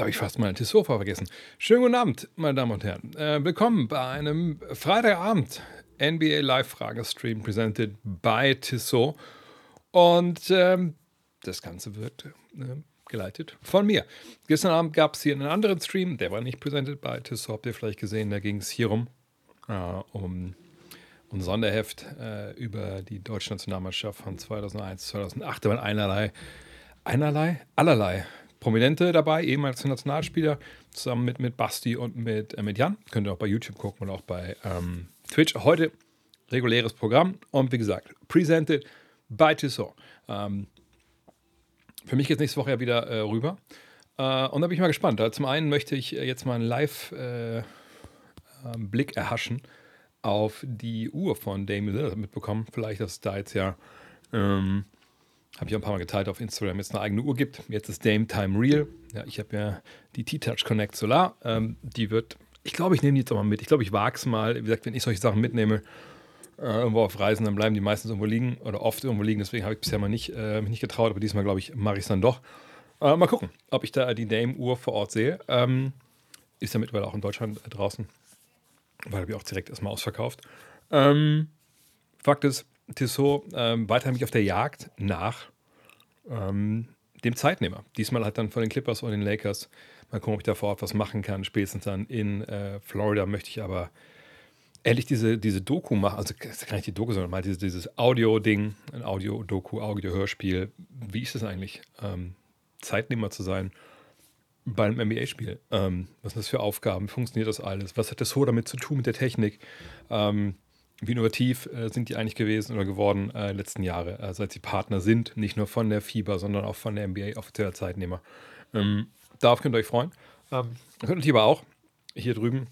habe ich fast mein Tissot vergessen. Schönen guten Abend, meine Damen und Herren. Äh, willkommen bei einem Freitagabend NBA Live-Frage-Stream presented by Tissot. Und ähm, das Ganze wird äh, geleitet von mir. Gestern Abend gab es hier einen anderen Stream, der war nicht presented by Tissot, habt ihr vielleicht gesehen. Da ging es hier um, äh, um ein Sonderheft äh, über die deutsche Nationalmannschaft von 2001, 2008. Da waren einerlei, einerlei, allerlei Prominente dabei, ehemals Nationalspieler, zusammen mit, mit Basti und mit, äh, mit Jan. Könnt ihr auch bei YouTube gucken und auch bei ähm, Twitch. Heute reguläres Programm und wie gesagt, presented by Tissot. Ähm, für mich geht es nächste Woche ja wieder äh, rüber. Äh, und da bin ich mal gespannt. Zum einen möchte ich äh, jetzt mal einen Live-Blick äh, erhaschen auf die Uhr von Damien Lillard mitbekommen. Vielleicht, dass da jetzt ja ähm, habe ich auch ein paar Mal geteilt auf Instagram, jetzt eine eigene Uhr gibt. Jetzt ist Dame Time Real. Ja, ich habe ja die T-Touch Connect Solar. Ähm, die wird, ich glaube, ich nehme die jetzt auch mal mit. Ich glaube, ich wage es mal. Wie gesagt, wenn ich solche Sachen mitnehme, äh, irgendwo auf Reisen, dann bleiben die meistens irgendwo liegen oder oft irgendwo liegen. Deswegen habe ich bisher mal nicht, äh, mich nicht getraut, aber diesmal, glaube ich, mache ich es dann doch. Äh, mal gucken, ob ich da die Dame-Uhr vor Ort sehe. Ähm, ist ja mittlerweile auch in Deutschland äh, draußen. Weil habe ich auch direkt erstmal ausverkauft. Ähm, Fakt ist, Tissot ähm, weiter mich auf der Jagd nach ähm, dem Zeitnehmer. Diesmal hat dann von den Clippers und den Lakers, mal gucken, ob ich da vor Ort was machen kann. Spätestens dann in äh, Florida möchte ich aber ehrlich diese, diese Doku machen, also das kann nicht die Doku, sondern mal dieses, dieses Audio-Ding, ein Audio-Doku, Audio-Hörspiel. Wie ist es eigentlich, ähm, Zeitnehmer zu sein bei einem NBA-Spiel? Ähm, was sind das für Aufgaben? Funktioniert das alles? Was hat das so damit zu tun mit der Technik? Ähm, wie innovativ äh, sind die eigentlich gewesen oder geworden äh, letzten Jahre, äh, seit sie Partner sind, nicht nur von der FIBA, sondern auch von der NBA offizieller Zeitnehmer. Ähm, darauf könnt ihr euch freuen. Ähm, könnt ihr aber auch hier drüben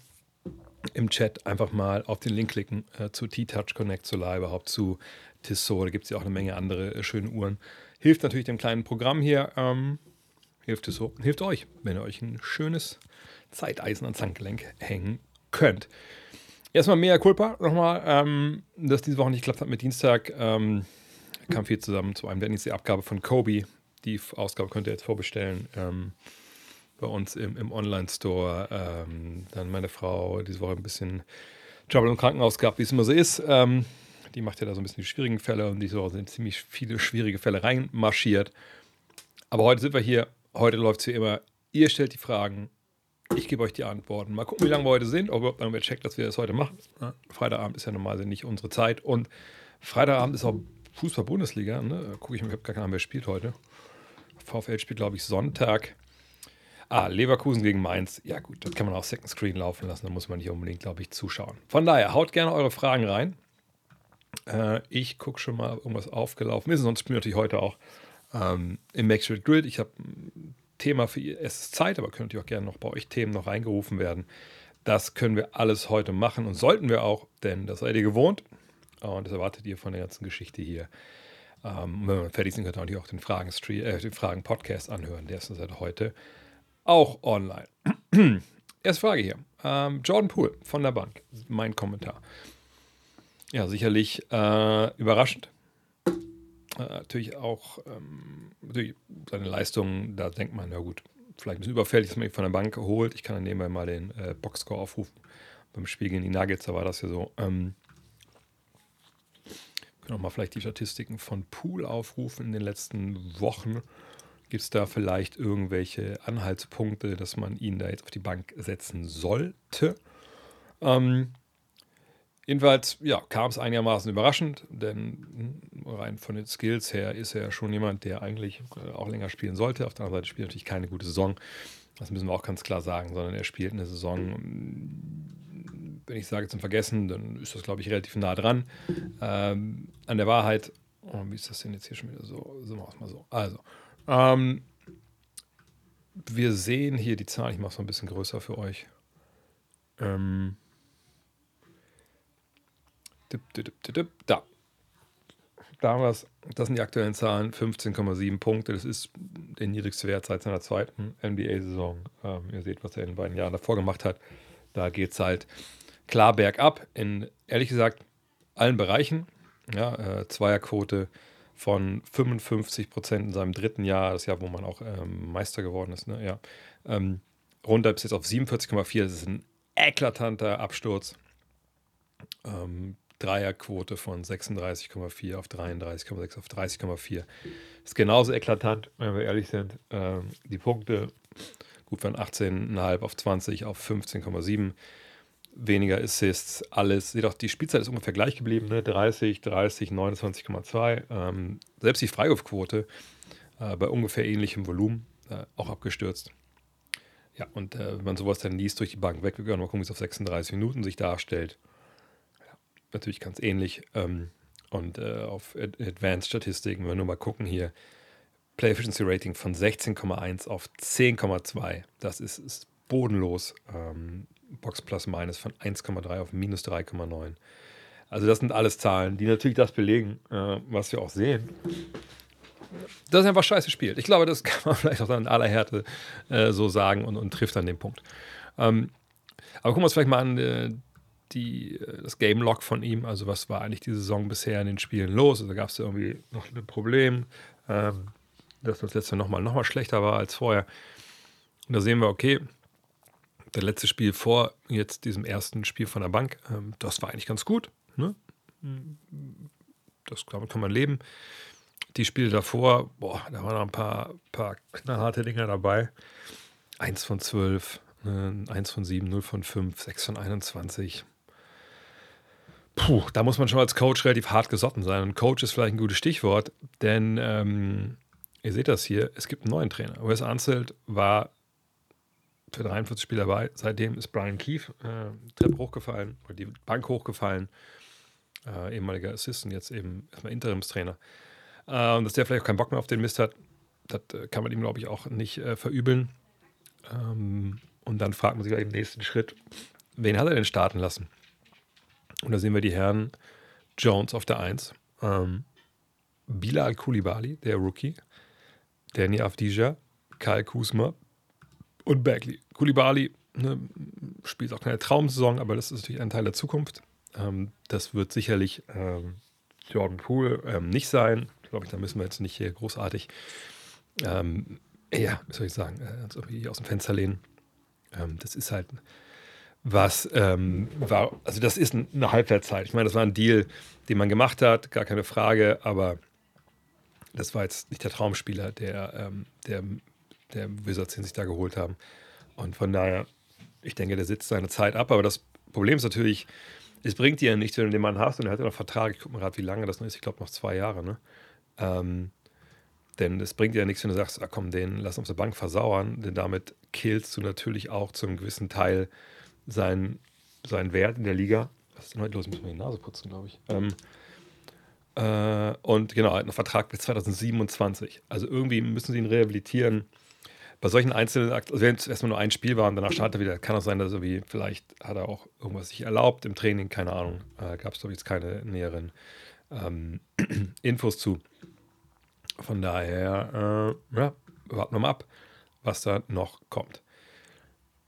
im Chat einfach mal auf den Link klicken äh, zu T-Touch Connect Solar, überhaupt zu Tissot. Da gibt es ja auch eine Menge andere äh, schöne Uhren. Hilft natürlich dem kleinen Programm hier. Ähm, hilft Tissot, hilft euch, wenn ihr euch ein schönes Zeiteisen ans Handgelenk hängen könnt. Erstmal mehr Culpa nochmal, ähm, dass diese Woche nicht geklappt hat mit Dienstag. Ähm, kam viel zusammen. Zu einem werden jetzt die Abgabe von Kobe. Die Ausgabe könnt ihr jetzt vorbestellen. Ähm, bei uns im, im Online-Store. Ähm, dann meine Frau diese Woche ein bisschen Trouble im Krankenhaus gehabt, wie es immer so ist. Ähm, die macht ja da so ein bisschen die schwierigen Fälle und diese Woche sind ziemlich viele schwierige Fälle reinmarschiert. Aber heute sind wir hier. Heute läuft es wie immer. Ihr stellt die Fragen, ich gebe euch die Antworten. Mal gucken, wie lange wir heute sind, ob überhaupt irgendwer checkt, dass wir das heute machen. Ja, Freitagabend ist ja normalerweise nicht unsere Zeit. Und Freitagabend ist auch Fußball-Bundesliga. Ne? Gucke ich mir, ich habe gar keinen Ahnung, wer spielt heute. VfL spielt, glaube ich, Sonntag. Ah, Leverkusen gegen Mainz. Ja, gut, das kann man auch Second Screen laufen lassen. Da muss man nicht unbedingt, glaube ich, zuschauen. Von daher, haut gerne eure Fragen rein. Äh, ich gucke schon mal, ob irgendwas aufgelaufen ist. Sonst spielen wir natürlich heute auch ähm, im Street Grid. Ich habe Thema für ihr. Es ist Zeit, aber könnt ihr auch gerne noch bei euch Themen noch reingerufen werden. Das können wir alles heute machen und sollten wir auch, denn das seid ihr gewohnt und das erwartet ihr von der ganzen Geschichte hier. Ähm, wenn wir fertig sind, könnt ihr natürlich auch den Fragen, äh, Fragen anhören. Der ist seit heute auch online. Erste Frage hier. Ähm, Jordan Poole von der Bank. Mein Kommentar. Ja, sicherlich äh, überraschend äh, natürlich auch ähm, natürlich seine Leistungen, da denkt man, ja gut, vielleicht ein bisschen überfällig, dass man von der Bank holt. Ich kann dann nebenbei mal den äh, Boxscore aufrufen. Beim Spiel gegen die Nuggets, da war das ja so. Ähm, können auch mal vielleicht die Statistiken von Pool aufrufen in den letzten Wochen. Gibt es da vielleicht irgendwelche Anhaltspunkte, dass man ihn da jetzt auf die Bank setzen sollte? Ähm, Jedenfalls, ja, kam es einigermaßen überraschend, denn rein von den Skills her ist er schon jemand, der eigentlich äh, auch länger spielen sollte. Auf der anderen Seite spielt er natürlich keine gute Saison. Das müssen wir auch ganz klar sagen, sondern er spielt eine Saison, wenn ich sage zum Vergessen, dann ist das, glaube ich, relativ nah dran ähm, an der Wahrheit. Oh, wie ist das denn jetzt hier schon wieder so? So machen wir es mal so. Also, ähm, wir sehen hier die Zahl, ich mache es mal ein bisschen größer für euch. Ähm, da. Da haben wir es. Das sind die aktuellen Zahlen. 15,7 Punkte. Das ist der niedrigste Wert seit seiner zweiten NBA-Saison. Ähm, ihr seht, was er in den beiden Jahren davor gemacht hat. Da geht es halt klar bergab. In, ehrlich gesagt, allen Bereichen. Ja, äh, Zweierquote von 55 Prozent in seinem dritten Jahr, das Jahr, wo man auch ähm, Meister geworden ist. Ne? Ja, Ähm, runter bis jetzt auf 47,4. Das ist ein eklatanter Absturz. Ähm, Dreierquote von 36,4 auf 33,6 auf 30,4. Ist genauso eklatant, wenn wir ehrlich sind. Ähm, die Punkte gut von 18,5 auf 20 auf 15,7. Weniger Assists, alles. Jedoch die Spielzeit ist ungefähr gleich geblieben, ne? 30, 30, 29,2. Ähm, selbst die Freiwurfquote äh, bei ungefähr ähnlichem Volumen äh, auch abgestürzt. Ja, und äh, wenn man sowas dann liest durch die Bank weg, wir können mal gucken, wie es auf 36 Minuten sich darstellt. Natürlich ganz ähnlich. Ähm, und äh, auf Advanced Statistiken, wenn wir nur mal gucken hier, Play Efficiency Rating von 16,1 auf 10,2. Das ist, ist bodenlos. Ähm, Box Plus Minus von 1,3 auf minus 3,9. Also das sind alles Zahlen, die natürlich das belegen, äh, was wir auch sehen das ist einfach scheiße spielt. Ich glaube, das kann man vielleicht auch in aller Härte äh, so sagen und, und, trifft an dem Punkt. Ähm, aber gucken wir uns vielleicht mal an äh, die, äh, das Game Log von ihm. Also, was war eigentlich die Saison bisher in den Spielen los? Also, gab es irgendwie noch ein Problem, ähm, dass das letzte nochmal noch mal schlechter war als vorher. Und da sehen wir, okay, das letzte Spiel vor jetzt diesem ersten Spiel von der Bank, ähm, das war eigentlich ganz gut. Ne? Das damit kann man leben die Spiele davor, boah, da waren noch ein paar, paar knallharte Dinger dabei. Eins von zwölf, ne, eins von sieben, null von fünf, sechs von 21. Puh, da muss man schon als Coach relativ hart gesotten sein. Und Coach ist vielleicht ein gutes Stichwort, denn ähm, ihr seht das hier, es gibt einen neuen Trainer. Wes Anselt war für 43 Spiele dabei. Seitdem ist Brian Keefe äh, Treppe hochgefallen, oder die Bank hochgefallen. Äh, ehemaliger Assistant, jetzt eben erstmal Interimstrainer. Äh, und dass der vielleicht auch keinen Bock mehr auf den Mist hat, das äh, kann man ihm, glaube ich, auch nicht äh, verübeln. Ähm, und dann fragt man sich im nächsten Schritt, wen hat er denn starten lassen? Und da sehen wir die Herren Jones auf der 1, ähm, Bilal Koulibaly, der Rookie, Danny Avdija, Kyle Kuzma und Bagley. Koulibaly ne, spielt auch keine Traumsaison, aber das ist natürlich ein Teil der Zukunft. Ähm, das wird sicherlich ähm, Jordan Poole ähm, nicht sein glaube ich, da müssen wir jetzt nicht hier großartig, ähm, ja, wie soll ich sagen, äh, uns aus dem Fenster lehnen. Ähm, das ist halt was ähm, war, also das ist eine Halbwertszeit. Ich meine, das war ein Deal, den man gemacht hat, gar keine Frage, aber das war jetzt nicht der Traumspieler, der, ähm, der, der Wizards den sich da geholt haben. Und von daher, ich denke, der sitzt seine Zeit ab, aber das Problem ist natürlich, es bringt dir ja nichts, wenn du den Mann hast und er hat ja noch Vertrag. Ich gucke mal gerade, wie lange das noch ist. Ich glaube, noch zwei Jahre. Ne? Ähm, denn es bringt dir ja nichts, wenn du sagst, ah, komm, den lass auf der Bank versauern, denn damit killst du natürlich auch zu einem gewissen Teil seinen, seinen Wert in der Liga. Was ist denn heute los? Müssen wir die Nase putzen, glaube ich. Ähm, äh, und genau, einen Vertrag bis 2027. Also irgendwie müssen sie ihn rehabilitieren. Bei solchen einzelnen Akten, also wenn es erstmal nur ein Spiel war und danach startet er wieder, kann auch sein, dass er wie, vielleicht hat er auch irgendwas sich erlaubt im Training, keine Ahnung. Äh, Gab es, glaube ich, jetzt keine näheren ähm, Infos zu. Von daher, äh, ja, warten wir mal ab, was da noch kommt.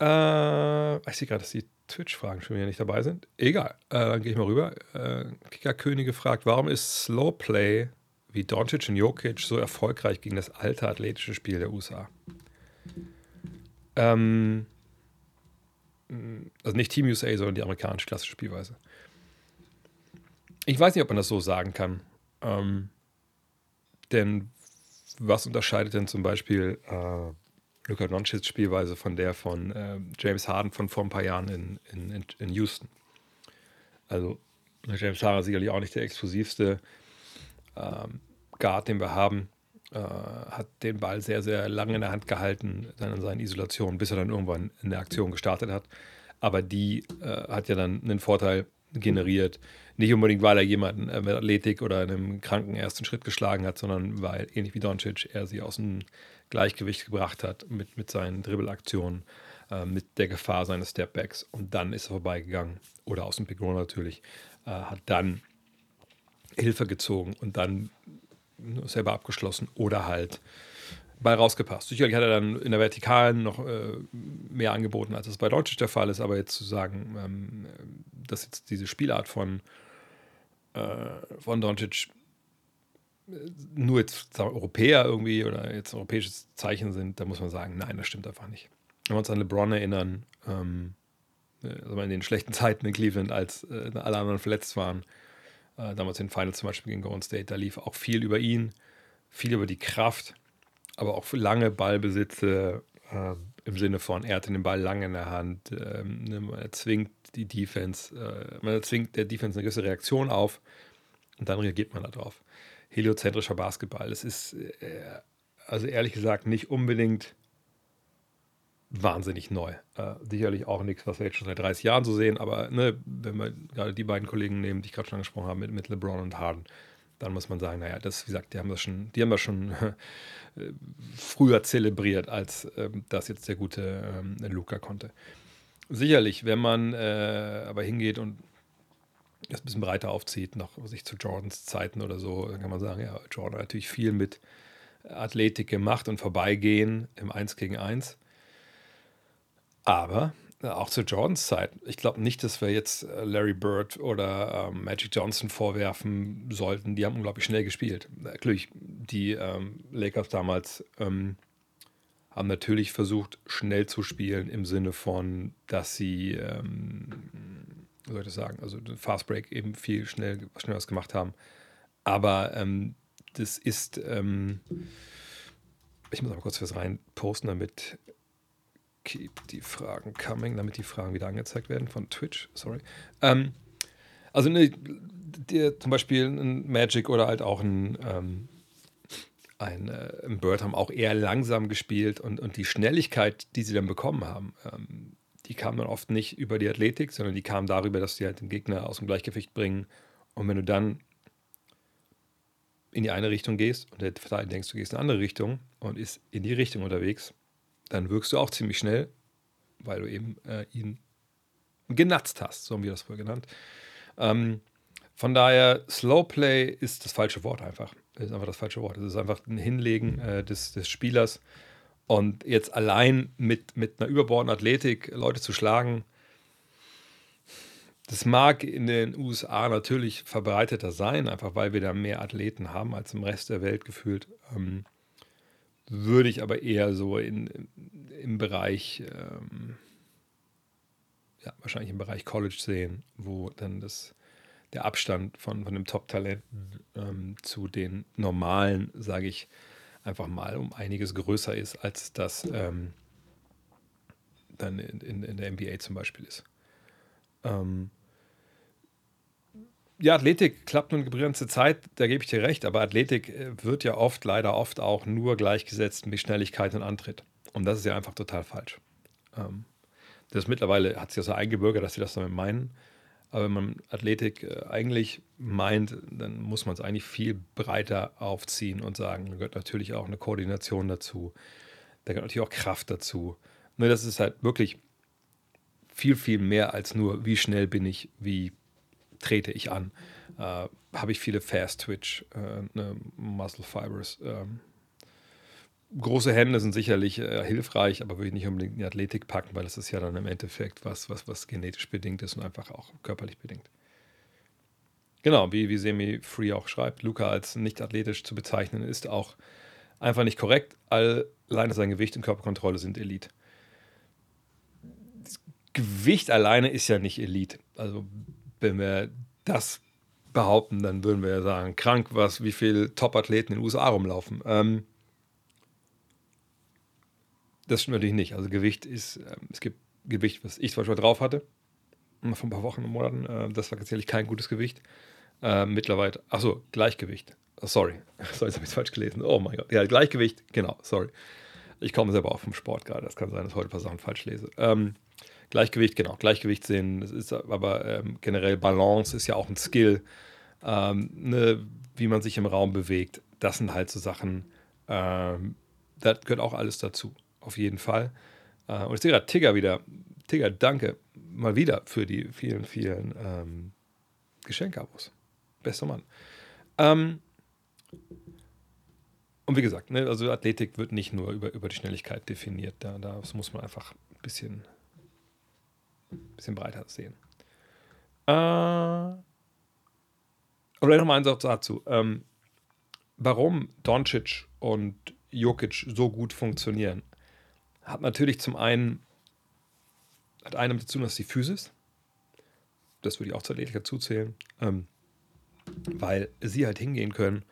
Äh, ich sehe gerade, dass die Twitch-Fragen schon wieder nicht dabei sind. Egal, äh, dann gehe ich mal rüber. Äh, Kickerkönige fragt, warum ist Slowplay wie Doncic und Jokic so erfolgreich gegen das alte athletische Spiel der USA? Ähm, also nicht Team USA, sondern die amerikanische klassische Spielweise. Ich weiß nicht, ob man das so sagen kann. Ähm, denn was unterscheidet denn zum Beispiel äh, Luka Doncic's Spielweise von der von äh, James Harden von vor ein paar Jahren in, in, in Houston? Also James Harden ist sicherlich auch nicht der explosivste ähm, Guard, den wir haben. Äh, hat den Ball sehr, sehr lange in der Hand gehalten, dann in seinen Isolationen, bis er dann irgendwann in der Aktion gestartet hat. Aber die äh, hat ja dann einen Vorteil generiert, nicht unbedingt, weil er jemanden äh, mit Athletik oder einem kranken ersten Schritt geschlagen hat, sondern weil, ähnlich wie Doncic, er sie aus dem Gleichgewicht gebracht hat mit, mit seinen Dribbelaktionen, äh, mit der Gefahr seines Stepbacks. Und dann ist er vorbeigegangen, oder aus dem Pick natürlich, äh, hat dann Hilfe gezogen und dann selber abgeschlossen oder halt Ball rausgepasst. Sicherlich hat er dann in der Vertikalen noch äh, mehr angeboten, als es bei Deutsch der Fall ist, aber jetzt zu sagen, ähm, dass jetzt diese Spielart von, äh, von Doncic äh, nur jetzt Europäer irgendwie oder jetzt europäisches Zeichen sind, da muss man sagen, nein, das stimmt einfach nicht. wenn wir uns an LeBron erinnern, ähm, also in den schlechten Zeiten in Cleveland, als äh, alle anderen verletzt waren, äh, damals in den Finals zum Beispiel gegen Golden State, da lief auch viel über ihn, viel über die Kraft, aber auch lange Ballbesitze äh, im Sinne von, er hatte den Ball lange in der Hand, ähm, ne, er zwingt die Defense, äh, man zwingt der Defense eine gewisse Reaktion auf und dann reagiert man darauf. Heliozentrischer Basketball, es ist äh, also ehrlich gesagt nicht unbedingt wahnsinnig neu. Äh, sicherlich auch nichts, was wir jetzt schon seit 30 Jahren so sehen, aber ne, wenn wir gerade die beiden Kollegen nehmen, die ich gerade schon angesprochen habe, mit, mit LeBron und Harden, dann muss man sagen, naja, das, wie gesagt, die haben das schon, die haben das schon äh, früher zelebriert, als äh, das jetzt der gute ähm, Luca konnte. Sicherlich, wenn man äh, aber hingeht und das ein bisschen breiter aufzieht, noch sich zu Jordans Zeiten oder so, dann kann man sagen, ja, Jordan hat natürlich viel mit Athletik gemacht und Vorbeigehen im 1 gegen 1. Aber äh, auch zu Jordans Zeit, ich glaube nicht, dass wir jetzt äh, Larry Bird oder ähm, Magic Johnson vorwerfen sollten. Die haben unglaublich schnell gespielt. Natürlich, die ähm, Lakers damals ähm, haben natürlich versucht, schnell zu spielen im Sinne von, dass sie, ähm, wie soll ich das sagen, also Fast Break eben viel schnell, schnell was gemacht haben. Aber ähm, das ist, ähm, ich muss aber kurz was rein posten, damit keep die Fragen coming, damit die Fragen wieder angezeigt werden von Twitch, sorry. Ähm, also ne, der, zum Beispiel ein Magic oder halt auch ein, ähm, ein, äh, ein, Bird haben auch eher langsam gespielt und, und die Schnelligkeit, die sie dann bekommen haben, ähm, die kam dann oft nicht über die Athletik, sondern die kam darüber, dass sie halt den Gegner aus dem Gleichgewicht bringen. Und wenn du dann in die eine Richtung gehst und der Verteidiger denkst, du gehst in eine andere Richtung und ist in die Richtung unterwegs, dann wirkst du auch ziemlich schnell, weil du eben äh, ihn genatzt hast, so haben wir das vorher genannt. Ähm, von daher, Slow Play ist das falsche Wort einfach. Das ist einfach das falsche Wort. Es ist einfach ein Hinlegen äh, des, des Spielers. Und jetzt allein mit, mit einer überbordenden Athletik Leute zu schlagen, das mag in den USA natürlich verbreiteter sein, einfach weil wir da mehr Athleten haben als im Rest der Welt gefühlt. Ähm, würde ich aber eher so in, im Bereich, ähm, ja, wahrscheinlich im Bereich College sehen, wo dann das, der Abstand von, von dem Top-Talenten ähm, zu den normalen, sage ich einfach mal, um einiges größer ist, als das ähm, dann in, in, in, der NBA zum Beispiel ist. Ähm, ja, Athletik klappt nun eine begrenzte Zeit, da gebe ich dir recht, aber Athletik äh, wird ja oft, leider oft auch nur gleichgesetzt mit Schnelligkeit und Antritt. Und das ist ja einfach total falsch. Ähm, das mittlerweile hat sich ja so eingebürgert, dass sie das damit meinen. Aber wenn man Athletik äh, eigentlich meint, dann muss man es eigentlich viel breiter aufziehen und sagen, da gehört natürlich auch eine Koordination dazu. Da gehört natürlich auch Kraft dazu. Nur das ist halt wirklich viel, viel mehr als nur, wie schnell bin ich, wie trete ich an. Äh, Habe ich viele Fast Twitch, äh, ne, Muscle Fibers. Ähm, große Hände sind sicherlich äh, hilfreich, aber würde ich nicht unbedingt in die Athletik packen, weil das ist ja dann im Endeffekt was, was, was genetisch bedingt ist und einfach auch körperlich bedingt. Genau, wie, wie Semi Free auch schreibt, Luca als nicht athletisch zu bezeichnen, ist auch einfach nicht korrekt. Alleine sein Gewicht und Körperkontrolle sind Elite. Das Gewicht alleine ist ja nicht Elite. Also wenn wir das behaupten, dann würden wir ja sagen, krank, was, wie viele Top-Athleten in den USA rumlaufen. Ähm, das stimmt natürlich nicht. Also Gewicht ist, ähm, es gibt Gewicht, was ich zum Beispiel drauf hatte, vor ein paar Wochen und Monaten. Äh, das war tatsächlich kein gutes Gewicht. Äh, mittlerweile, achso, Gleichgewicht. Oh, sorry, so, jetzt habe ich es falsch gelesen. Oh mein Gott. Ja, Gleichgewicht, genau, sorry. Ich komme selber auch vom Sport gerade. Das kann sein, dass ich heute ein paar Sachen falsch lese. Ähm, Gleichgewicht, genau, Gleichgewicht sehen. Das ist aber ähm, generell Balance ist ja auch ein Skill, ähm, ne, wie man sich im Raum bewegt. Das sind halt so Sachen, ähm, das gehört auch alles dazu, auf jeden Fall. Äh, und ich sehe gerade Tigger wieder. Tigger, danke mal wieder für die vielen, vielen ähm, Geschenkabos. Bester Mann. Ähm, und wie gesagt, ne, also Athletik wird nicht nur über, über die Schnelligkeit definiert. Da, das muss man einfach ein bisschen ein bisschen breiter sehen. Äh, oder nochmal ein Satz dazu. Ähm, warum Doncic und Jokic so gut funktionieren, hat natürlich zum einen, hat einem dazu, dass die Physis, das würde ich auch zur Athletik zuzählen, ähm, weil sie halt hingehen können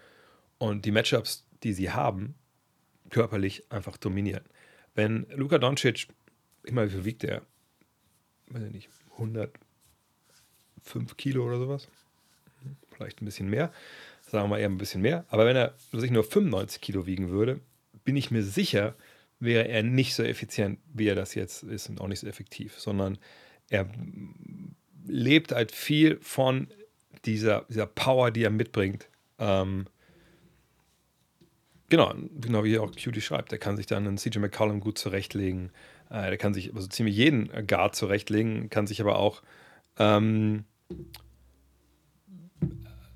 und die Matchups, die sie haben, körperlich einfach dominieren. Wenn Luka Doncic, immer wie viel wiegt der? Weiß ich nicht, 105 Kilo oder sowas? Vielleicht ein bisschen mehr, sagen wir mal eher ein bisschen mehr. Aber wenn er sich nur 95 Kilo wiegen würde, bin ich mir sicher, wäre er nicht so effizient, wie er das jetzt ist und auch nicht so effektiv, sondern er lebt halt viel von dieser, dieser Power, die er mitbringt. Ähm, genau, genau wie auch Cutie schreibt, der kann sich dann einen CJ McCollum gut zurechtlegen. Äh, der kann sich also ziemlich jeden Guard zurechtlegen, kann sich aber auch ähm,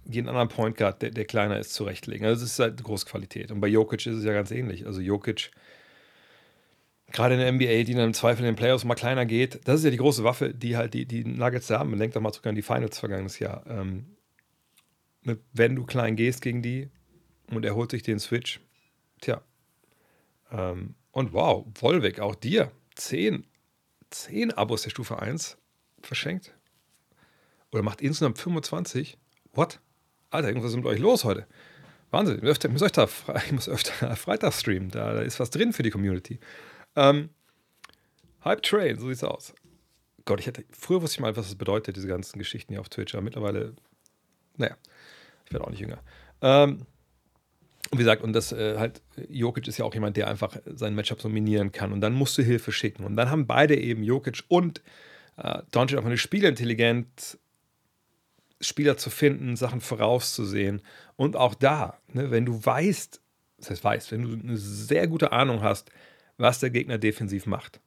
jeden anderen Point Guard, der, der kleiner ist, zurechtlegen. Also es ist halt eine große Qualität. Und bei Jokic ist es ja ganz ähnlich. Also Jokic gerade in der NBA, die dann im Zweifel in den Playoffs mal kleiner geht, das ist ja die große Waffe, die halt die, die Nuggets haben. Man denkt doch mal sogar an die Finals vergangenes Jahr. Ähm, wenn du klein gehst gegen die und er holt sich den Switch, tja. Ähm, und wow, Volvic, auch dir, 10, 10 Abos der Stufe 1 verschenkt. Oder macht insgesamt 25. What? Alter, irgendwas ist mit euch los heute. Wahnsinn, ich muss öfter, ich muss öfter Freitag streamen, da, da ist was drin für die Community. Ähm, Hype Train, so sieht's aus. Gott, ich hätte, früher wusste ich mal, was das bedeutet, diese ganzen Geschichten hier auf Twitch, aber mittlerweile, naja, ich werde auch nicht jünger. Ähm, wie gesagt, und das äh, halt, Jokic ist ja auch jemand, der einfach seinen Matchup dominieren kann und dann musst du Hilfe schicken. Und dann haben beide eben, Jokic und äh, Doncic, auch eine Spielintelligenz, Spieler zu finden, Sachen vorauszusehen. Und auch da, ne, wenn du weißt, das heißt weißt, wenn du eine sehr gute Ahnung hast, was der Gegner defensiv macht,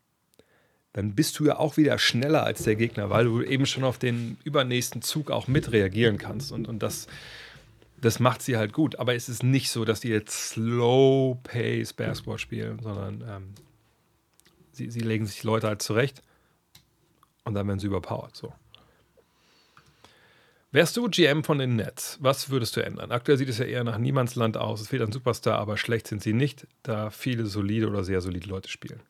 dann bist du ja auch wieder schneller als der Gegner, weil du eben schon auf den übernächsten Zug auch mitreagieren kannst. Und, und das, das macht sie halt gut. Aber es ist nicht so, dass die jetzt Slow-Pace Basketball spielen, sondern ähm, sie, sie legen sich Leute halt zurecht und dann werden sie überpowered. So. Wärst du GM von den Nets, was würdest du ändern? Aktuell sieht es ja eher nach Niemandsland aus. Es fehlt ein Superstar, aber schlecht sind sie nicht, da viele solide oder sehr solide Leute spielen.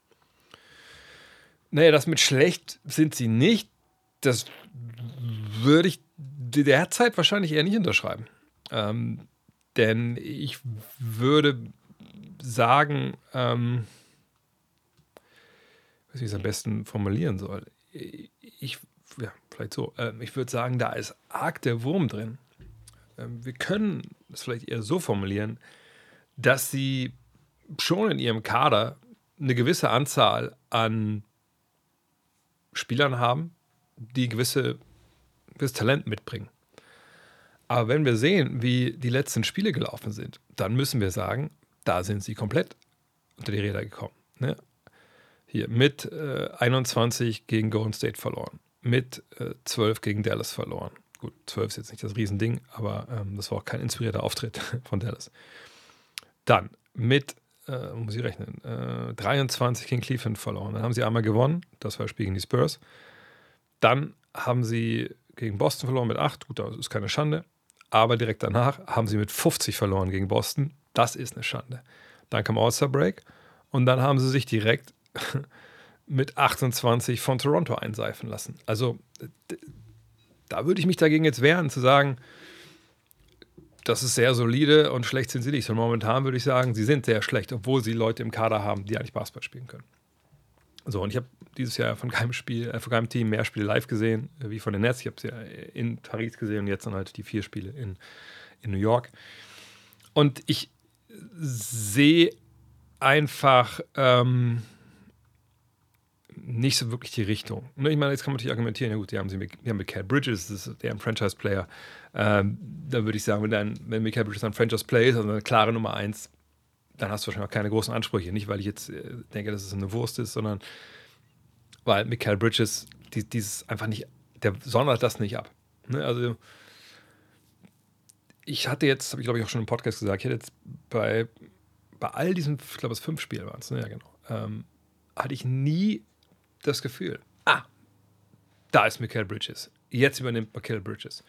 Naja, das mit schlecht sind sie nicht, das würde ich derzeit wahrscheinlich eher nicht unterschreiben. Ähm, denn ich würde sagen, ähm, ich weiß wie ich es am besten formulieren soll. Ich ja, vielleicht so. Ähm, ich würde sagen, da ist arg der Wurm drin. Ähm, wir können es vielleicht eher so formulieren, dass sie schon in ihrem Kader eine gewisse Anzahl an Spielern haben, die gewisse, gewisses Talent mitbringen. Aber wenn wir sehen, wie die letzten Spiele gelaufen sind, dann müssen wir sagen, da sind sie komplett unter die Räder gekommen. Ne? Hier mit äh, 21 gegen Golden State verloren, mit äh, 12 gegen Dallas verloren. Gut, 12 ist jetzt nicht das Riesending, aber ähm, das war auch kein inspirierter Auftritt von Dallas. Dann mit, äh, muss ich rechnen, äh, 23 gegen Cleveland verloren. Dann haben sie einmal gewonnen, das war das Spiel gegen die Spurs. Dann haben sie gegen Boston verloren mit 8, gut, das ist keine Schande. Aber direkt danach haben sie mit 50 verloren gegen Boston. Das ist eine Schande. Dann kam All-Star Break und dann haben sie sich direkt mit 28 von Toronto einseifen lassen. Also da würde ich mich dagegen jetzt wehren, zu sagen, das ist sehr solide und schlecht sind sie nicht. Und momentan würde ich sagen, sie sind sehr schlecht, obwohl sie Leute im Kader haben, die eigentlich Basketball spielen können. So, und ich habe dieses Jahr von keinem Spiel, äh, von keinem Team mehr Spiele live gesehen, äh, wie von den Nets. Ich habe sie ja in Paris gesehen und jetzt dann halt die vier Spiele in, in New York. Und ich sehe einfach, ähm, nicht so wirklich die Richtung. Ne, ich meine, jetzt kann man natürlich argumentieren, ja gut, die haben, sie mit, die haben mit Cal Bridges, das ist der ein Franchise-Player. Ähm, da würde ich sagen, wenn, dann, wenn Michael Bridges ein Franchise-Player ist, also eine klare Nummer eins, dann hast du wahrscheinlich auch keine großen Ansprüche. Nicht, weil ich jetzt äh, denke, dass es eine Wurst ist, sondern weil Michael Bridges die, dieses einfach nicht, der sondert das nicht ab. Ne? Also ich hatte jetzt, habe ich glaube ich auch schon im Podcast gesagt, ich hatte jetzt bei, bei all diesen, ich glaube es fünf Spiele waren es, ne? ja genau, ähm, hatte ich nie das Gefühl, ah, da ist Michael Bridges. Jetzt übernimmt Michael Bridges.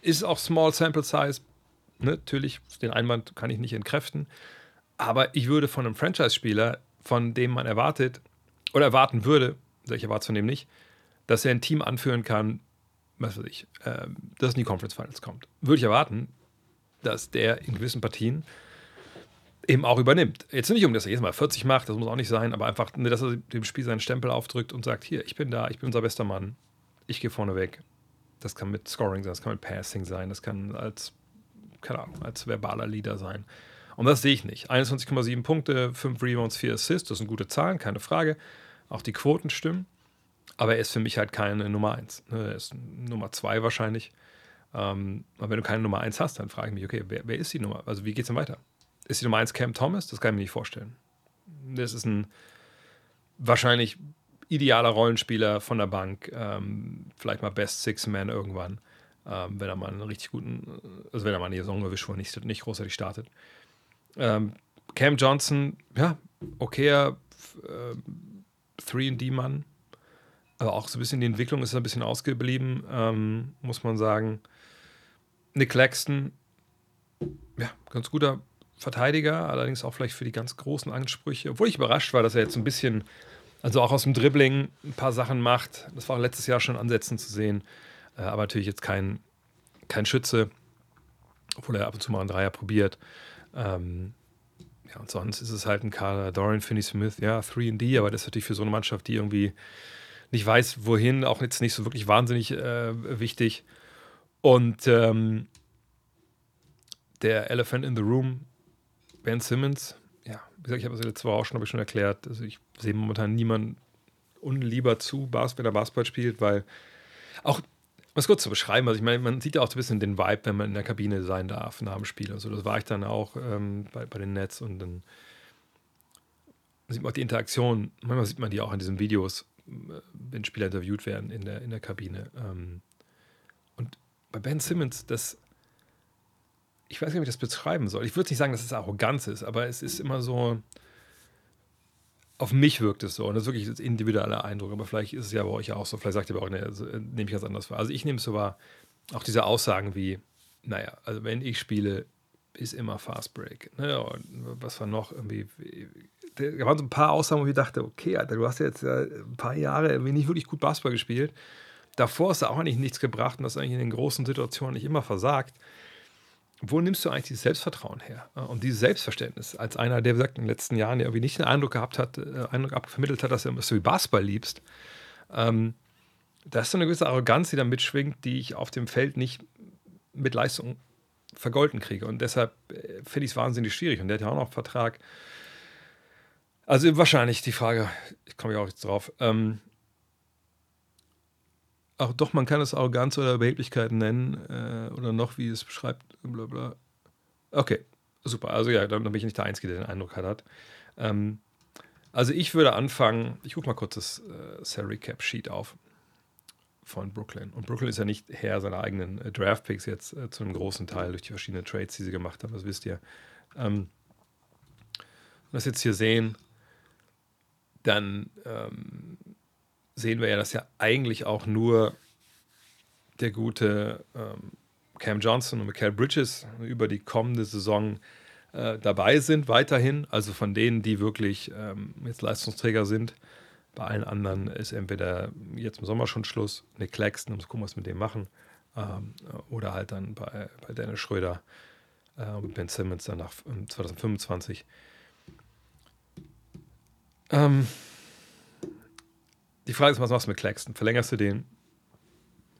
Ist auch Small Sample Size. Ne? Natürlich, den Einwand kann ich nicht entkräften. Aber ich würde von einem Franchise-Spieler von dem man erwartet oder erwarten würde, ich erwarte es von dem nicht, dass er ein Team anführen kann, was weiß ich, äh, das in die Conference Finals kommt. Würde ich erwarten, dass der in gewissen Partien eben auch übernimmt. Jetzt nicht um, dass er jedes Mal 40 macht, das muss auch nicht sein, aber einfach, dass er dem Spiel seinen Stempel aufdrückt und sagt, hier, ich bin da, ich bin unser bester Mann, ich gehe vorne weg. Das kann mit Scoring sein, das kann mit Passing sein, das kann als, keine Ahnung, als verbaler Leader sein. Und das sehe ich nicht. 21,7 Punkte, 5 Rebounds, 4 Assists, das sind gute Zahlen, keine Frage. Auch die Quoten stimmen. Aber er ist für mich halt keine Nummer 1. Ne? Er ist Nummer 2 wahrscheinlich. Ähm, aber wenn du keine Nummer 1 hast, dann frage ich mich, okay, wer, wer ist die Nummer? Also wie geht es denn weiter? Ist die Nummer 1 Cam Thomas? Das kann ich mir nicht vorstellen. Das ist ein wahrscheinlich idealer Rollenspieler von der Bank. Ähm, vielleicht mal Best Six Man irgendwann. Ähm, wenn er mal einen richtig guten, also wenn er mal eine Saison erwischt, wo er nicht, nicht großartig startet. Ähm, Cam Johnson, ja, okayer äh, 3D-Mann. Aber auch so ein bisschen die Entwicklung ist ein bisschen ausgeblieben, ähm, muss man sagen. Nick Claxton, ja, ganz guter Verteidiger, allerdings auch vielleicht für die ganz großen Ansprüche. Obwohl ich überrascht war, dass er jetzt ein bisschen, also auch aus dem Dribbling ein paar Sachen macht. Das war auch letztes Jahr schon Ansätzen zu sehen. Äh, aber natürlich jetzt kein, kein Schütze, obwohl er ab und zu mal einen Dreier probiert. Ähm, ja, und sonst ist es halt ein Kader. Dorian Finney-Smith, ja, 3D, aber das ist natürlich für so eine Mannschaft, die irgendwie nicht weiß, wohin, auch jetzt nicht so wirklich wahnsinnig äh, wichtig. Und ähm, der Elephant in the Room, Ben Simmons, ja, wie gesagt, ich habe das letzte Woche auch schon, ich schon erklärt. Also ich sehe momentan niemanden unlieber zu, wenn er Basketball spielt, weil auch, um es kurz zu beschreiben, also ich meine, man sieht ja auch so ein bisschen den Vibe, wenn man in der Kabine sein darf nach dem Spiel. Also das war ich dann auch ähm, bei, bei den Nets und dann sieht man auch die Interaktion, manchmal sieht man die auch in diesen Videos, äh, wenn Spieler interviewt werden in der, in der Kabine. Ähm, und bei Ben Simmons, das ich weiß nicht, wie ich das beschreiben soll. Ich würde nicht sagen, dass es Arroganz ist, aber es ist immer so, auf mich wirkt es so. Und das ist wirklich ein individueller Eindruck. Aber vielleicht ist es ja bei euch auch so. Vielleicht sagt ihr aber auch, ne, also, äh, nehme ich ganz anders wahr. Also ich nehme es so wahr, auch diese Aussagen wie, naja, also wenn ich spiele, ist immer Fast Break. Ne? Und was war noch irgendwie. Da waren so ein paar Aussagen, wo ich dachte, okay, Alter, du hast jetzt ein paar Jahre nicht wirklich gut Basketball gespielt. Davor hast du auch eigentlich nichts gebracht und hast eigentlich in den großen Situationen nicht immer versagt wo nimmst du eigentlich dieses Selbstvertrauen her? Und dieses Selbstverständnis als einer, der gesagt in den letzten Jahren irgendwie nicht den Eindruck gehabt hat, äh, Eindruck vermittelt hat, dass du wie Basketball liebst. Ähm, da ist so eine gewisse Arroganz, die da mitschwingt, die ich auf dem Feld nicht mit Leistung vergolten kriege. Und deshalb äh, finde ich es wahnsinnig schwierig. Und der hat ja auch noch einen Vertrag. Also wahrscheinlich die Frage, ich komme ja auch jetzt drauf, ähm, Ach doch, man kann es Arroganz oder Überheblichkeit nennen äh, oder noch, wie es beschreibt, bla bla. Okay, super. Also ja, dann, bin ich nicht der Einzige, der den Eindruck hat. Ähm, also ich würde anfangen, ich gucke mal kurz das äh, Salary Cap Sheet auf von Brooklyn. Und Brooklyn ist ja nicht Herr seiner eigenen äh, Draft Picks jetzt äh, zu einem großen Teil durch die verschiedenen Trades, die sie gemacht haben, das wisst ihr. Ähm, das jetzt hier sehen, dann ähm, sehen wir ja, dass ja eigentlich auch nur der gute ähm, Cam Johnson und Michael Bridges über die kommende Saison äh, dabei sind, weiterhin. Also von denen, die wirklich ähm, jetzt Leistungsträger sind. Bei allen anderen ist entweder jetzt im Sommer schon Schluss, Nick Claxton, um zu gucken, was wir mit dem machen, ähm, oder halt dann bei, bei Dennis Schröder äh, und Ben Simmons dann nach 2025. Ähm, die Frage ist, was machst du mit Claxton? Verlängerst du den?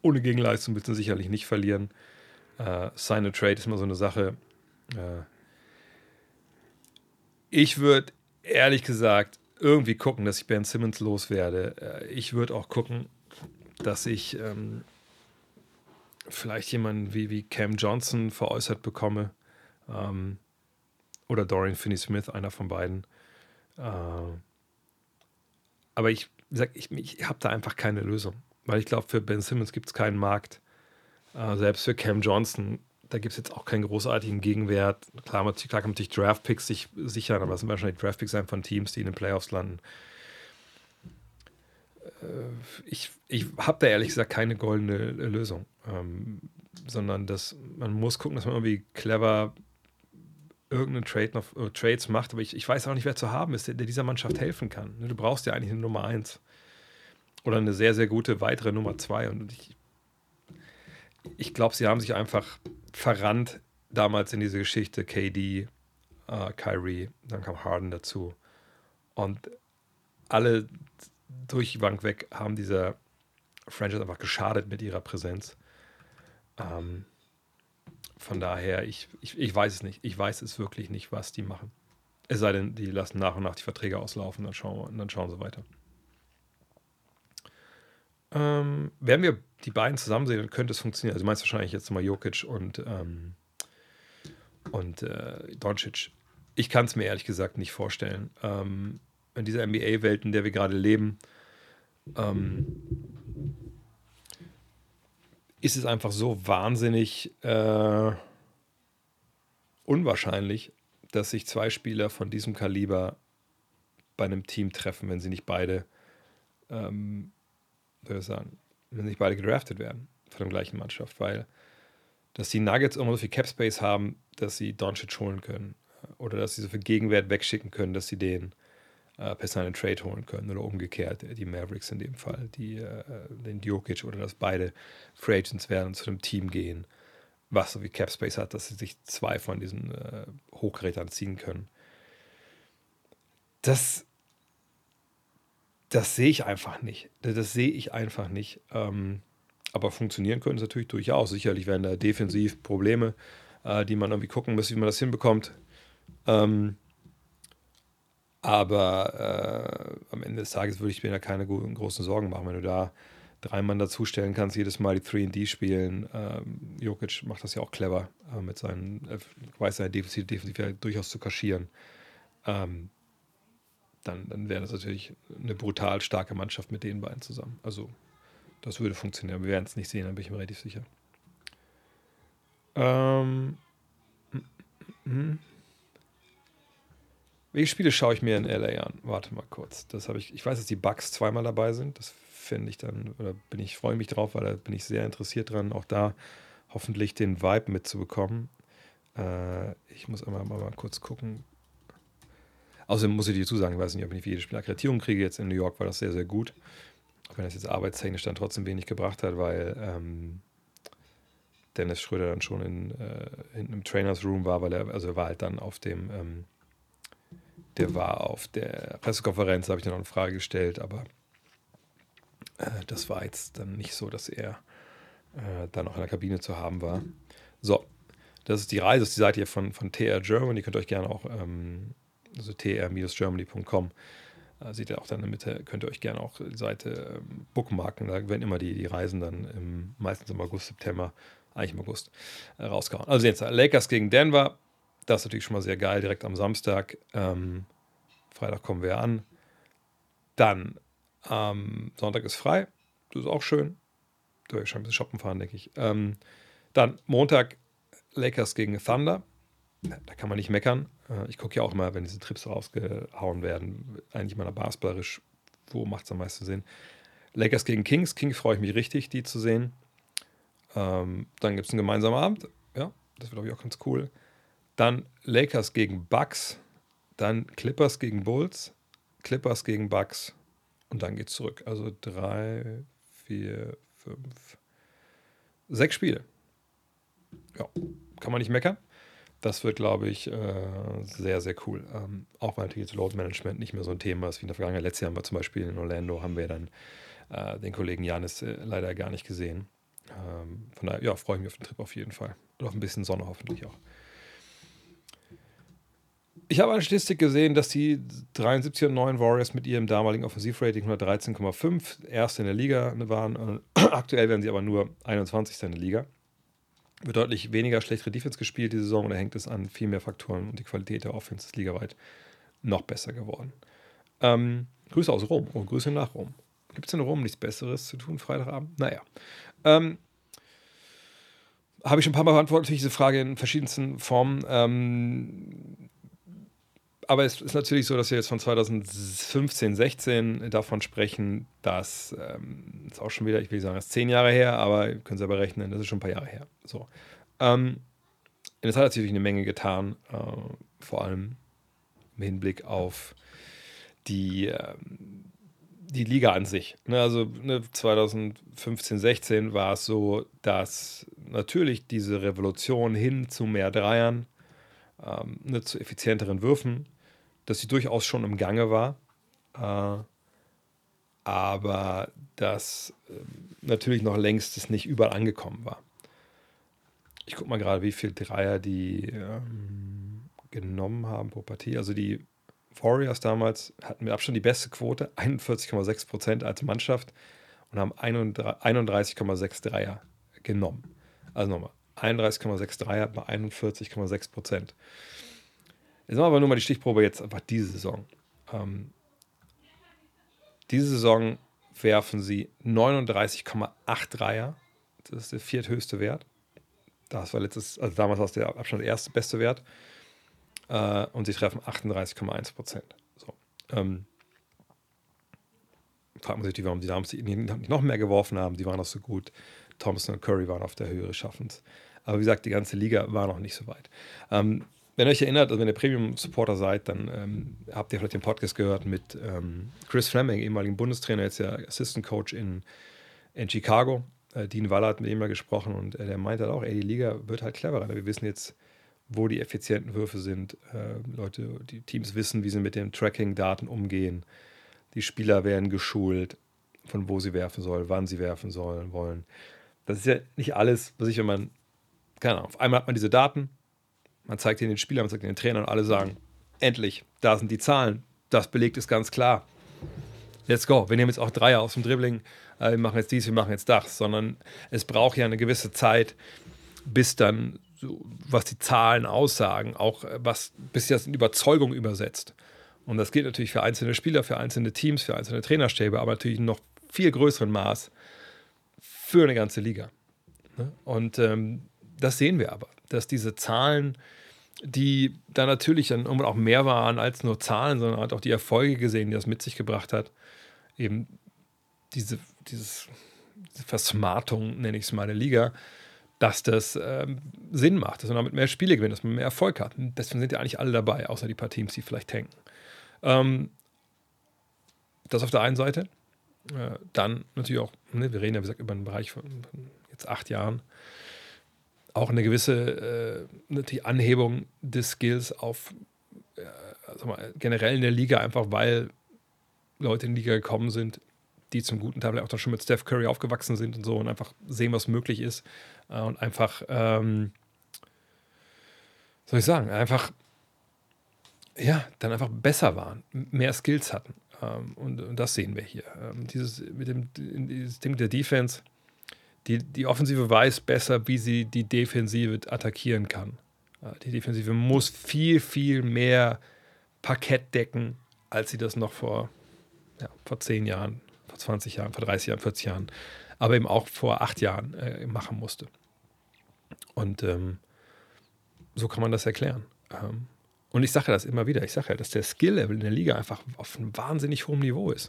Ohne Gegenleistung willst du sicherlich nicht verlieren. Äh, Sign a Trade ist immer so eine Sache. Äh, ich würde ehrlich gesagt irgendwie gucken, dass ich Ben Simmons loswerde. Äh, ich würde auch gucken, dass ich ähm, vielleicht jemanden wie, wie Cam Johnson veräußert bekomme. Ähm, oder Dorian Finney-Smith, einer von beiden. Äh, aber ich wie gesagt, ich, ich habe da einfach keine Lösung. Weil ich glaube, für Ben Simmons gibt es keinen Markt. Äh, selbst für Cam Johnson, da gibt es jetzt auch keinen großartigen Gegenwert. Klar, man, klar kann man sich Draftpicks sich sichern, aber es sind wahrscheinlich Draftpicks sein von Teams, die in den Playoffs landen. Äh, ich ich habe da ehrlich gesagt keine goldene Lösung. Ähm, sondern dass man muss gucken, dass man irgendwie clever irgendeinen Trade noch, äh, Trades macht, aber ich, ich weiß auch nicht, wer zu haben ist, der, der dieser Mannschaft helfen kann. Ne, du brauchst ja eigentlich eine Nummer 1 oder eine sehr, sehr gute weitere Nummer 2 und ich, ich glaube, sie haben sich einfach verrannt damals in diese Geschichte KD, äh, Kyrie, dann kam Harden dazu und alle durch die Bank weg haben dieser Franchise einfach geschadet mit ihrer Präsenz. Ähm, von daher, ich, ich, ich weiß es nicht. Ich weiß es wirklich nicht, was die machen. Es sei denn, die lassen nach und nach die Verträge auslaufen, dann schauen, dann schauen sie weiter. Ähm, werden wir die beiden zusammen sehen, dann könnte es funktionieren. Also meinst wahrscheinlich jetzt mal Jokic und, ähm, und äh, Doncic. Ich kann es mir ehrlich gesagt nicht vorstellen. Ähm, in dieser NBA-Welt, in der wir gerade leben, ähm, ist es einfach so wahnsinnig äh, unwahrscheinlich, dass sich zwei Spieler von diesem Kaliber bei einem Team treffen, wenn sie nicht beide, ähm, soll ich sagen, wenn nicht beide gedraftet werden von der gleichen Mannschaft, weil dass die Nuggets immer so viel Cap Space haben, dass sie Doncic holen können oder dass sie so viel Gegenwert wegschicken können, dass sie den äh, per seinen Trade holen können oder umgekehrt, äh, die Mavericks in dem Fall, die, äh, den Djokic oder dass beide Free Agents werden und zu einem Team gehen, was so wie Cap Space hat, dass sie sich zwei von diesen äh, Hochgerätern ziehen können. Das, das sehe ich einfach nicht. Das sehe ich einfach nicht. Ähm, aber funktionieren können es natürlich durchaus. Sicherlich werden da defensiv Probleme, äh, die man irgendwie gucken muss, wie man das hinbekommt. Ähm, aber äh, am Ende des Tages würde ich mir da keine großen Sorgen machen, wenn du da drei Mann dazustellen kannst, jedes Mal die 3D spielen. Ähm, Jokic macht das ja auch clever äh, mit seinen, äh, weiß seine Defensiv, Defensiv durchaus zu kaschieren. Ähm, dann, dann wäre das natürlich eine brutal starke Mannschaft mit den beiden zusammen. Also, das würde funktionieren. Wir werden es nicht sehen, da bin ich mir relativ sicher. Ähm, mm, mm, mm. Welche Spiele schaue ich mir in LA an? Warte mal kurz. Das habe ich. Ich weiß, dass die Bugs zweimal dabei sind. Das finde ich dann, oder bin ich, freue mich drauf, weil da bin ich sehr interessiert dran, auch da hoffentlich den Vibe mitzubekommen. Äh, ich muss einmal mal, mal kurz gucken. Außerdem muss ich dir dazu sagen, ich weiß nicht, ob ich für jedes Spiel Akkreditierung kriege. Jetzt in New York war das sehr, sehr gut. Auch wenn das jetzt arbeitstechnisch dann trotzdem wenig gebracht hat, weil ähm, Dennis Schröder dann schon in, äh, in einem Trainers Room war, weil er, also er war halt dann auf dem ähm, der war auf der Pressekonferenz, habe ich dann noch eine Frage gestellt, aber äh, das war jetzt dann nicht so, dass er äh, dann auch in der Kabine zu haben war. So, das ist die Reise, das ist die Seite hier von, von TR Germany. Ihr könnt euch gerne auch, ähm, also tr-germany.com, äh, seht ihr auch dann in der Mitte, könnt ihr euch gerne auch die Seite ähm, bookmarken. Da werden immer die, die Reisen dann im, meistens im August, September, eigentlich im August, äh, rausgehauen. Also jetzt Lakers gegen Denver, das ist natürlich schon mal sehr geil, direkt am Samstag. Ähm, Freitag kommen wir an. Dann ähm, Sonntag ist frei. Das ist auch schön. Du wirst schon ein bisschen shoppen fahren, denke ich. Ähm, dann Montag Lakers gegen Thunder. Da kann man nicht meckern. Äh, ich gucke ja auch immer, wenn diese Trips rausgehauen werden, eigentlich mal basketballerisch, wo macht es am meisten Sinn. Lakers gegen Kings. Kings freue ich mich richtig, die zu sehen. Ähm, dann gibt es einen gemeinsamen Abend. Ja, das wird, glaube ich, auch ganz cool. Dann Lakers gegen Bucks, dann Clippers gegen Bulls, Clippers gegen Bucks und dann geht's zurück. Also drei, vier, fünf, sechs Spiele. Ja, kann man nicht meckern. Das wird, glaube ich, äh, sehr, sehr cool. Ähm, auch weil natürlich jetzt Load Management nicht mehr so ein Thema ist wie in der Vergangenheit. Letztes Jahr haben wir zum Beispiel in Orlando haben wir dann äh, den Kollegen Janis äh, leider gar nicht gesehen. Ähm, von daher, ja, freue ich mich auf den Trip auf jeden Fall. Und auf ein bisschen Sonne hoffentlich auch. Ich habe eine Statistik gesehen, dass die 73 und 9 Warriors mit ihrem damaligen Offensivrating 113,5 erst in der Liga waren. Aktuell werden sie aber nur 21. in der Liga. Wird deutlich weniger schlechtere Defense gespielt die Saison oder hängt es an viel mehr Faktoren und die Qualität der Offense ist ligaweit noch besser geworden. Ähm, Grüße aus Rom und Grüße nach Rom. Gibt es in Rom nichts Besseres zu tun, Freitagabend? Naja. Ähm, habe ich schon ein paar Mal beantwortet, diese Frage in verschiedensten Formen. Ähm, aber es ist natürlich so, dass wir jetzt von 2015, 16 davon sprechen, dass ähm, ist auch schon wieder, ich will sagen, das ist zehn Jahre her, aber ihr könnt selber rechnen, das ist schon ein paar Jahre her. So. Ähm, es hat natürlich eine Menge getan, äh, vor allem im Hinblick auf die, äh, die Liga an sich. Ne, also ne, 2015, 16 war es so, dass natürlich diese Revolution hin zu mehr Dreiern, ähm, ne, zu effizienteren Würfen, dass sie durchaus schon im Gange war. Äh, aber dass äh, natürlich noch längst es nicht überall angekommen war. Ich gucke mal gerade, wie viele Dreier die ähm, genommen haben pro Partie. Also die Warriors damals hatten mit Abstand die beste Quote, 41,6 Prozent als Mannschaft und haben 31,6 Dreier genommen. Also nochmal, 31,6 Dreier bei 41,6 Prozent. Jetzt machen wir aber nur mal die Stichprobe jetzt einfach diese Saison. Ähm, diese Saison werfen sie 39,8 Dreier. Das ist der vierthöchste Wert. Das war letztes, also damals war es der Abstand erste beste Wert. Äh, und sie treffen 38,1 Prozent. So. Ähm, fragt man sich, warum die damals nicht noch mehr geworfen haben. Die waren noch so gut. Thompson und Curry waren auf der Höhe Schaffens. Aber wie gesagt, die ganze Liga war noch nicht so weit. Ähm, wenn ihr euch erinnert, also wenn ihr Premium-Supporter seid, dann ähm, habt ihr vielleicht den Podcast gehört mit ähm, Chris Fleming, ehemaligen Bundestrainer, jetzt ja Assistant Coach in, in Chicago. Äh, Dean Waller hat mit ihm mal gesprochen und äh, der meinte halt auch, ey, die Liga wird halt cleverer. Wir wissen jetzt, wo die effizienten Würfe sind. Äh, Leute, die Teams wissen, wie sie mit den Tracking-Daten umgehen. Die Spieler werden geschult, von wo sie werfen sollen, wann sie werfen sollen, wollen. Das ist ja nicht alles, was ich, wenn man, keine Ahnung, auf einmal hat man diese Daten, man zeigt ihnen den Spielern, man zeigt ihnen den Trainern und alle sagen, endlich, da sind die Zahlen, das belegt ist ganz klar. Let's go. Wir nehmen jetzt auch Dreier aus dem Dribbling, äh, wir machen jetzt dies, wir machen jetzt das, sondern es braucht ja eine gewisse Zeit, bis dann, was die Zahlen aussagen, auch äh, was, bis das in Überzeugung übersetzt. Und das gilt natürlich für einzelne Spieler, für einzelne Teams, für einzelne Trainerstäbe, aber natürlich noch viel größeren Maß für eine ganze Liga. Ne? Und ähm, das sehen wir aber, dass diese Zahlen, die da natürlich dann irgendwann auch mehr waren als nur Zahlen, sondern hat auch die Erfolge gesehen, die das mit sich gebracht hat. Eben diese, dieses, diese Versmartung, nenne ich es mal, der Liga, dass das ähm, Sinn macht, dass man damit mehr Spiele gewinnt, dass man mehr Erfolg hat. Und deswegen sind ja eigentlich alle dabei, außer die paar Teams, die vielleicht tanken. Ähm, das auf der einen Seite. Äh, dann natürlich auch, ne, wir reden ja, wie gesagt, über einen Bereich von, von jetzt acht Jahren auch eine gewisse äh, Anhebung des Skills auf äh, mal, generell in der Liga, einfach weil Leute in die Liga gekommen sind, die zum guten Teil auch dann schon mit Steph Curry aufgewachsen sind und so und einfach sehen, was möglich ist äh, und einfach, ähm, soll ich sagen, einfach, ja, dann einfach besser waren, mehr Skills hatten. Ähm, und, und, das sehen wir hier. Ähm, dieses, mit dem, dieses der Defense, die, die Offensive weiß besser, wie sie die Defensive attackieren kann. Die Defensive muss viel, viel mehr Parkett decken, als sie das noch vor, ja, vor 10 Jahren, vor 20 Jahren, vor 30 Jahren, 40 Jahren, aber eben auch vor 8 Jahren äh, machen musste. Und ähm, so kann man das erklären. Ähm, und ich sage das immer wieder, ich sage ja, dass der Skill-Level in der Liga einfach auf einem wahnsinnig hohen Niveau ist.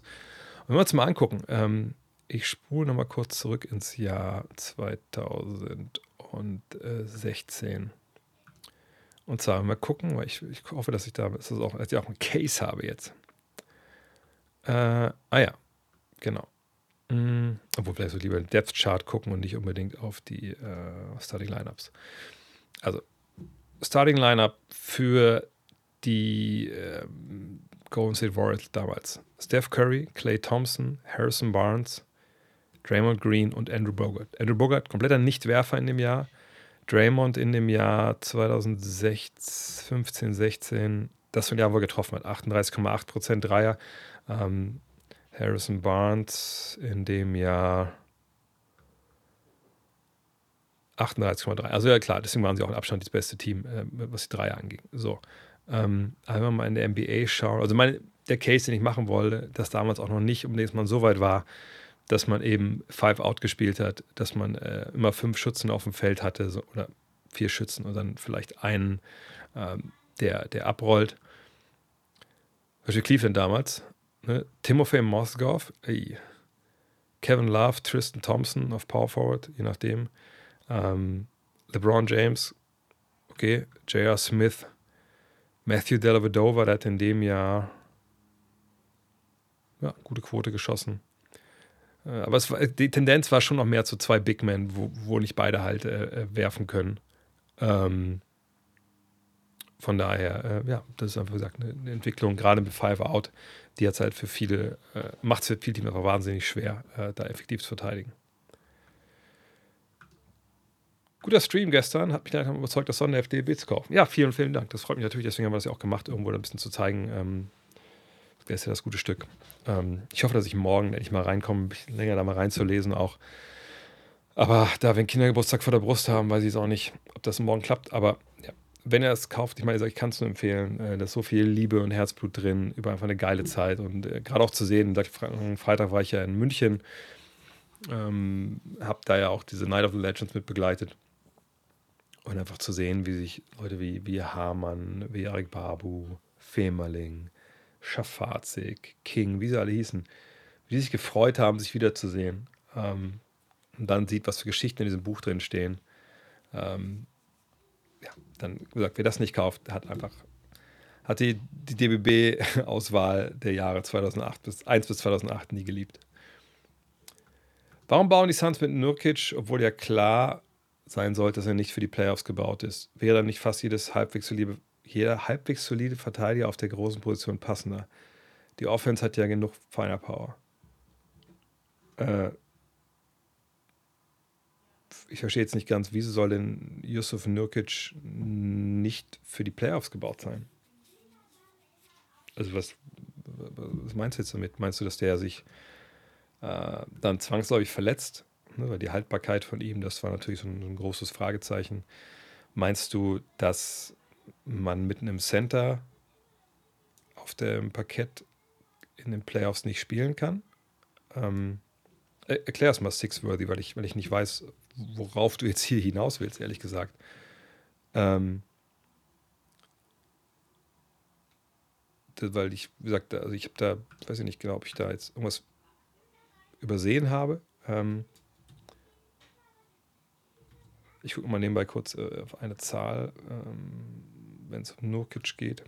Und wenn wir uns mal angucken, ähm, ich spule nochmal kurz zurück ins Jahr 2016. Und zwar mal gucken, weil ich, ich hoffe, dass ich da dass das auch, dass ich auch einen Case habe jetzt. Äh, ah ja, genau. Mhm, obwohl vielleicht so lieber den Depth Chart gucken und nicht unbedingt auf die äh, Starting Lineups. Also Starting Lineup für die äh, Golden State Warriors damals. Steph Curry, Clay Thompson, Harrison Barnes, Draymond Green und Andrew Bogart. Andrew Bogart, kompletter Nichtwerfer in dem Jahr. Draymond in dem Jahr 2016, 15, 16, das von Jahr wohl getroffen hat, 38,8% Dreier. Ähm, Harrison Barnes in dem Jahr 38,3. Also ja klar, deswegen waren sie auch in Abstand das beste Team, äh, was die Dreier anging. So. Ähm, wenn mal in der NBA schauen, also mein, der Case, den ich machen wollte, dass damals auch noch nicht, um den man so weit war, dass man eben Five Out gespielt hat, dass man äh, immer fünf Schützen auf dem Feld hatte so, oder vier Schützen und dann vielleicht einen, ähm, der, der abrollt. Beispiel Cleveland damals. Ne? Timofey Mosgov, ey. Kevin Love, Tristan Thompson auf Power Forward, je nachdem. Ähm, LeBron James, okay, J.R. Smith, Matthew Dellavedova, der hat in dem Jahr ja, gute Quote geschossen. Äh, aber es war, die Tendenz war schon noch mehr zu zwei Big Men, wo, wo nicht beide halt äh, äh werfen können. Ähm, von daher, äh, ja, das ist einfach gesagt eine, Entwicklung, gerade mit Five Out, die hat halt für viele, äh, macht es für viele Teams einfach wahnsinnig schwer, äh, da effektiv zu verteidigen. Guter Stream gestern, hat mich dann überzeugt, das Sonder FDB zu kaufen. Ja, vielen, vielen Dank. Das freut mich natürlich, deswegen haben wir das ja auch gemacht, irgendwo ein bisschen zu zeigen. Ähm, das ist ja das gute Stück. Ähm, ich hoffe, dass ich morgen endlich mal reinkomme, länger da mal reinzulesen auch. Aber da wir einen Kindergeburtstag vor der Brust haben, weiß ich es auch nicht, ob das morgen klappt. Aber ja, wenn er es kauft, ich meine, ich kann es nur empfehlen. Äh, da ist so viel Liebe und Herzblut drin, über einfach eine geile Zeit. Und äh, gerade auch zu sehen, Freitag war ich ja in München, ähm, habe da ja auch diese Night of the Legends mit begleitet. Und einfach zu sehen, wie sich Leute wie, wie Hamann, wie Erik Babu, Femerling, Schafazik, King, wie sie alle hießen, wie die sich gefreut haben, sich wiederzusehen. Ähm, und dann sieht, was für Geschichten in diesem Buch drin stehen. Ähm, ja, dann gesagt, wer das nicht kauft, hat einfach hat die, die DBB-Auswahl der Jahre 2008 bis 1 bis 2008 nie geliebt. Warum bauen die Suns mit Nurkic, obwohl ja klar sein sollte, dass er nicht für die Playoffs gebaut ist? Wäre dann nicht fast jedes halbwegs jeder halbwegs solide Verteidiger auf der großen Position passender? Die Offense hat ja genug Firepower. Äh, ich verstehe jetzt nicht ganz, wieso soll denn Yusuf Nurkic nicht für die Playoffs gebaut sein? Also was, was meinst du jetzt damit? Meinst du, dass der sich äh, dann zwangsläufig verletzt? Ne, weil die Haltbarkeit von ihm, das war natürlich so ein, so ein großes Fragezeichen. Meinst du, dass man mit einem Center auf dem Parkett in den Playoffs nicht spielen kann? Ähm, erklär es mal Sixworthy, weil ich, weil ich nicht weiß, worauf du jetzt hier hinaus willst, ehrlich gesagt. Ähm, weil ich, wie gesagt, also ich habe da, weiß ich nicht genau, ob ich da jetzt irgendwas übersehen habe. Ähm, ich gucke mal nebenbei kurz äh, auf eine Zahl, ähm, wenn es um Nurkic geht.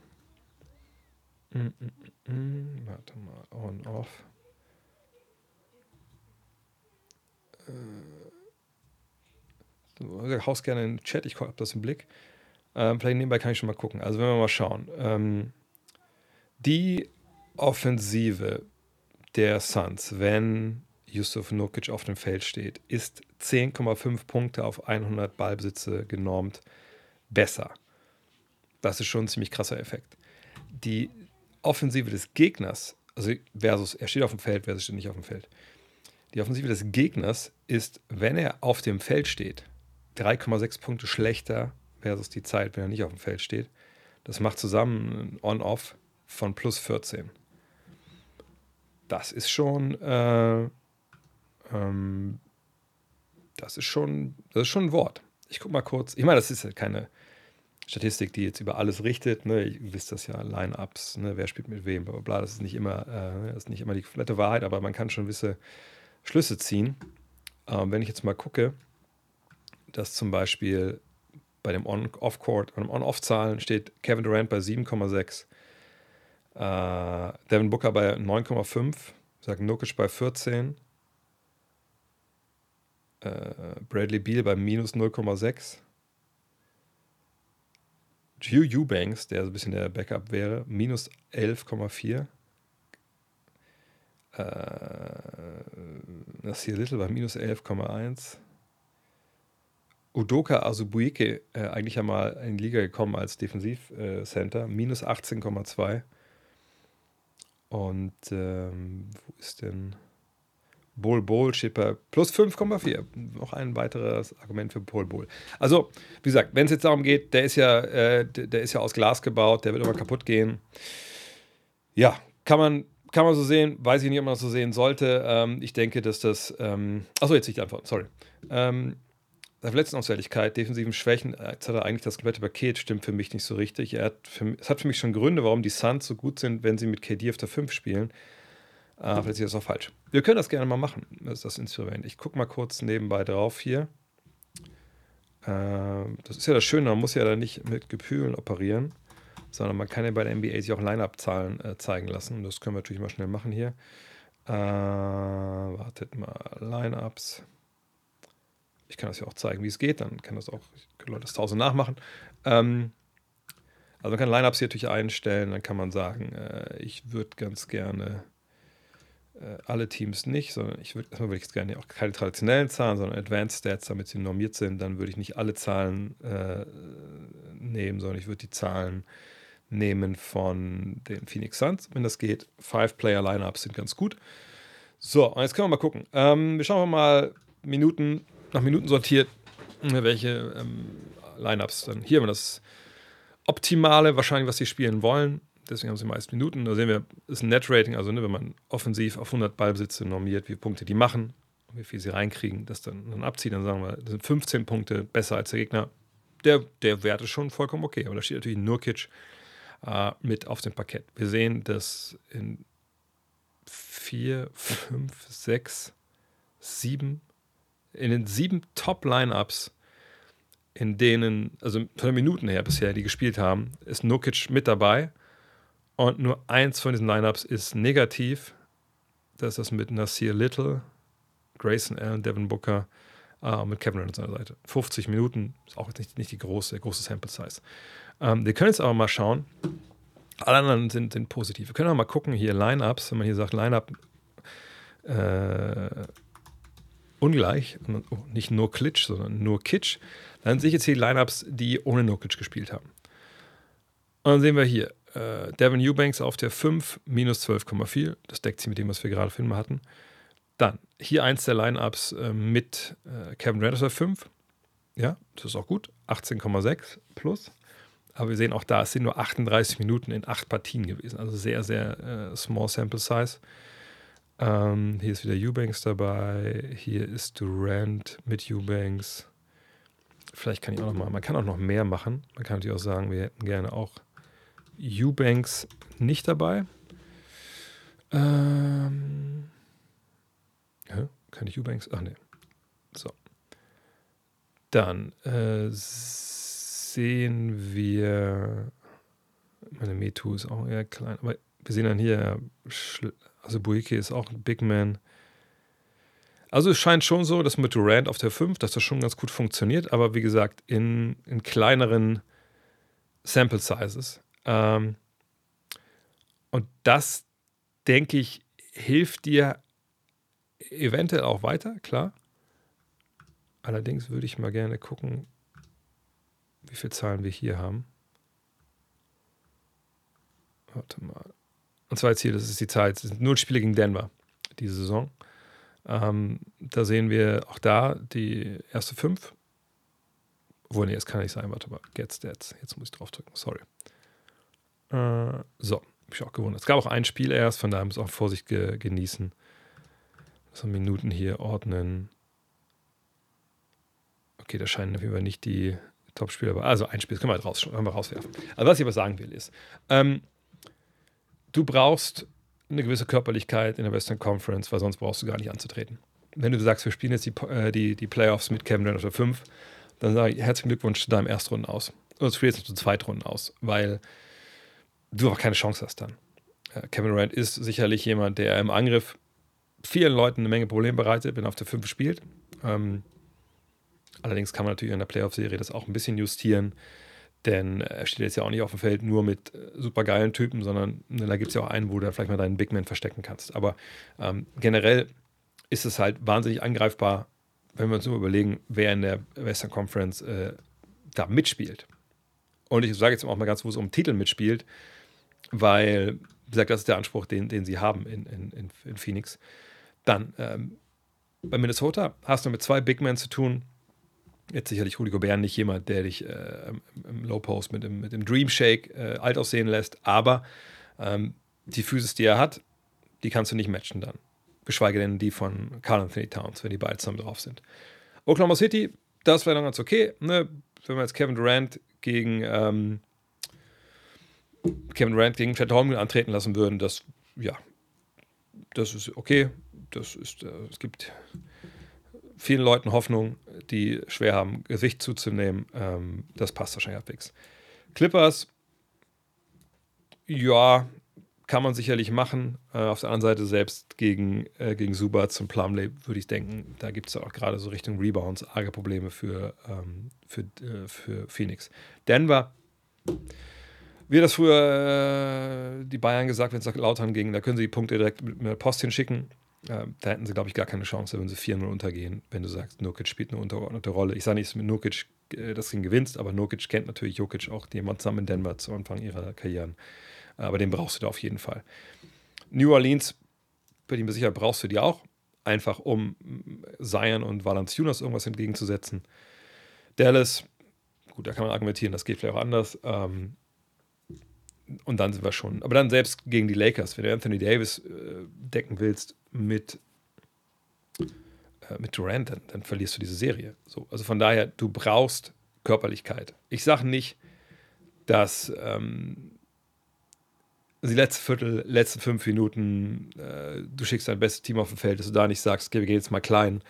Mm, mm, mm, mm, warte mal, on, off. Äh, haust gerne in den Chat, ich habe das im Blick. Ähm, vielleicht nebenbei kann ich schon mal gucken. Also wenn wir mal schauen. Ähm, die Offensive der Suns, wenn Yusuf Nukic auf dem Feld steht, ist 10,5 Punkte auf 100 Ballbesitze genormt besser. Das ist schon ein ziemlich krasser Effekt. Die Offensive des Gegners, also versus, er steht auf dem Feld versus steht nicht auf dem Feld. Die Offensive des Gegners ist, wenn er auf dem Feld steht, 3,6 Punkte schlechter versus die Zeit, wenn er nicht auf dem Feld steht. Das macht zusammen ein On-Off von plus 14. Das ist schon, äh, ähm, das ist schon, das ist schon ein Wort. Ich gucke mal kurz. Ich meine, das ist ja keine Statistik, die jetzt über alles richtet. Ne? Ihr wisst das ja, Line-Ups, ne? wer spielt mit wem, bla, bla, bla. Das ist nicht immer, äh, ist nicht immer die komplette Wahrheit, aber man kann schon gewisse Schlüsse ziehen. Ähm, wenn ich jetzt mal gucke, dass zum Beispiel bei dem On-Off-Court, bei On-Off-Zahlen steht Kevin Durant bei 7,6, äh, Devin Booker bei 9,5, sagt Nukic bei 14, äh, Bradley Beal bei minus 0,6, Drew Eubanks, der so ein bisschen der Backup wäre, minus 11,4. Äh, das hier Little bei minus 11,1. Udoka Azubuike, äh, eigentlich einmal in die Liga gekommen als Defensivcenter, äh, minus 18,2. Und ähm, wo ist denn Bol Bol bei plus 5,4. Noch ein weiteres Argument für Bol Bol. Also, wie gesagt, wenn es jetzt darum geht, der ist ja, äh, der ist ja aus Glas gebaut, der wird immer kaputt gehen. Ja, kann man, kann man so sehen, weiß ich nicht, ob man das so sehen sollte. Ähm, ich denke, dass das. Ähm, achso, jetzt nicht einfach, sorry. Ähm, Verletzungsausfälligkeit, defensiven Schwächen, jetzt hat er eigentlich das komplette Paket, stimmt für mich nicht so richtig. Er hat für, es hat für mich schon Gründe, warum die Suns so gut sind, wenn sie mit KD auf der 5 spielen. Äh, vielleicht ist das auch falsch. Wir können das gerne mal machen, das ist das Instrument. Ich gucke mal kurz nebenbei drauf hier. Äh, das ist ja das Schöne, man muss ja da nicht mit Gefühlen operieren, sondern man kann ja bei der NBA sich auch Line-Up-Zahlen äh, zeigen lassen. Das können wir natürlich mal schnell machen hier. Äh, wartet mal, Line-Ups. Ich kann das ja auch zeigen, wie es geht, dann kann das auch, können Leute das tausend nachmachen. Ähm, also man kann Lineups hier natürlich einstellen, dann kann man sagen, äh, ich würde ganz gerne alle Teams nicht, sondern ich würde erstmal gerne auch keine traditionellen Zahlen, sondern Advanced Stats, damit sie normiert sind. Dann würde ich nicht alle Zahlen äh, nehmen, sondern ich würde die Zahlen nehmen von den Phoenix Suns, wenn das geht. Five-Player-Lineups sind ganz gut. So, und jetzt können wir mal gucken. Ähm, wir schauen mal Minuten, nach Minuten sortiert, welche ähm, Lineups dann hier, wenn das Optimale wahrscheinlich, was sie spielen wollen. Deswegen haben sie meist Minuten. Da sehen wir, ist ein Net-Rating, also ne, wenn man offensiv auf 100 Ballbesitze normiert, wie viele Punkte die machen, wie viel sie reinkriegen, das dann, dann abziehen, dann sagen wir, das sind 15 Punkte besser als der Gegner. Der, der Wert ist schon vollkommen okay, aber da steht natürlich Nurkic äh, mit auf dem Parkett. Wir sehen, dass in vier, fünf, sechs, sieben, in den sieben Top-Lineups in denen, also von den Minuten her bisher, die gespielt haben, ist Nukic mit dabei. Und nur eins von diesen Lineups ist negativ. Das ist das mit Nasir Little, Grayson Allen, Devin Booker äh, mit Kevin an seiner Seite. 50 Minuten ist auch nicht, nicht die große, große Sample Size. Ähm, wir können jetzt aber mal schauen. Alle anderen sind, sind positiv. Wir können auch mal gucken, hier Lineups, wenn man hier sagt Lineup äh, ungleich, oh, nicht nur Klitsch, sondern nur Kitsch, dann sehe ich jetzt hier die Lineups, die ohne Nokic gespielt haben. Und dann sehen wir hier äh, Devin Eubanks auf der 5, minus 12,4. Das deckt sich mit dem, was wir gerade Filme hatten. Dann hier eins der Lineups äh, mit äh, Kevin Durant auf der 5. Ja, das ist auch gut. 18,6 plus. Aber wir sehen auch da, es sind nur 38 Minuten in acht Partien gewesen. Also sehr, sehr äh, small sample size. Ähm, hier ist wieder Eubanks dabei. Hier ist Durant mit Eubanks. Vielleicht kann ich auch noch mal, man kann auch noch mehr machen. Man kann natürlich auch sagen, wir hätten gerne auch Eubanks nicht dabei. Ähm, ja, kann ich Eubanks? Ach ne. So. Dann äh, sehen wir, meine Metu ist auch eher klein, aber wir sehen dann hier, also Buike ist auch ein Big Man. Also es scheint schon so, dass mit Durant auf der 5, dass das schon ganz gut funktioniert, aber wie gesagt, in, in kleineren Sample Sizes. Ähm, und das, denke ich, hilft dir eventuell auch weiter, klar. Allerdings würde ich mal gerne gucken, wie viele Zahlen wir hier haben. Warte mal. Und zwar jetzt hier, das ist die Zeit. Es sind null Spiele gegen Denver diese Saison. Ähm, da sehen wir auch da die erste fünf. Obwohl, nee, das kann nicht sein. Warte mal. Get Stats. Jetzt muss ich draufdrücken. Sorry. Äh, so. Hab ich auch gewundert. Es gab auch ein Spiel erst, von daher muss auch Vorsicht ge genießen. So Minuten hier ordnen. Okay, da scheinen auf jeden Fall nicht die Top-Spieler. Also ein Spiel, das können wir, halt raus, können wir rauswerfen. Also was ich aber sagen will ist, ähm, du brauchst eine gewisse Körperlichkeit in der Western Conference, weil sonst brauchst du gar nicht anzutreten. Wenn du sagst, wir spielen jetzt die, äh, die, die Playoffs mit Kevin Durant auf 5, dann sage ich herzlichen Glückwunsch zu deinem Erstrunden aus. Oder du spielst zu Zweitrunden aus, weil du auch keine Chance hast dann. Äh, Kevin Durant ist sicherlich jemand, der im Angriff vielen Leuten eine Menge Probleme bereitet, wenn er auf der 5 spielt. Ähm, allerdings kann man natürlich in der Playoff-Serie das auch ein bisschen justieren. Denn er steht jetzt ja auch nicht auf dem Feld nur mit äh, super geilen Typen, sondern ne, da gibt es ja auch einen, wo du vielleicht mal deinen Big Man verstecken kannst. Aber ähm, generell ist es halt wahnsinnig angreifbar, wenn wir uns nur überlegen, wer in der Western Conference äh, da mitspielt. Und ich sage jetzt auch mal ganz, wo es um Titel mitspielt, weil, wie gesagt, das ist der Anspruch, den, den sie haben in, in, in Phoenix. Dann ähm, bei Minnesota hast du mit zwei Big Men zu tun, Jetzt sicherlich Rudy Gobert nicht jemand, der dich äh, im Low Post mit dem, mit dem Dream Shake äh, alt aussehen lässt, aber ähm, die Physis, die er hat, die kannst du nicht matchen dann. Geschweige denn die von Carl Anthony Towns, wenn die beide zusammen drauf sind. Oklahoma City, das wäre dann ganz okay. Ne? Wenn wir jetzt Kevin Durant gegen ähm, Kevin Durant gegen Chet Holmgren antreten lassen würden, das, ja, das ist okay. Das ist, äh, es gibt vielen Leuten Hoffnung, die schwer haben, Gewicht zuzunehmen. Ähm, das passt wahrscheinlich halbwegs. Clippers, ja, kann man sicherlich machen. Äh, auf der anderen Seite selbst gegen, äh, gegen Subat zum Plumley würde ich denken, da gibt es auch gerade so Richtung Rebounds arge Probleme für, ähm, für, äh, für Phoenix. Denver, wie das früher äh, die Bayern gesagt, wenn es nach Lautern ging, da können sie die Punkte direkt mit, mit Post hinschicken. Äh, da hätten sie, glaube ich, gar keine Chance, wenn sie 4-0 untergehen, wenn du sagst, Nurkic spielt eine untergeordnete Rolle. Ich sage nicht, dass mit Nurkic äh, das Ding gewinnst, aber Nurkic kennt natürlich Jokic auch, die jemand zusammen in Denver zu Anfang ihrer Karrieren. Aber den brauchst du da auf jeden Fall. New Orleans, bin ich mir sicher, brauchst du die auch. Einfach um Zion und Valanciunas irgendwas entgegenzusetzen. Dallas, gut, da kann man argumentieren, das geht vielleicht auch anders. Ähm, und dann sind wir schon. Aber dann selbst gegen die Lakers, wenn du Anthony Davis äh, decken willst mit, äh, mit Durant, dann, dann, verlierst du diese Serie. So, also von daher, du brauchst Körperlichkeit. Ich sage nicht, dass ähm, die letzte Viertel, letzten fünf Minuten, äh, du schickst dein bestes Team auf dem Feld, dass du da nicht sagst, wir gehen jetzt mal klein.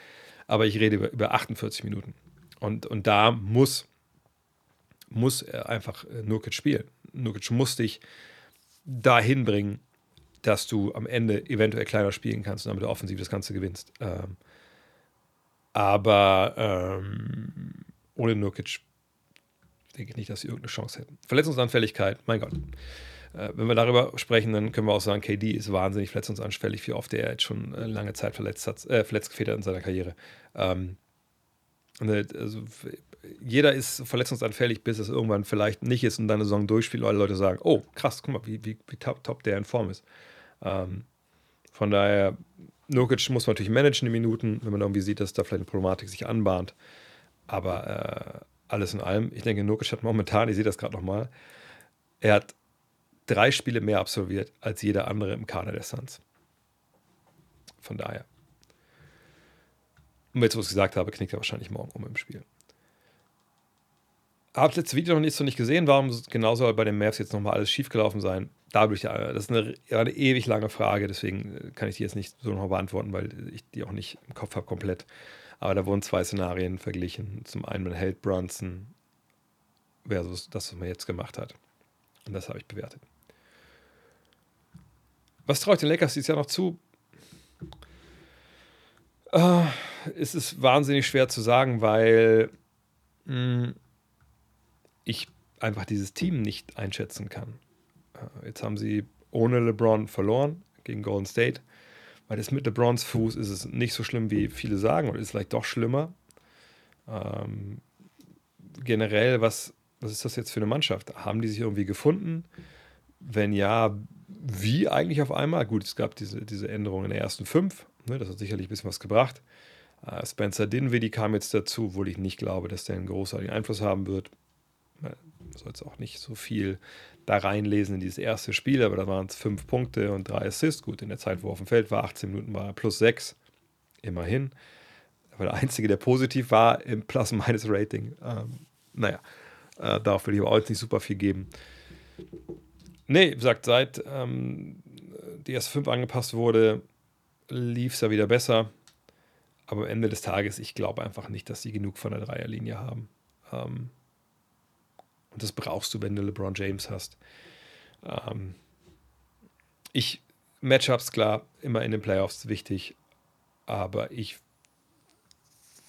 Aber ich rede über, über 48 Minuten. Und, und da muss, muss er einfach äh, Nurkic spielen. Nurkic muss dich dahin bringen, dass du am Ende eventuell kleiner spielen kannst und damit du offensiv das Ganze gewinnst. Ähm, aber ähm, ohne Nurkic denke ich nicht, dass sie irgendeine Chance hätten. Verletzungsanfälligkeit, mein Gott. Äh, wenn wir darüber sprechen, dann können wir auch sagen, KD ist wahnsinnig verletzungsanfällig, wie oft er jetzt schon äh, lange Zeit verletzt hat, äh, verletzt gefedert in seiner Karriere. Ähm, äh, also, jeder ist verletzungsanfällig, bis es irgendwann vielleicht nicht ist und dann eine Saison durchspielt, weil Leute sagen, oh krass, guck mal, wie, wie, wie top, top der in Form ist. Ähm, von daher, Nurkic muss man natürlich managen die Minuten, wenn man irgendwie sieht, dass da vielleicht eine Problematik sich anbahnt. Aber äh, alles in allem, ich denke, Nurkic hat momentan, ich sehe das gerade nochmal, er hat drei Spiele mehr absolviert als jeder andere im Kader der Suns. Von daher. Und jetzt, wo ich es gesagt habe, knickt er wahrscheinlich morgen um im Spiel. Habt letztes Video noch nicht so nicht gesehen, warum genau soll bei den Mavs jetzt nochmal alles schiefgelaufen sein? Dadurch, das ist eine, eine, ewig lange Frage, deswegen äh, kann ich die jetzt nicht so noch beantworten, weil ich die auch nicht im Kopf habe komplett. Aber da wurden zwei Szenarien verglichen. Zum einen mit Held Brunson versus das, was man jetzt gemacht hat. Und das habe ich bewertet. Was traue ich den Lakers dieses Jahr noch zu? Uh, es ist wahnsinnig schwer zu sagen, weil mh, hm, ich einfach dieses Team nicht einschätzen kann. Uh, jetzt haben sie ohne LeBron verloren gegen Golden State. Weil das mit LeBrons Fuß ist es nicht so schlimm, wie viele sagen, oder ist vielleicht doch schlimmer. Ähm, generell, was, was ist das jetzt für eine Mannschaft? Haben die sich irgendwie gefunden? Wenn ja, wie eigentlich auf einmal? Gut, es gab diese, diese Änderung in der ersten fünf. Ne, das hat sicherlich ein bisschen was gebracht. Uh, Spencer Dinwiddie kam jetzt dazu, obwohl ich nicht glaube, dass der einen großartigen Einfluss haben wird. Man soll jetzt auch nicht so viel da reinlesen in dieses erste Spiel, aber da waren es fünf Punkte und drei Assists. Gut, in der Zeit, wo er auf dem Feld war, 18 Minuten war er plus sechs. Immerhin. Aber der Einzige, der positiv war im Plus-Minus-Rating. Ähm, naja, äh, darauf will ich aber auch nicht super viel geben. Nee, wie gesagt, seit ähm, die erste 5 angepasst wurde, lief es ja wieder besser. Aber am Ende des Tages, ich glaube einfach nicht, dass sie genug von der Dreierlinie haben. Ähm, und das brauchst du, wenn du LeBron James hast. Ähm, ich, Matchups, klar, immer in den Playoffs wichtig. Aber ich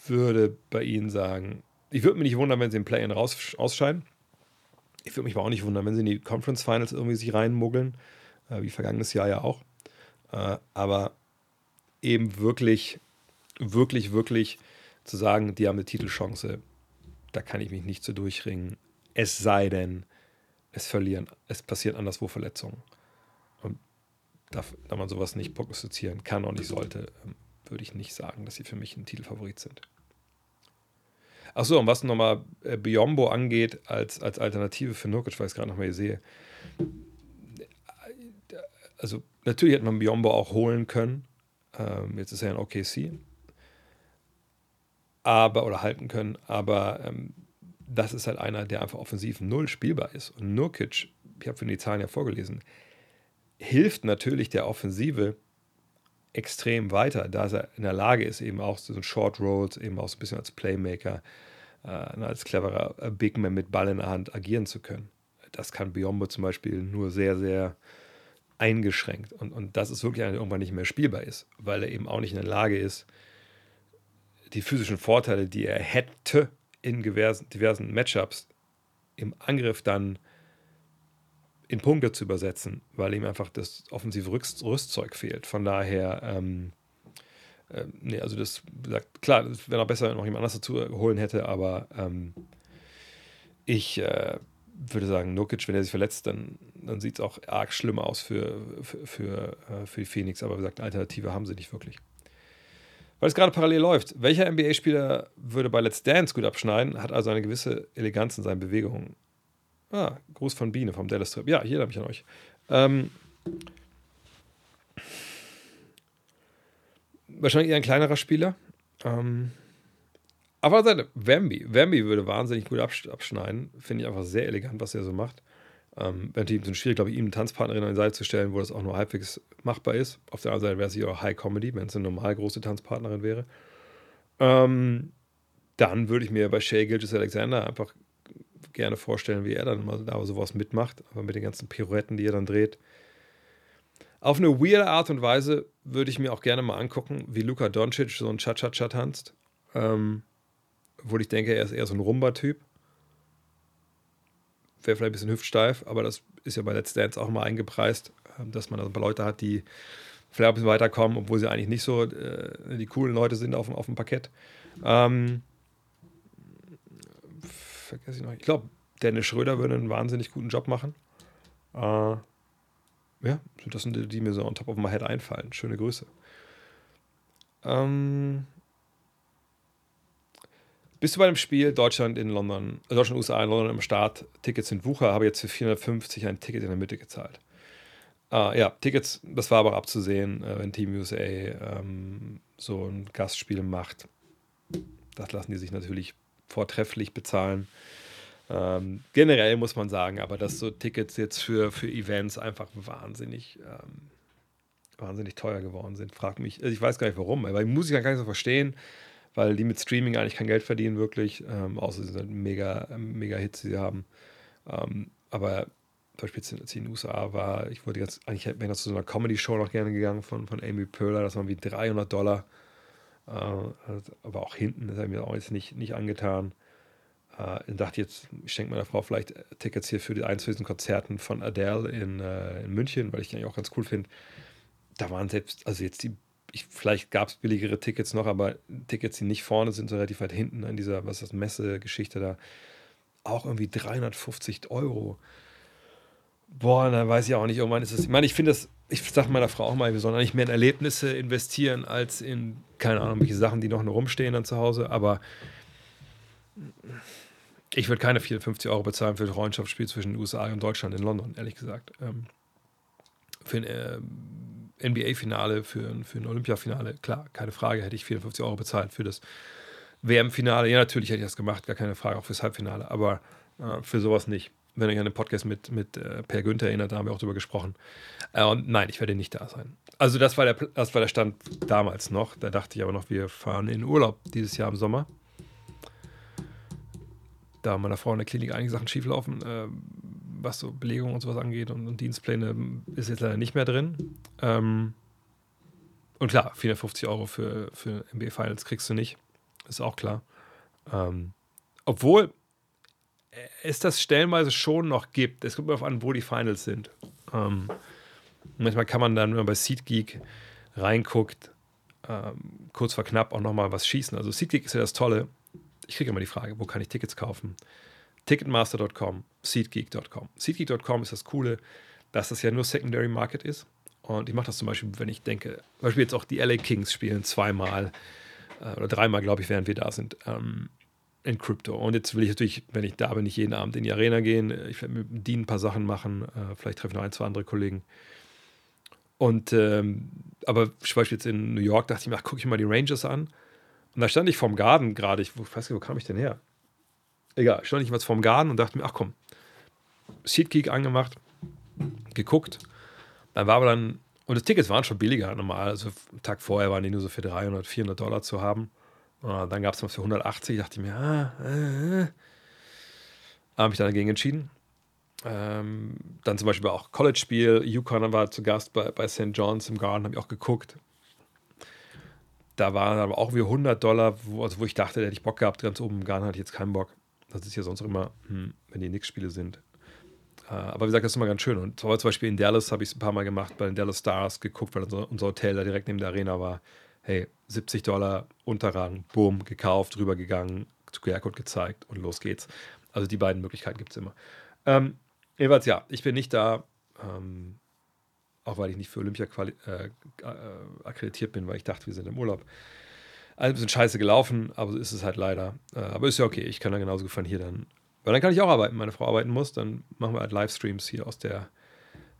würde bei ihnen sagen, ich würde mich nicht wundern, wenn sie im Play-In ausscheiden. Ich würde mich aber auch nicht wundern, wenn sie in die Conference Finals irgendwie sich reinmuggeln, äh, wie vergangenes Jahr ja auch. Äh, aber eben wirklich, wirklich, wirklich zu sagen, die haben eine Titelchance, da kann ich mich nicht so durchringen. Es sei denn, es verlieren, es passieren anderswo Verletzungen. Und da, da man sowas nicht prognostizieren kann und nicht sollte, ähm, würde ich nicht sagen, dass sie für mich ein Titelfavorit sind. Achso, und was nochmal äh, Biombo angeht, als, als Alternative für Nurkic, weil ich es gerade nochmal hier sehe. Also, natürlich hätte man Biombo auch holen können. Ähm, jetzt ist er in OKC. Aber, oder halten können. Aber ähm, das ist halt einer, der einfach offensiv null spielbar ist. Und Nurkic, ich habe für die Zahlen ja vorgelesen, hilft natürlich der Offensive extrem weiter, da er in der Lage ist, eben auch so Short Rolls, eben auch so ein bisschen als Playmaker, äh, als cleverer äh, Big Man mit Ball in der Hand agieren zu können. Das kann Biombo zum Beispiel nur sehr, sehr eingeschränkt. Und, und das ist wirklich einer, der irgendwann nicht mehr spielbar ist, weil er eben auch nicht in der Lage ist, die physischen Vorteile, die er hätte in diversen, Matchups, im Angriff dann in Punkte zu übersetzen, weil ihm einfach das offensive Rüstzeug fehlt. Von daher, ähm, äh, nee, also das, klar, es wäre noch besser, wenn noch jemand anders dazu holen hätte, aber ähm, ich äh, würde sagen, Nukic, wenn er sich verletzt, dann, dann sieht es auch arg schlimm aus für, für, für, äh, für die Phoenix, aber wie gesagt, Alternative haben sie nicht wirklich. Weil es gerade parallel läuft. Welcher NBA-Spieler würde bei Let's Dance gut abschneiden, hat also eine gewisse Eleganz in seinen Bewegungen. Ah, Gruß von Biene vom Dallas Trip. Ja, hier habe ich an euch. Ähm, wahrscheinlich eher ein kleinerer Spieler. Ähm, aber seine Wemby. Wemby würde wahnsinnig gut abschneiden. Finde ich einfach sehr elegant, was er so macht. Ähm, Wäre natürlich ein bisschen schwierig, glaube ich, ihm eine Tanzpartnerin an die Seite zu stellen, wo das auch nur halbwegs machbar ist. Auf der anderen Seite wäre es auch High Comedy, wenn es eine normal große Tanzpartnerin wäre. Ähm, dann würde ich mir bei Shay Gilgis Alexander einfach gerne vorstellen, wie er dann mal da sowas mitmacht, aber mit den ganzen Pirouetten, die er dann dreht. Auf eine weirde Art und Weise würde ich mir auch gerne mal angucken, wie Luka Doncic so ein Cha-Cha-Cha tanzt. Ähm, obwohl ich denke, er ist eher so ein Rumba-Typ. Wäre vielleicht ein bisschen hüftsteif, aber das ist ja bei Let's Dance auch mal eingepreist, ähm, dass man da ein paar Leute hat, die vielleicht ein bisschen weiterkommen, obwohl sie eigentlich nicht so äh, die coolen Leute sind auf, auf dem Parkett. Ähm, vergesse ich noch. Ich glaube, Dennis Schröder würde einen wahnsinnig guten Job machen. Äh, ja, das sind die, die mir so on top of my head einfallen. Schöne Grüße. Ähm, bist du bei dem Spiel Deutschland in London, äh, Deutschland, USA in London im Start, Tickets sind Wucher, habe jetzt für 450 ein Ticket in der Mitte gezahlt. Uh, ja, Tickets, das war aber abzusehen, äh, wenn Team USA ähm, so ein Gastspiel macht. Das lassen die sich natürlich vortrefflich bezahlen. Ähm, generell muss man sagen, aber dass so Tickets jetzt für, für Events einfach wahnsinnig, ähm, wahnsinnig teuer geworden sind, fragt mich. Also ich weiß gar nicht warum, aber muss ich gar nicht so verstehen, weil die mit Streaming eigentlich kein Geld verdienen, wirklich, ähm, außer sie sind mega, mega Hits, die sie haben. Ähm, aber zum Beispiel ich in den USA war, ich wollte jetzt, eigentlich wäre ich zu so einer Comedy-Show noch gerne gegangen von, von Amy Pöhler, das waren wie 300 Dollar äh, aber auch hinten, das ich mir auch jetzt nicht, nicht angetan. Äh, ich dachte jetzt, ich schenke meiner Frau vielleicht Tickets hier für die einzelnen Konzerten von Adele in, äh, in München, weil ich die eigentlich auch ganz cool finde. Da waren selbst, also jetzt die, ich, vielleicht gab es billigere Tickets noch, aber Tickets, die nicht vorne sind, so relativ weit hinten in dieser, was ist das, Messe-Geschichte da, auch irgendwie 350 Euro. Boah, da weiß ich auch nicht, irgendwann ist es, ich meine, ich finde das ich sage meiner Frau auch mal, wir sollen eigentlich mehr in Erlebnisse investieren, als in, keine Ahnung, welche Sachen, die noch nur rumstehen dann zu Hause. Aber ich würde keine 54 Euro bezahlen für ein Freundschaftsspiel zwischen den USA und Deutschland in London, ehrlich gesagt. Ähm, für ein äh, NBA-Finale, für, für ein Olympiafinale, klar, keine Frage, hätte ich 54 Euro bezahlt für das WM-Finale. Ja, natürlich hätte ich das gemacht, gar keine Frage, auch fürs Halbfinale, aber äh, für sowas nicht wenn ihr euch an den Podcast mit, mit äh, Per Günther erinnert, da haben wir auch drüber gesprochen. Äh, und nein, ich werde nicht da sein. Also das war, der, das war der Stand damals noch. Da dachte ich aber noch, wir fahren in Urlaub dieses Jahr im Sommer. Da meiner Frau in der Klinik einige Sachen schieflaufen, äh, was so Belegung und sowas angeht und, und, Dienstpläne ist jetzt leider nicht mehr drin. Ähm, und klar, 450 Euro für, für NBA Finals kriegst du nicht. Ist auch klar. Ähm, obwohl, es das stellenweise schon noch gibt. Es kommt darauf an, wo die Finals sind. Ähm, manchmal kann man dann, wenn man bei SeatGeek reinguckt, ähm, kurz vor knapp auch nochmal was schießen. Also SeatGeek ist ja das Tolle. Ich kriege immer die Frage, wo kann ich Tickets kaufen? Ticketmaster.com, SeatGeek.com. SeatGeek.com ist das Coole, dass das ja nur Secondary Market ist. Und ich mache das zum Beispiel, wenn ich denke, zum Beispiel jetzt auch die LA Kings spielen zweimal äh, oder dreimal, glaube ich, während wir da sind. Ähm, in Crypto. Und jetzt will ich natürlich, wenn ich da bin, nicht jeden Abend in die Arena gehen. Ich werde mit Dean ein paar Sachen machen. Äh, vielleicht treffe ich noch ein, zwei andere Kollegen. Und, ähm, aber zum Beispiel jetzt in New York dachte ich mir, gucke ich mal die Rangers an. Und da stand ich vorm Garten gerade. Ich weiß nicht, wo kam ich denn her? Egal, stand ich jetzt vorm Garten und dachte mir, ach komm, SeatGeek angemacht, geguckt. Dann war aber dann Und die Tickets waren schon billiger normal. Also am Tag vorher waren die nur so für 300, 400 Dollar zu haben. Und dann gab es noch für 180. Dachte ich mir, ah, äh, habe ich dann dagegen entschieden. Ähm, dann zum Beispiel auch College-Spiel. Yukon war zu Gast bei, bei St. John's im Garden, habe ich auch geguckt. Da waren aber auch wie 100 Dollar, wo, also wo ich dachte, da hätte ich Bock gehabt. Ganz oben im Garden hatte ich jetzt keinen Bock. Das ist ja sonst auch immer, hm, wenn die Nix-Spiele sind. Äh, aber wie gesagt, das ist immer ganz schön. Und zum Beispiel in Dallas habe ich es ein paar Mal gemacht, bei den Dallas Stars geguckt, weil unser, unser Hotel da direkt neben der Arena war. Hey, 70 Dollar Unterrang, boom, gekauft, rübergegangen, QR-Code gezeigt und los geht's. Also die beiden Möglichkeiten gibt es immer. Ähm, jedenfalls ja, ich bin nicht da, ähm, auch weil ich nicht für Olympia äh, äh, akkreditiert bin, weil ich dachte, wir sind im Urlaub. Alles ein bisschen scheiße gelaufen, aber so ist es halt leider. Äh, aber ist ja okay, ich kann da genauso von hier dann weil dann kann ich auch arbeiten. Meine Frau arbeiten muss, dann machen wir halt Livestreams hier aus der,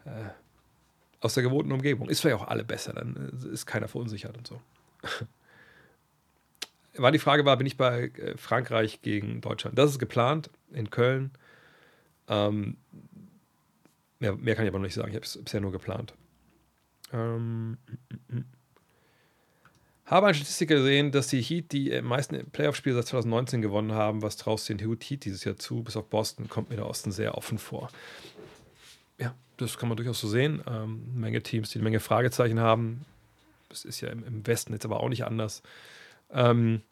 äh, aus der gewohnten Umgebung. Ist vielleicht auch alle besser, dann äh, ist keiner verunsichert und so. war die Frage war, bin ich bei äh, Frankreich gegen Deutschland? Das ist geplant in Köln. Ähm, mehr, mehr, kann ich aber noch nicht sagen. Ich habe es bisher nur geplant. Ähm, mm, mm, mm. Habe eine Statistik gesehen, dass die Heat die meisten Playoff-Spiele seit 2019 gewonnen haben. Was traust den Heat dieses Jahr zu? Bis auf Boston kommt mir der Osten sehr offen vor. Ja, das kann man durchaus so sehen. Ähm, Menge Teams, die eine Menge Fragezeichen haben. Das ist ja im, im Westen jetzt aber auch nicht anders. Ähm,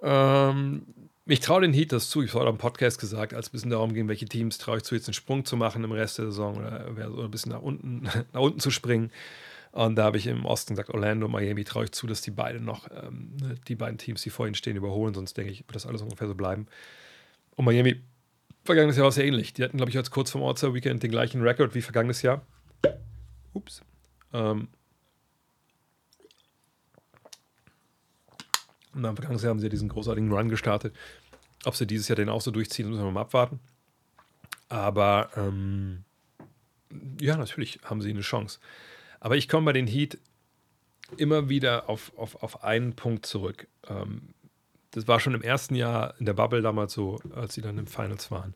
ähm, ich traue den Heat das zu. Ich habe auch im Podcast gesagt, als es ein bisschen darum ging, welche Teams traue ich zu, jetzt einen Sprung zu machen im Rest der Saison oder, oder ein bisschen nach unten, nach unten zu springen. Und da habe ich im Osten gesagt, Orlando, Miami traue ich zu, dass die beiden noch, ähm, ne, die beiden Teams, die vor ihnen stehen, überholen. Sonst denke ich, wird das alles ungefähr so bleiben. Und Miami, vergangenes Jahr war es sehr ähnlich. Die hatten, glaube ich, jetzt kurz vor All-Star Weekend den gleichen Rekord wie vergangenes Jahr. Ups. Ähm, und am vergangenen Jahr haben sie ja diesen großartigen Run gestartet. Ob sie dieses Jahr den auch so durchziehen, müssen wir mal abwarten. Aber ähm, ja, natürlich haben sie eine Chance. Aber ich komme bei den Heat immer wieder auf, auf, auf einen Punkt zurück. Ähm, das war schon im ersten Jahr in der Bubble damals so, als sie dann im Finals waren.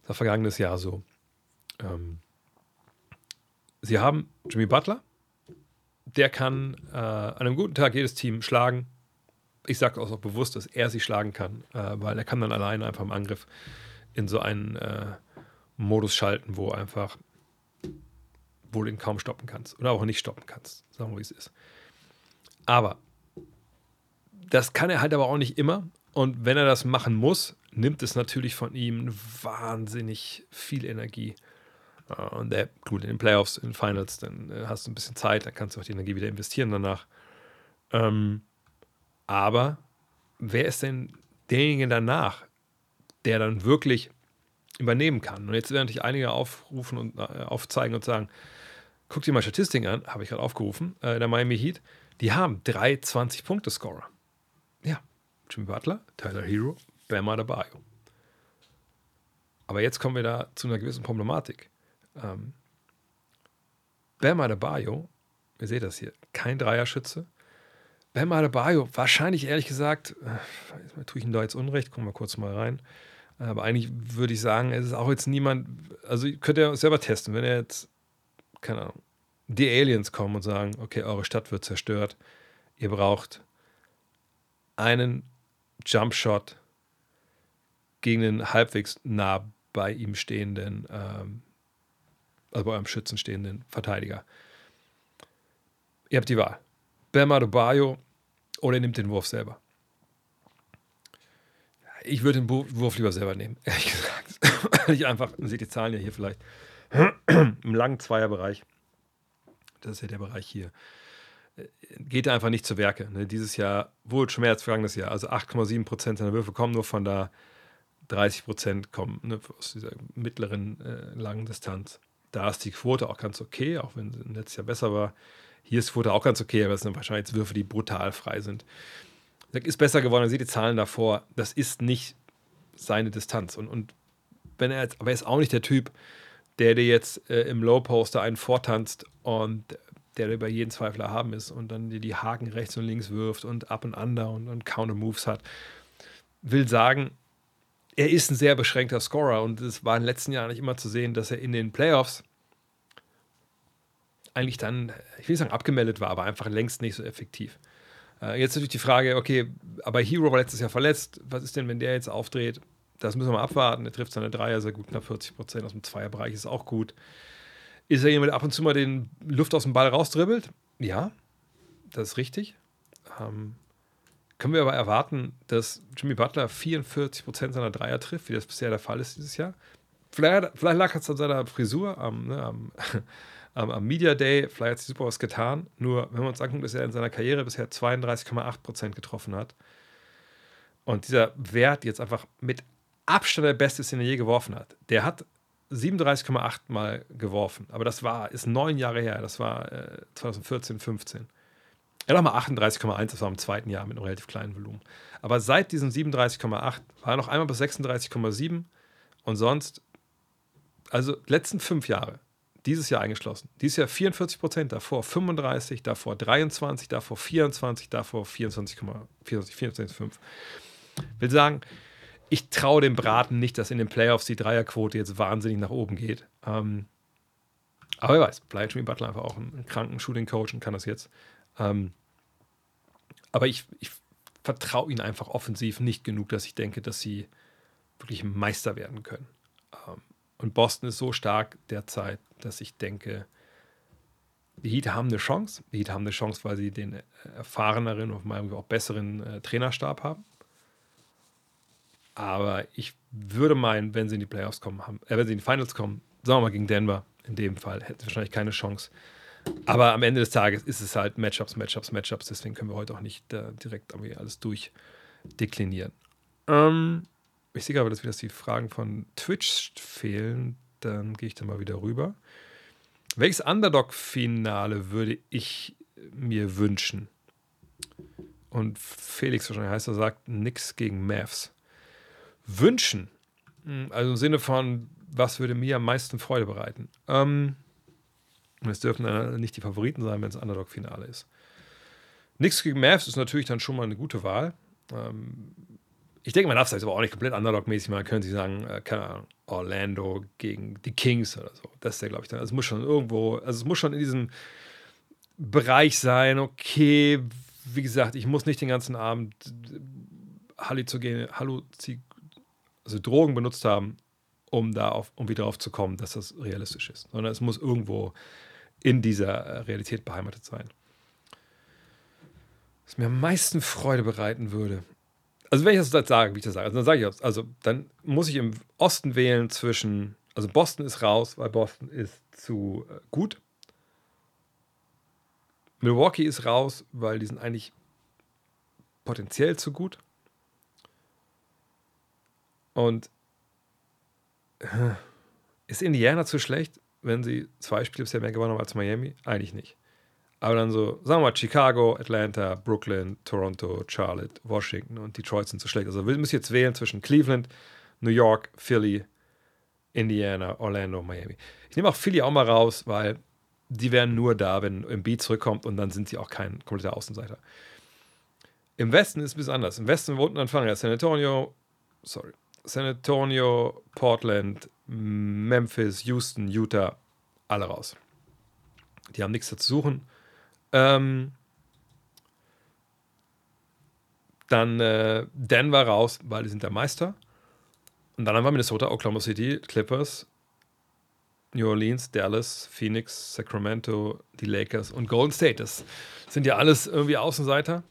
Das war vergangenes Jahr so. Ähm, sie haben Jimmy Butler, der kann äh, an einem guten Tag jedes Team schlagen. Ich sage auch bewusst, dass er sie schlagen kann, äh, weil er kann dann alleine einfach im Angriff in so einen äh, Modus schalten, wo einfach wo du ihn kaum stoppen kannst oder auch nicht stoppen kannst. Sagen wir, wie es ist. Aber das kann er halt aber auch nicht immer. Und wenn er das machen muss, nimmt es natürlich von ihm wahnsinnig viel Energie. Äh, und der, gut, in den Playoffs, in den Finals, dann äh, hast du ein bisschen Zeit, dann kannst du auch die Energie wieder investieren danach. Ähm, aber wer ist denn derjenige danach, der dann wirklich übernehmen kann? Und jetzt werden natürlich einige aufrufen und äh, aufzeigen und sagen, guck dir mal Statistiken an, habe ich gerade aufgerufen, äh, der Miami Heat, die haben drei 20-Punkte-Scorer. Ja, Jimmy Butler, Tyler Hero, Bam Adebayo. Aber jetzt kommen wir da zu einer gewissen Problematik. Ähm, Bam Adebayo, ihr seht das hier, kein Dreierschütze. Bam Adebayo, wahrscheinlich ehrlich gesagt, äh, tue ich ihm da jetzt Unrecht, gucken wir kurz mal rein. Aber eigentlich würde ich sagen, es ist auch jetzt niemand, also könnt ihr selber testen, wenn er jetzt keine Ahnung, die Aliens kommen und sagen, okay, eure Stadt wird zerstört, ihr braucht einen Jumpshot gegen den halbwegs nah bei ihm stehenden, ähm, also bei eurem Schützen stehenden Verteidiger. Ihr habt die Wahl. Bam Adebayo oder ihr nehmt den Wurf selber. Ich würde den Wurf lieber selber nehmen, ehrlich gesagt. ich einfach, man sieht die Zahlen ja hier vielleicht. im langen Zweierbereich, das ist ja der Bereich hier, äh, geht er einfach nicht zu Werke. Ne? Dieses Jahr wohl als vergangenes Jahr. Also 8,7 Prozent seiner Würfe kommen nur von da, 30 Prozent kommen ne, aus dieser mittleren äh, langen Distanz. Da ist die Quote auch ganz okay, auch wenn sie letztes Jahr besser war. Hier ist die Quote auch ganz okay, aber es sind wahrscheinlich jetzt Würfe, die brutal frei sind. Ist besser geworden, man sieht die Zahlen davor. Das ist nicht seine Distanz. Und, und wenn er jetzt, aber er ist auch nicht der Typ, der dir jetzt äh, im Low-Poster einen vortanzt und der über jeden Zweifler haben ist und dann dir die Haken rechts und links wirft und up und under und, und Counter-Moves hat. Will sagen, er ist ein sehr beschränkter Scorer und es war in den letzten Jahren nicht immer zu sehen, dass er in den Playoffs eigentlich dann, ich will sagen abgemeldet war, aber einfach längst nicht so effektiv. Äh, jetzt natürlich die Frage, okay, aber Hero war letztes Jahr verletzt. Was ist denn, wenn der jetzt aufdreht? Das müssen wir mal abwarten. Er trifft seine Dreier sehr gut, knapp 40 Prozent aus dem Zweierbereich ist auch gut. Ist er jemand, der ab und zu mal den Luft aus dem Ball rausdribbelt? Ja, das ist richtig. Ähm, können wir aber erwarten, dass Jimmy Butler 44 Prozent seiner Dreier trifft, wie das bisher der Fall ist dieses Jahr? Vielleicht, vielleicht lag es an seiner Frisur am, ne, am, am, am, Media Day, vielleicht hat sich super was getan. Nur, wenn wir uns angucken, dass er in seiner Karriere bisher 32,8 Prozent getroffen hat und dieser Wert jetzt einfach mit Abstand der beste ist, den er je geworfen hat. Der hat 37,8 Mal geworfen, aber das war, ist neun Jahre her, das war äh, 2014, 15. Er hat mal 38,1, das war im zweiten Jahr mit einem relativ kleinen Volumen. Aber seit diesem 37,8 war er noch einmal bis 36,7 und sonst, also letzten fünf Jahre, dieses Jahr eingeschlossen. Dieses Jahr 44 Prozent, davor 35, davor 23, davor 24, davor 24,5. 24, Will sagen, ich traue dem Braten nicht, dass in den Playoffs die Dreierquote jetzt wahnsinnig nach oben geht. Ähm, aber wer weiß, vielleicht Jimmy Butler einfach auch einen kranken Shooting-Coach und kann das jetzt. Ähm, aber ich, ich vertraue ihnen einfach offensiv nicht genug, dass ich denke, dass sie wirklich Meister werden können. Ähm, und Boston ist so stark derzeit, dass ich denke, die Heat haben eine Chance. Die Heat haben eine Chance, weil sie den erfahreneren und auch besseren äh, Trainerstab haben. Aber ich würde meinen, wenn sie in die Playoffs kommen, haben, äh, wenn sie in die Finals kommen, sagen wir mal gegen Denver, in dem Fall, hätten sie wahrscheinlich keine Chance. Aber am Ende des Tages ist es halt Matchups, Matchups, Matchups. Deswegen können wir heute auch nicht äh, direkt irgendwie alles durchdeklinieren. Ähm, ich sehe aber, dass, dass die Fragen von Twitch fehlen. Dann gehe ich da mal wieder rüber. Welches Underdog-Finale würde ich mir wünschen? Und Felix wahrscheinlich heißt er, sagt nichts gegen Mavs wünschen? Hm, also im Sinne von, was würde mir am meisten Freude bereiten? Ähm, es dürfen nicht die Favoriten sein, wenn es Underdog-Finale ist. Nichts gegen Mavs ist natürlich dann schon mal eine gute Wahl. Ähm, ich denke, man darf es aber auch nicht komplett Underdog-mäßig machen. Können Sie sagen, äh, keine Ahnung, Orlando gegen die Kings oder so. Das ist ja, glaube ich, dann. Also es muss schon irgendwo, also es muss schon in diesem Bereich sein, okay, wie gesagt, ich muss nicht den ganzen Abend Halluzogene, Halluzig also Drogen benutzt haben, um da auf, um wieder darauf zu kommen, dass das realistisch ist. Sondern es muss irgendwo in dieser äh, Realität beheimatet sein. Was mir am meisten Freude bereiten würde. Also wenn ich das sage, wie ich das sage, also dann sage ich. Also dann muss ich im Osten wählen zwischen, also Boston ist raus, weil Boston ist zu äh, gut. Milwaukee ist raus, weil die sind eigentlich potenziell zu gut. Und äh, ist Indiana zu schlecht, wenn sie zwei Spiele bisher mehr gewonnen haben als Miami? Eigentlich nicht. Aber dann so, sagen wir mal, Chicago, Atlanta, Brooklyn, Toronto, Charlotte, Washington und Detroit sind zu schlecht. Also wir müssen jetzt wählen zwischen Cleveland, New York, Philly, Indiana, Orlando, Miami. Ich nehme auch Philly auch mal raus, weil die wären nur da, wenn Embiid zurückkommt und dann sind sie auch kein kompletter Außenseiter. Im Westen ist es ein bisschen anders. Im Westen wohnten Anfang ja San Antonio, sorry, San Antonio, Portland, Memphis, Houston, Utah, alle raus. Die haben nichts zu suchen. Ähm, dann äh, Denver raus, weil die sind der Meister. Und dann haben wir Minnesota, Oklahoma City, Clippers, New Orleans, Dallas, Phoenix, Sacramento, die Lakers und Golden State. Das sind ja alles irgendwie Außenseiter.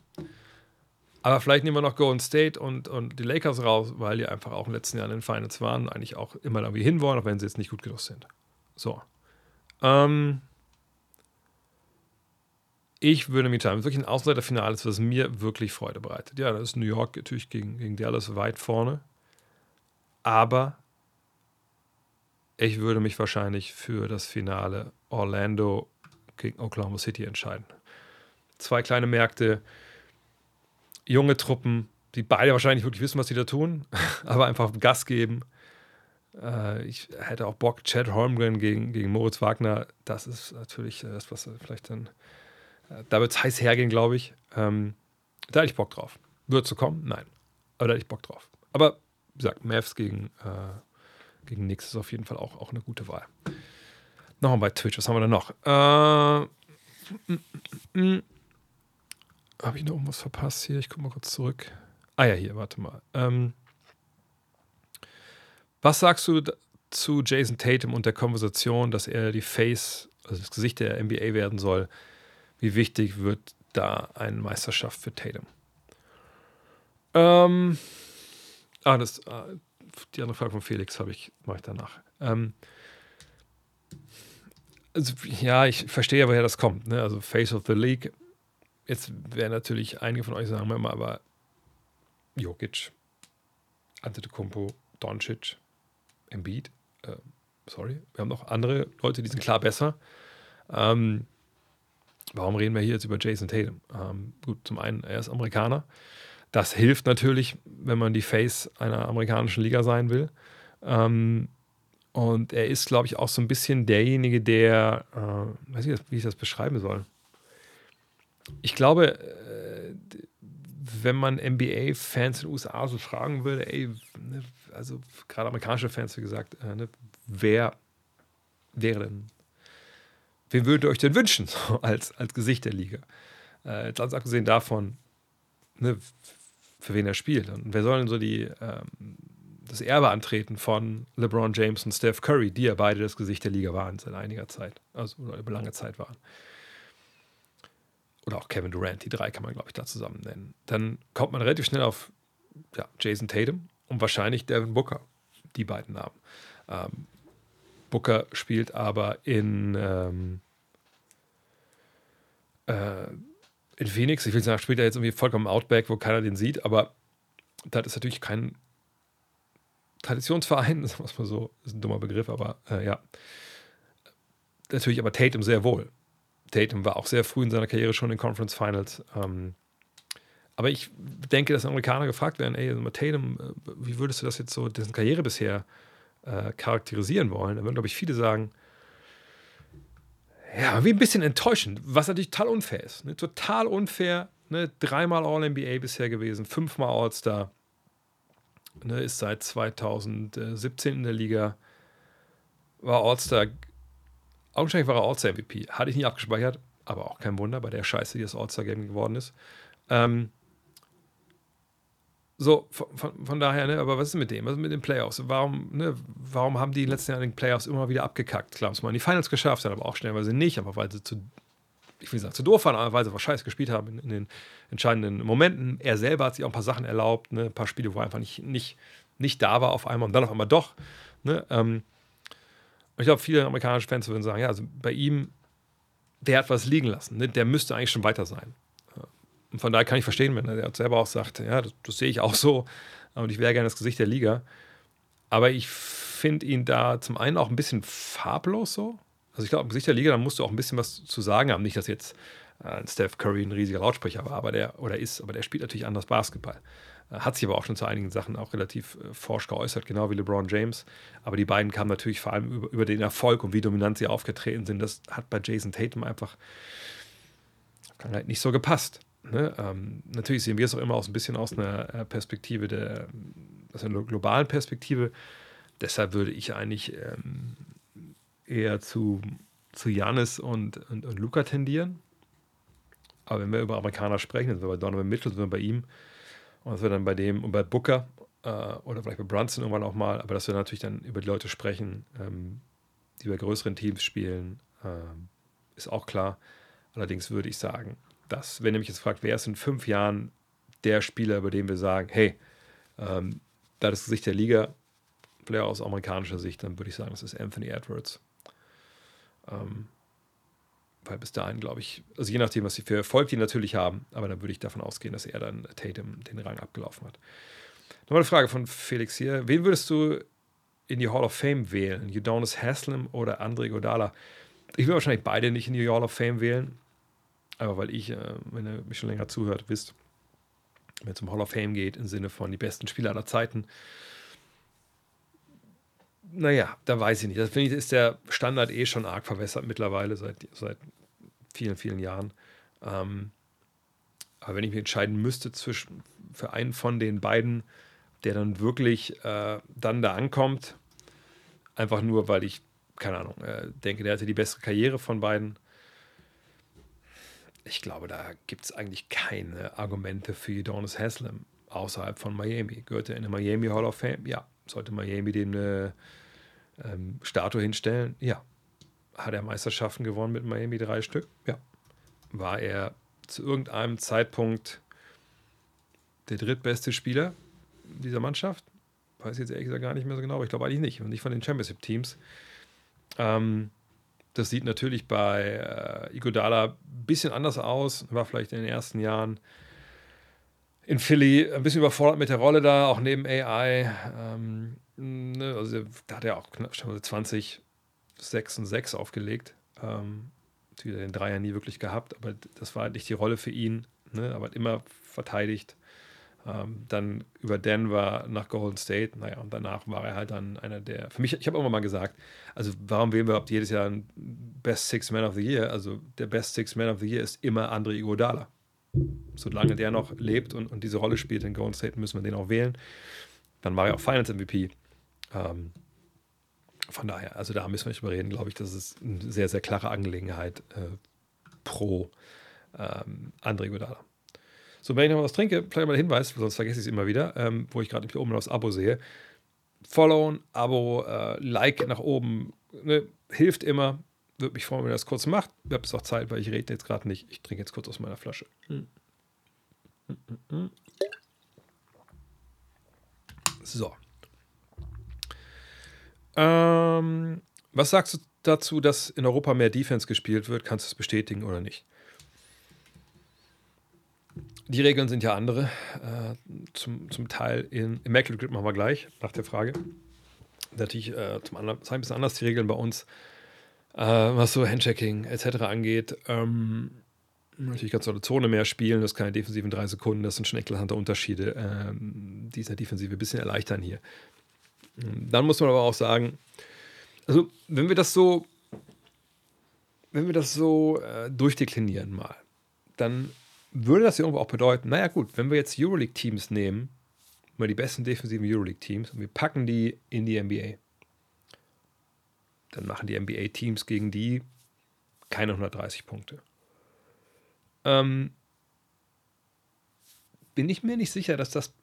Aber vielleicht nehmen wir noch Golden State und, und die Lakers raus, weil die einfach auch in den letzten Jahren in den Finals waren und eigentlich auch immer irgendwie hinwollen, auch wenn sie jetzt nicht gut genug sind. So. Ähm, ich würde mir teilen, wirklich ein Außenseiterfinale ist, was mir wirklich Freude bereitet. Ja, da ist New York natürlich gegen, gegen Dallas weit vorne. Aber ich würde mich wahrscheinlich für das Finale Orlando gegen Oklahoma City entscheiden. Zwei kleine Märkte, junge Truppen, die beide wahrscheinlich wirklich wissen, was sie da tun, aber einfach Gas geben. Äh, ich hätte auch Bock, Chad Holmgren gegen, gegen Moritz Wagner. Das ist natürlich das, was vielleicht dann. Äh, da wird es heiß hergehen, glaube ich. Ähm, da hätte ich Bock drauf. Wird so kommen? Nein. Aber da hätte ich Bock drauf. Aber wie gesagt, Mavs gegen, äh, gegen Nix ist auf jeden Fall auch, auch eine gute Wahl. Nochmal bei Twitch, was haben wir da noch? Äh. Habe ich noch irgendwas verpasst hier? Ich gucke mal kurz zurück. Ah ja, hier, warte mal. Ähm, was sagst du zu Jason Tatum und der Konversation, dass er die Face, also das Gesicht der NBA werden soll? Wie wichtig wird da eine Meisterschaft für Tatum? Ähm, ah, das, ah, die andere Frage von Felix habe ich, mache ich danach. Ähm, also, ja, ich verstehe, woher das kommt. Ne? Also Face of the League. Jetzt werden natürlich einige von euch sagen, aber Jokic, Antetokounmpo, Doncic, Embiid. Äh, sorry, wir haben noch andere Leute, die sind klar besser. Ähm, warum reden wir hier jetzt über Jason Tatum? Ähm, gut, zum einen, er ist Amerikaner. Das hilft natürlich, wenn man die Face einer amerikanischen Liga sein will. Ähm, und er ist, glaube ich, auch so ein bisschen derjenige, der, äh, weiß ich, wie ich das beschreiben soll. Ich glaube, äh, wenn man NBA-Fans in den USA so fragen würde, ey, ne, also gerade amerikanische Fans, wie gesagt, äh, ne, wer wäre denn, wen würdet ihr euch denn wünschen, als, als Gesicht der Liga? Äh, jetzt ganz abgesehen davon, ne, für wen er spielt. Und wer soll denn so die, ähm, das Erbe antreten von LeBron James und Steph Curry, die ja beide das Gesicht der Liga waren seit einiger Zeit, also über lange Zeit waren oder auch Kevin Durant, die drei kann man, glaube ich, da zusammen nennen. Dann kommt man relativ schnell auf ja, Jason Tatum und wahrscheinlich Devin Booker, die beiden Namen. Ähm, Booker spielt aber in, ähm, äh, in Phoenix. Ich will sagen, spielt er jetzt irgendwie vollkommen Outback, wo keiner den sieht, aber das ist natürlich kein Traditionsverein, das muss man so, ist ein dummer Begriff, aber äh, ja. Natürlich aber Tatum sehr wohl. Tatum war auch sehr früh in seiner Karriere schon in Conference Finals. Ähm, aber ich denke, dass Amerikaner gefragt werden, ey, Tatum, äh, wie würdest du das jetzt so, dessen Karriere bisher äh, charakterisieren wollen? Da würden, glaube ich, viele sagen, ja, wie ein bisschen enttäuschend, was natürlich total unfair ist. Ne? Total unfair. Ne? Dreimal All-NBA bisher gewesen, fünfmal All-Star. Ne? Ist seit 2017 in der Liga. War All-Star Augenscheinlich war er All-Star-MVP. Hatte ich nicht abgespeichert, aber auch kein Wunder bei der Scheiße, die das All-Star-Game geworden ist. Ähm, so, von, von, von, daher, ne, aber was ist mit dem? Was ist mit den Playoffs? Warum, ne, warum haben die in den letzten Jahren den Playoffs immer wieder abgekackt? Klar, haben es mal in die Finals geschafft, aber auch schnellweise nicht, aber weil sie zu, ich will sagen, zu doof waren, aber weil sie was Scheiß gespielt haben in, in, den entscheidenden Momenten. Er selber hat sich auch ein paar Sachen erlaubt, ne, ein paar Spiele, wo er einfach nicht, nicht, nicht da war auf einmal und dann auf einmal doch. Ne, ähm, und ich glaube, viele amerikanische Fans würden sagen, ja, also bei ihm, der hat was liegen lassen. Ne? Der müsste eigentlich schon weiter sein. Und von daher kann ich verstehen, wenn er selber auch sagt, ja, das, das sehe ich auch so. Und ich wäre gerne das Gesicht der Liga. Aber ich finde ihn da zum einen auch ein bisschen farblos so. Also ich glaube, im Gesicht der Liga, da musst du auch ein bisschen was zu sagen haben. Nicht, dass jetzt äh, Steph Curry ein riesiger Lautsprecher war, aber der oder ist, aber der spielt natürlich anders Basketball. Hat sich aber auch schon zu einigen Sachen auch relativ äh, forsch geäußert, genau wie LeBron James. Aber die beiden kamen natürlich vor allem über, über den Erfolg und wie dominant sie aufgetreten sind. Das hat bei Jason Tatum einfach halt nicht so gepasst. Ne? Ähm, natürlich sehen wir es auch immer aus ein bisschen aus einer äh, Perspektive der, aus einer globalen Perspektive. Deshalb würde ich eigentlich ähm, eher zu, zu Janis und, und, und Luca tendieren. Aber wenn wir über Amerikaner sprechen, sind wir bei Donovan Mitchell, sind wir bei ihm, und dass wir dann bei dem und bei Booker äh, oder vielleicht bei Brunson irgendwann auch mal, aber dass wir natürlich dann über die Leute sprechen, ähm, die bei größeren Teams spielen, ähm, ist auch klar. Allerdings würde ich sagen, dass, wenn ihr mich jetzt fragt, wer ist in fünf Jahren der Spieler, über den wir sagen, hey, ähm, da das Gesicht der Liga, vielleicht aus amerikanischer Sicht, dann würde ich sagen, das ist Anthony Edwards. Ähm, weil bis dahin, glaube ich, also je nachdem, was sie für Erfolg die natürlich haben, aber dann würde ich davon ausgehen, dass er dann Tatum den Rang abgelaufen hat. Nochmal eine Frage von Felix hier. Wen würdest du in die Hall of Fame wählen? Udonis Haslam oder Andre Godala? Ich würde wahrscheinlich beide nicht in die Hall of Fame wählen, aber weil ich, äh, wenn ihr mich schon länger zuhört, wisst, wenn es um Hall of Fame geht, im Sinne von die besten Spieler aller Zeiten, naja, da weiß ich nicht. Das finde ich, ist der Standard eh schon arg verwässert mittlerweile seit, seit vielen, vielen Jahren. Ähm, aber wenn ich mich entscheiden müsste zwischen für einen von den beiden, der dann wirklich äh, dann da ankommt, einfach nur, weil ich keine Ahnung, äh, denke, der hatte die bessere Karriere von beiden. Ich glaube, da gibt es eigentlich keine Argumente für Udonis Haslam außerhalb von Miami. Gehört er in eine Miami Hall of Fame? Ja. Sollte Miami dem eine ähm, Statue hinstellen? Ja. Hat er Meisterschaften gewonnen mit Miami? Drei Stück? Ja. War er zu irgendeinem Zeitpunkt der drittbeste Spieler dieser Mannschaft? Weiß ich jetzt ehrlich gesagt gar nicht mehr so genau, aber ich glaube eigentlich nicht. Nicht von den Championship-Teams. Ähm, das sieht natürlich bei äh, Igodala ein bisschen anders aus. War vielleicht in den ersten Jahren in Philly ein bisschen überfordert mit der Rolle da, auch neben AI. Ähm, ne, also da hat er auch knapp 20, 6 und 6 aufgelegt. Ähm, wieder den Dreier nie wirklich gehabt, aber das war halt nicht die Rolle für ihn. Ne, aber hat immer verteidigt. Ähm, dann über Denver nach Golden State. Naja, und danach war er halt dann einer der. Für mich, ich habe immer mal gesagt, also warum wählen wir überhaupt jedes Jahr einen Best Six Man of the Year? Also der Best Six Man of the Year ist immer Andre Iguodala. Solange der noch lebt und, und diese Rolle spielt in Golden State, müssen wir den auch wählen. Dann war er auch Finals MVP. Ähm, von daher, also da müssen wir nicht drüber reden, glaube ich, das ist eine sehr, sehr klare Angelegenheit äh, pro ähm, Andre Iguodala. So, wenn ich noch was trinke, vielleicht mal ein Hinweis, sonst vergesse ich es immer wieder, ähm, wo ich gerade nicht oben das Abo sehe. Followen, Abo, äh, Like nach oben, ne, hilft immer. Würde mich freuen, wenn ihr das kurz macht. Ich habe es auch Zeit, weil ich rede jetzt gerade nicht. Ich trinke jetzt kurz aus meiner Flasche. Hm. So. Ähm, was sagst du dazu, dass in Europa mehr Defense gespielt wird? Kannst du es bestätigen oder nicht? Die Regeln sind ja andere. Äh, zum, zum Teil in Immaculate Grip machen wir gleich, nach der Frage. Natürlich äh, zum anderen, ein bisschen anders die Regeln bei uns, äh, was so Handchecking etc. angeht. Ähm, natürlich kannst du eine Zone mehr spielen, das ist keine defensiven drei Sekunden, das sind schon eklatante Unterschiede, ähm, die es in der Defensive ein bisschen erleichtern hier. Dann muss man aber auch sagen, also wenn wir das so, wenn wir das so äh, durchdeklinieren mal, dann würde das ja irgendwo auch bedeuten, naja gut, wenn wir jetzt Euroleague-Teams nehmen, mal die besten defensiven Euroleague-Teams, und wir packen die in die NBA, dann machen die NBA-Teams gegen die keine 130 Punkte. Ähm, bin ich mir nicht sicher, dass das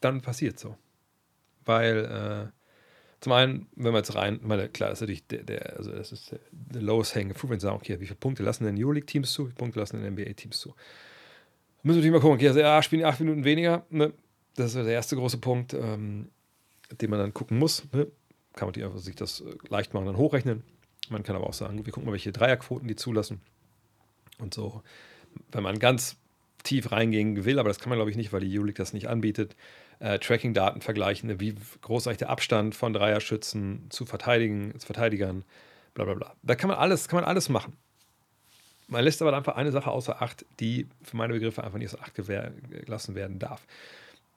dann passiert so. Weil äh, zum einen, wenn wir jetzt rein, meine, klar, das ist natürlich der, der also das ist der, der lowest hanging fruit, wenn sie sagen, okay, wie viele Punkte lassen denn Euroleague-Teams zu, wie viele Punkte lassen denn NBA-Teams zu. Müssen wir natürlich mal gucken, okay, also ja, spielen die acht Minuten weniger, ne? Das ist der erste große Punkt, ähm, den man dann gucken muss. Ne? Kann man einfach sich das äh, leicht machen, dann hochrechnen. Man kann aber auch sagen, wir gucken mal, welche Dreierquoten die zulassen. Und so, wenn man ganz tief reingehen will, aber das kann man, glaube ich, nicht, weil die Euroleague das nicht anbietet, äh, Tracking-Daten vergleichen, wie groß ist der Abstand von Dreierschützen zu, Verteidigen, zu Verteidigern, bla bla bla. Da kann man alles, kann man alles machen. Man lässt aber einfach eine Sache außer Acht, die für meine Begriffe einfach nicht außer Acht gelassen werden darf.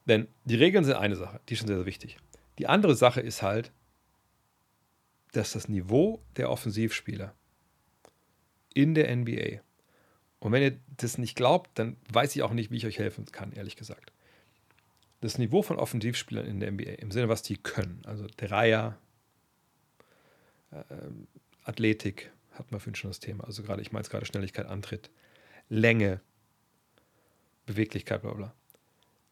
Denn die Regeln sind eine Sache, die ist schon sehr, sehr wichtig. Die andere Sache ist halt, dass das Niveau der Offensivspieler in der NBA, und wenn ihr das nicht glaubt, dann weiß ich auch nicht, wie ich euch helfen kann, ehrlich gesagt das Niveau von Offensivspielern in der NBA, im Sinne, was die können, also Dreier, äh, Athletik, hat man vorhin schon das Thema, also gerade, ich meine es gerade Schnelligkeit, Antritt, Länge, Beweglichkeit, bla bla.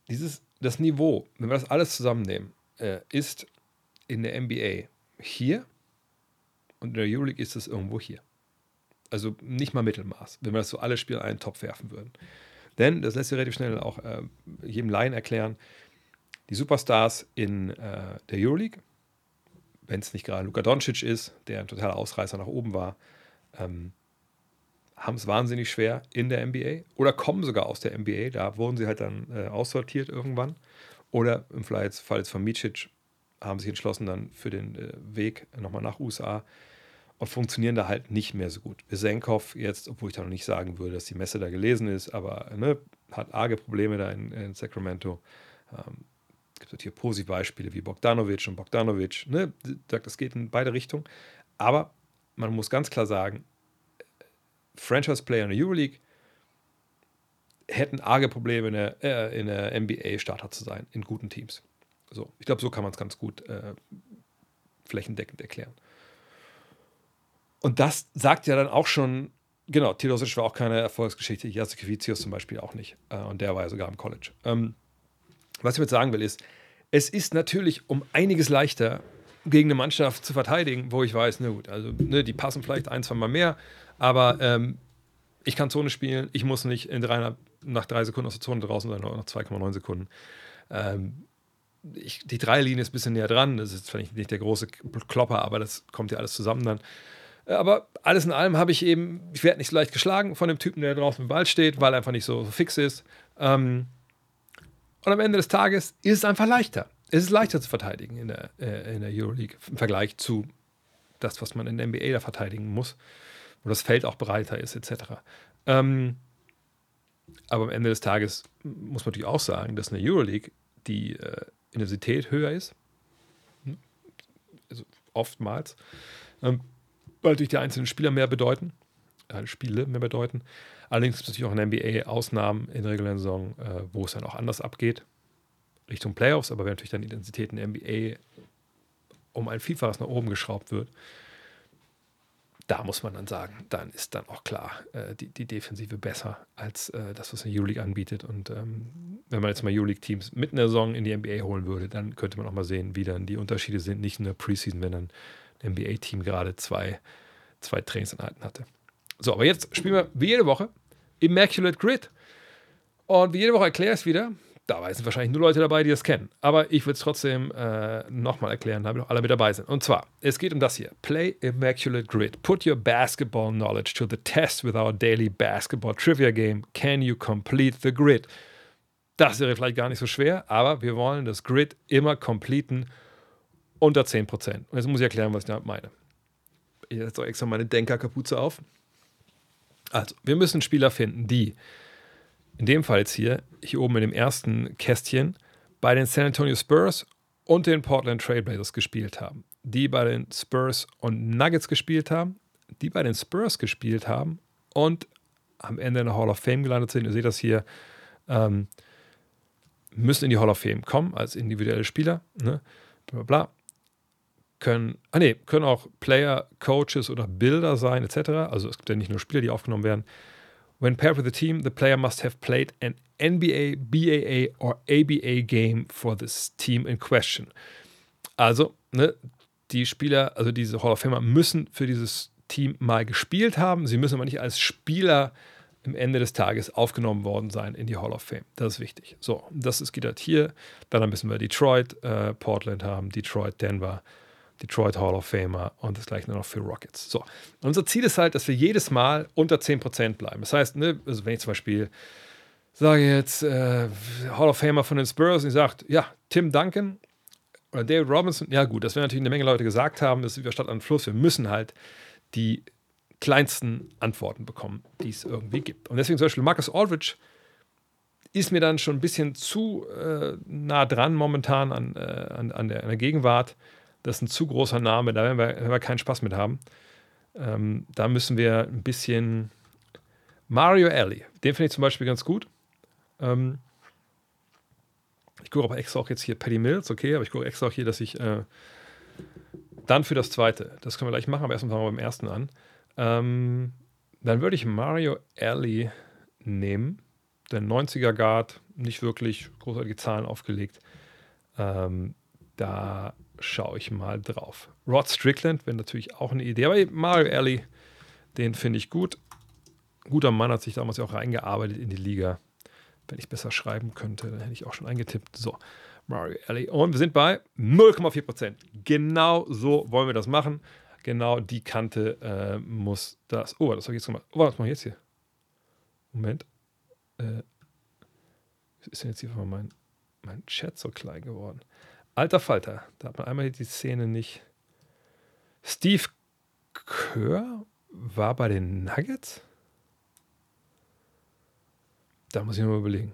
Dieses, das Niveau, wenn wir das alles zusammennehmen, äh, ist in der NBA hier und in der Euroleague ist es irgendwo hier. Also nicht mal Mittelmaß, wenn wir das so alle Spiele in einen Topf werfen würden. Denn, das lässt sich relativ schnell auch äh, jedem Laien erklären, die Superstars in äh, der Euroleague, wenn es nicht gerade Luka Doncic ist, der ein totaler Ausreißer nach oben war, ähm, haben es wahnsinnig schwer in der NBA oder kommen sogar aus der NBA. Da wurden sie halt dann äh, aussortiert irgendwann. Oder im Fall jetzt von Micic haben sich entschlossen dann für den äh, Weg nochmal nach USA und funktionieren da halt nicht mehr so gut. Besenkov jetzt, obwohl ich da noch nicht sagen würde, dass die Messe da gelesen ist, aber ne, hat arge Probleme da in, in Sacramento. Ähm, es gibt hier Posi-Beispiele wie Bogdanovic und Bogdanovic. Ne, das geht in beide Richtungen. Aber man muss ganz klar sagen, Franchise-Player in der Euroleague hätten arge Probleme in der, äh, in der NBA Starter zu sein, in guten Teams. So, ich glaube, so kann man es ganz gut äh, flächendeckend erklären. Und das sagt ja dann auch schon, genau, Theodosic war auch keine Erfolgsgeschichte, Jasikevicius zum Beispiel auch nicht. Äh, und der war ja sogar im College. Ähm, was ich jetzt sagen will, ist, es ist natürlich um einiges leichter, gegen eine Mannschaft zu verteidigen, wo ich weiß, na gut, also ne, die passen vielleicht ein, zwei Mal mehr, aber ähm, ich kann Zone spielen, ich muss nicht in drei, nach drei Sekunden aus der Zone draußen sein, nach 2,9 Sekunden. Ähm, ich, die Dreierlinie ist ein bisschen näher dran, das ist vielleicht nicht der große Klopper, aber das kommt ja alles zusammen dann. Aber alles in allem habe ich eben, ich werde nicht so leicht geschlagen von dem Typen, der draußen im Ball steht, weil er einfach nicht so, so fix ist. Ähm, und am Ende des Tages ist es einfach leichter. Es ist leichter zu verteidigen in der, äh, in der Euroleague im Vergleich zu das, was man in der NBA da verteidigen muss, wo das Feld auch breiter ist, etc. Ähm, aber am Ende des Tages muss man natürlich auch sagen, dass in der Euroleague die äh, Intensität höher ist. Also oftmals. Ähm, weil natürlich die einzelnen Spieler mehr bedeuten, äh, Spiele mehr bedeuten. Allerdings gibt es natürlich auch in der NBA Ausnahmen in der regulären Saison, äh, wo es dann auch anders abgeht. Richtung Playoffs, aber wenn natürlich dann die Intensität in der NBA um ein Vielfaches nach oben geschraubt wird, da muss man dann sagen, dann ist dann auch klar äh, die, die Defensive besser als äh, das, was eine Euroleague anbietet. Und ähm, wenn man jetzt mal Euroleague-Teams mitten in der Saison in die NBA holen würde, dann könnte man auch mal sehen, wie dann die Unterschiede sind, nicht in der Preseason, wenn dann NBA-Team gerade zwei, zwei Trainingseinheiten hatte. So, aber jetzt spielen wir wie jede Woche Immaculate Grid. Und wie jede Woche erkläre ich es wieder. Dabei sind wahrscheinlich nur Leute dabei, die das kennen. Aber ich würde es trotzdem äh, nochmal erklären, damit alle mit dabei sind. Und zwar, es geht um das hier. Play Immaculate Grid. Put your basketball knowledge to the test with our daily basketball trivia game. Can you complete the grid? Das wäre vielleicht gar nicht so schwer, aber wir wollen das Grid immer completen unter 10%. Und jetzt muss ich erklären, was ich damit meine. Ich setze auch extra meine Denkerkapuze auf. Also, wir müssen Spieler finden, die in dem Fall jetzt hier, hier oben in dem ersten Kästchen, bei den San Antonio Spurs und den Portland Trailblazers gespielt haben. Die bei den Spurs und Nuggets gespielt haben, die bei den Spurs gespielt haben und am Ende in der Hall of Fame gelandet sind. Ihr seht das hier, ähm, müssen in die Hall of Fame kommen als individuelle Spieler. Ne? Bla, bla können, ah nee, können auch Player, Coaches oder Bilder sein, etc. Also es gibt ja nicht nur Spieler, die aufgenommen werden. When paired with a team, the player must have played an NBA, BAA or ABA game for this team in question. Also, ne, die Spieler, also diese Hall of Famer, müssen für dieses Team mal gespielt haben. Sie müssen aber nicht als Spieler im Ende des Tages aufgenommen worden sein in die Hall of Fame. Das ist wichtig. So, das ist, geht halt hier. Dann müssen wir Detroit, äh, Portland haben, Detroit, Denver, Detroit Hall of Famer und das gleiche noch für Rockets. So, unser Ziel ist halt, dass wir jedes Mal unter 10% bleiben. Das heißt, ne, also wenn ich zum Beispiel sage jetzt äh, Hall of Famer von den Spurs und ich sage, ja, Tim Duncan oder David Robinson, ja gut, das werden natürlich eine Menge Leute gesagt haben, das ist wie Stadt an Fluss, wir müssen halt die kleinsten Antworten bekommen, die es irgendwie gibt. Und deswegen zum Beispiel Marcus Aldridge ist mir dann schon ein bisschen zu äh, nah dran momentan an, äh, an, an, der, an der Gegenwart das ist ein zu großer Name, da werden wir, werden wir keinen Spaß mit haben. Ähm, da müssen wir ein bisschen. Mario Alley, den finde ich zum Beispiel ganz gut. Ähm, ich gucke aber extra auch jetzt hier Paddy Mills, okay, aber ich gucke extra auch hier, dass ich äh, dann für das zweite, das können wir gleich machen, aber erstmal fangen wir beim ersten an. Ähm, dann würde ich Mario Alley nehmen, der 90er Guard, nicht wirklich großartige Zahlen aufgelegt. Ähm, da schaue ich mal drauf. Rod Strickland wäre natürlich auch eine Idee, aber Mario Alley, den finde ich gut. Guter Mann hat sich damals ja auch reingearbeitet in die Liga. Wenn ich besser schreiben könnte, dann hätte ich auch schon eingetippt. So, Mario Alley. Und wir sind bei 0,4 Prozent. Genau so wollen wir das machen. Genau die Kante äh, muss das. Oh, das habe ich jetzt gemacht. Oh, was mache ich jetzt hier? Moment. Äh, ist denn jetzt hier mein, mein Chat so klein geworden? Alter Falter, da hat man einmal die Szene nicht. Steve Kerr war bei den Nuggets? Da muss ich nur überlegen.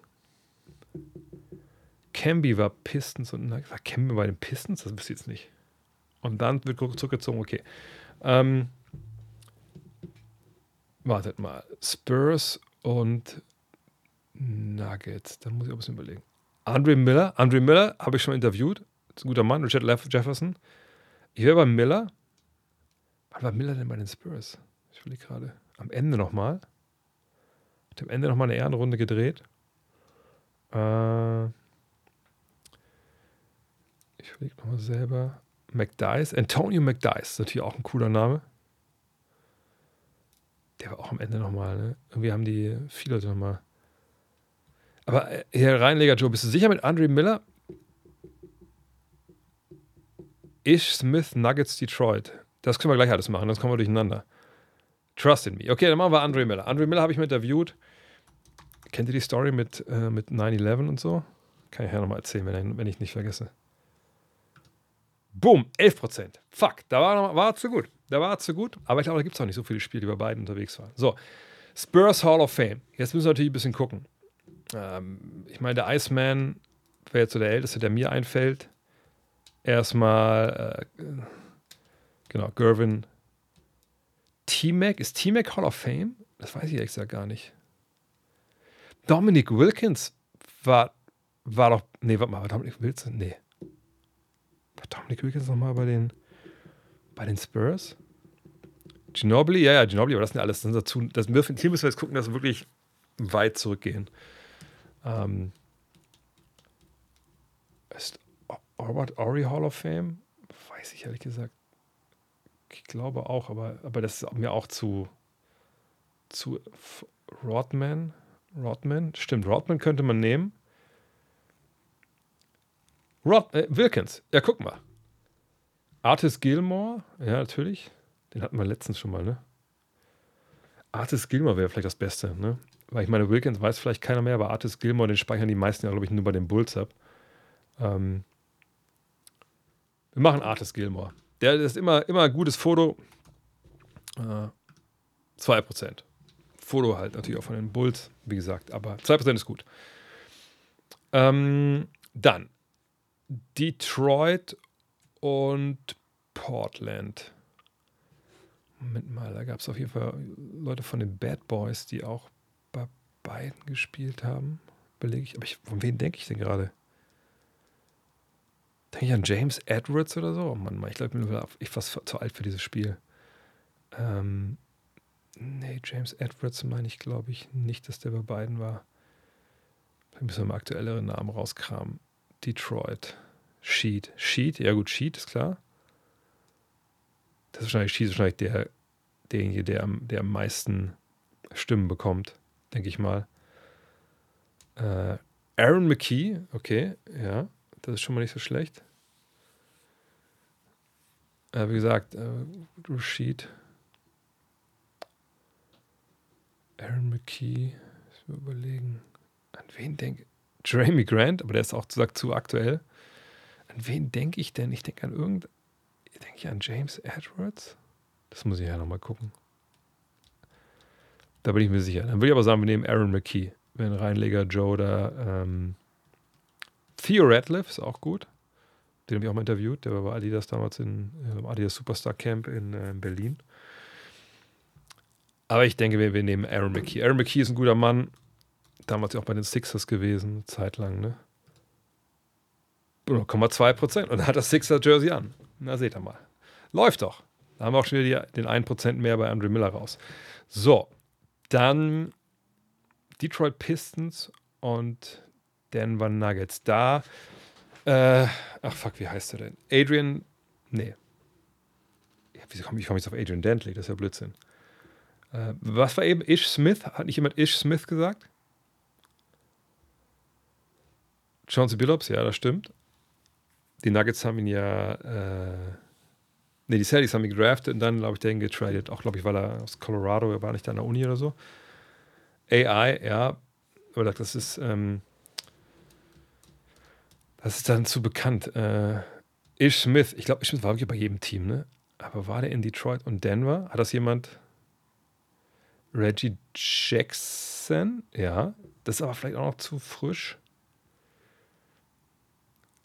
Camby war Pistons und Nuggets. War Camby bei den Pistons? Das wisst ihr jetzt nicht. Und dann wird zurückgezogen, okay. Ähm, wartet mal. Spurs und Nuggets. Da muss ich auch ein bisschen überlegen. Andre Miller. Andre Miller habe ich schon interviewt ist ein guter Mann, Richard Jefferson. Ich wäre bei Miller. Wann war Miller denn bei den Spurs? Ich will gerade. Am Ende nochmal. Hat am Ende nochmal eine Ehrenrunde gedreht. Äh, ich überlege nochmal selber. McDice. Antonio McDice. Natürlich auch ein cooler Name. Der war auch am Ende nochmal. Ne? Irgendwie haben die viele Leute nochmal. Aber äh, hier Reinleger Joe, bist du sicher mit Andre Miller? Ish Smith Nuggets Detroit. Das können wir gleich alles machen, das kommen wir durcheinander. Trust in me. Okay, dann machen wir Andre Miller. Andre Miller habe ich mir interviewt. Kennt ihr die Story mit, äh, mit 9-11 und so? Kann ich ja nochmal erzählen, wenn, wenn ich nicht vergesse. Boom, 11%. Fuck, da war, war zu gut. Da war zu gut. Aber ich glaube, da gibt es auch nicht so viele Spiele, die bei beiden unterwegs waren. So, Spurs Hall of Fame. Jetzt müssen wir natürlich ein bisschen gucken. Ähm, ich meine, der Iceman wäre jetzt so der älteste, der mir einfällt. Erstmal, äh, genau, Gervin T-Mac. Ist T-Mac Hall of Fame? Das weiß ich ehrlich gesagt gar nicht. Dominic Wilkins war, war doch. Nee, warte mal, war Dominic Wilkins? Nee. War Dominic Wilkins nochmal bei den, bei den Spurs? Ginobili, ja, ja, Ginobili, aber das sind ja alles. Das, dazu, das hier müssen wir jetzt gucken, dass wir wirklich weit zurückgehen. Ähm, ist Robert Ory Hall of Fame? Weiß ich ehrlich gesagt. Ich glaube auch, aber, aber das ist mir auch zu, zu Rodman. Rodman, stimmt, Rodman könnte man nehmen. Rod, äh, Wilkins, ja, guck mal. Artis Gilmore, ja, natürlich. Den hatten wir letztens schon mal, ne? Artis Gilmore wäre vielleicht das Beste, ne? Weil ich meine, Wilkins weiß vielleicht keiner mehr, aber Artis Gilmore, den speichern die meisten ja, glaube ich, nur bei den Bulls ab. Ähm, wir machen Artis Gilmore. Der ist immer, immer ein gutes Foto. Äh, 2%. Foto halt natürlich auch von den Bulls, wie gesagt, aber 2% ist gut. Ähm, dann Detroit und Portland. Moment mal, da gab es auf jeden Fall Leute von den Bad Boys, die auch bei beiden gespielt haben. Belege ich. Aber ich, von wem denke ich denn gerade? Denke ich an James Edwards oder so? Oh Mann, ich glaube, ich bin fast zu alt für dieses Spiel. Ähm, nee, James Edwards meine ich, glaube ich, nicht, dass der bei beiden war. Da müssen mal aktuellere Namen rauskramen. Detroit. Sheet. Sheet, ja gut, Sheet ist klar. Das ist wahrscheinlich, Sheet ist wahrscheinlich der, derjenige, der am, der am meisten Stimmen bekommt, denke ich mal. Äh, Aaron McKee, okay, ja. Das ist schon mal nicht so schlecht. Äh, wie gesagt, äh, Rashid. Aaron McKee. Ich will überlegen. An wen denke ich? Jeremy Grant, aber der ist auch gesagt zu aktuell. An wen denke ich denn? Ich denke an irgend. Denke ich an James Edwards? Das muss ich ja nochmal gucken. Da bin ich mir sicher. Dann würde ich aber sagen, wir nehmen Aaron McKee. Wenn Reinleger Joe da ähm, Theo Radcliffe ist auch gut. Den habe ich auch mal interviewt. Der war bei Adidas damals in äh, Adidas Superstar Camp in äh, Berlin. Aber ich denke, wir, wir nehmen Aaron McKee. Aaron McKee ist ein guter Mann. Damals auch bei den Sixers gewesen, zeitlang, ne? 0,2 Prozent. Und hat das Sixer-Jersey an. Na, seht ihr mal. Läuft doch. Da haben wir auch schon wieder die, den 1 Prozent mehr bei Andre Miller raus. So, dann Detroit Pistons und Denver Nuggets. Da, äh, ach fuck, wie heißt er denn? Adrian, nee. Ja, wieso komme ich, komm jetzt auf Adrian Dantley? Das ist ja Blödsinn. Äh, was war eben Ish Smith? Hat nicht jemand Ish Smith gesagt? Chauncey Billups, ja, das stimmt. Die Nuggets haben ihn ja, äh, nee, die Celtics haben ihn gedraftet und dann, glaube ich, den getradet. Auch, glaube ich, weil er aus Colorado, er war nicht an der Uni oder so. AI, ja, oder das ist, ähm, das ist dann zu bekannt. Äh, Ish Smith, ich glaube, Ish Smith war wirklich bei jedem Team, ne? Aber war der in Detroit und Denver? Hat das jemand? Reggie Jackson? Ja. Das ist aber vielleicht auch noch zu frisch.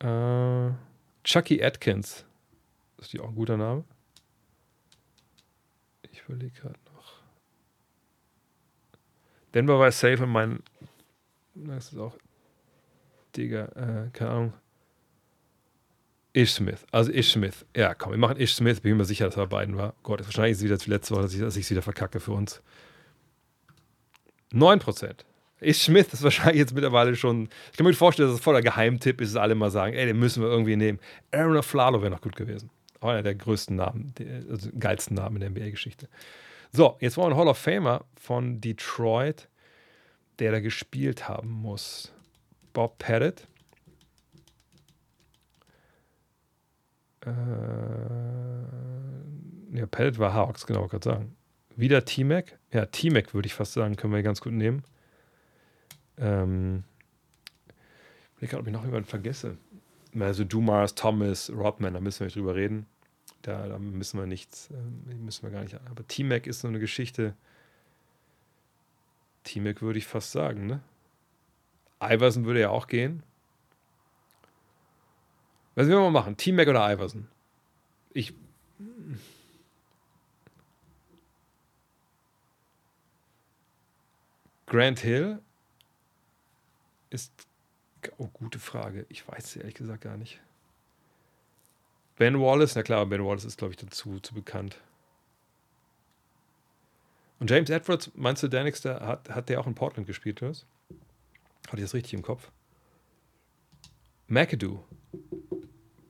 Äh, Chucky Atkins. Ist die auch ein guter Name? Ich überlege gerade noch. Denver war safe in meinen. Das ist auch Digga, äh, keine Ahnung. Ish Smith. Also Ish Smith. Ja, komm, wir machen Ish Smith. Bin mir sicher, dass er bei beiden war. Gott, wahrscheinlich ist es wieder die letzte Woche, dass ich es wieder verkacke für uns. 9%. Ish Smith ist wahrscheinlich jetzt mittlerweile schon. Ich kann mir vorstellen, dass es voller Geheimtipp ist, dass alle mal sagen, ey, den müssen wir irgendwie nehmen. Aaron Aflalo wäre noch gut gewesen. Auch einer der größten Namen, also geilsten Namen in der NBA-Geschichte. So, jetzt wollen wir einen Hall of Famer von Detroit, der da gespielt haben muss. Bob Pettit. Äh, ja, Pellet war Hawks, genau, gerade sagen. Wieder T-Mac. Ja, T-Mac würde ich fast sagen, können wir ganz gut nehmen. Ähm, ich glaube, ob ich noch jemanden vergesse. Also Dumas, Thomas, Rodman, da müssen wir nicht drüber reden. Da, da müssen wir nichts, äh, müssen wir gar nicht. Aber T-Mac ist so eine Geschichte. T-Mac würde ich fast sagen, ne? Iverson würde ja auch gehen. Was will man machen? Team Mac oder Iverson? Ich. Grant Hill ist. Oh, gute Frage. Ich weiß es ehrlich gesagt gar nicht. Ben Wallace, na klar, Ben Wallace ist, glaube ich, dazu zu bekannt. Und James Edwards, meinst du, nächste, hat, hat der auch in Portland gespielt, oder? Hatte ich das richtig im Kopf? McAdoo.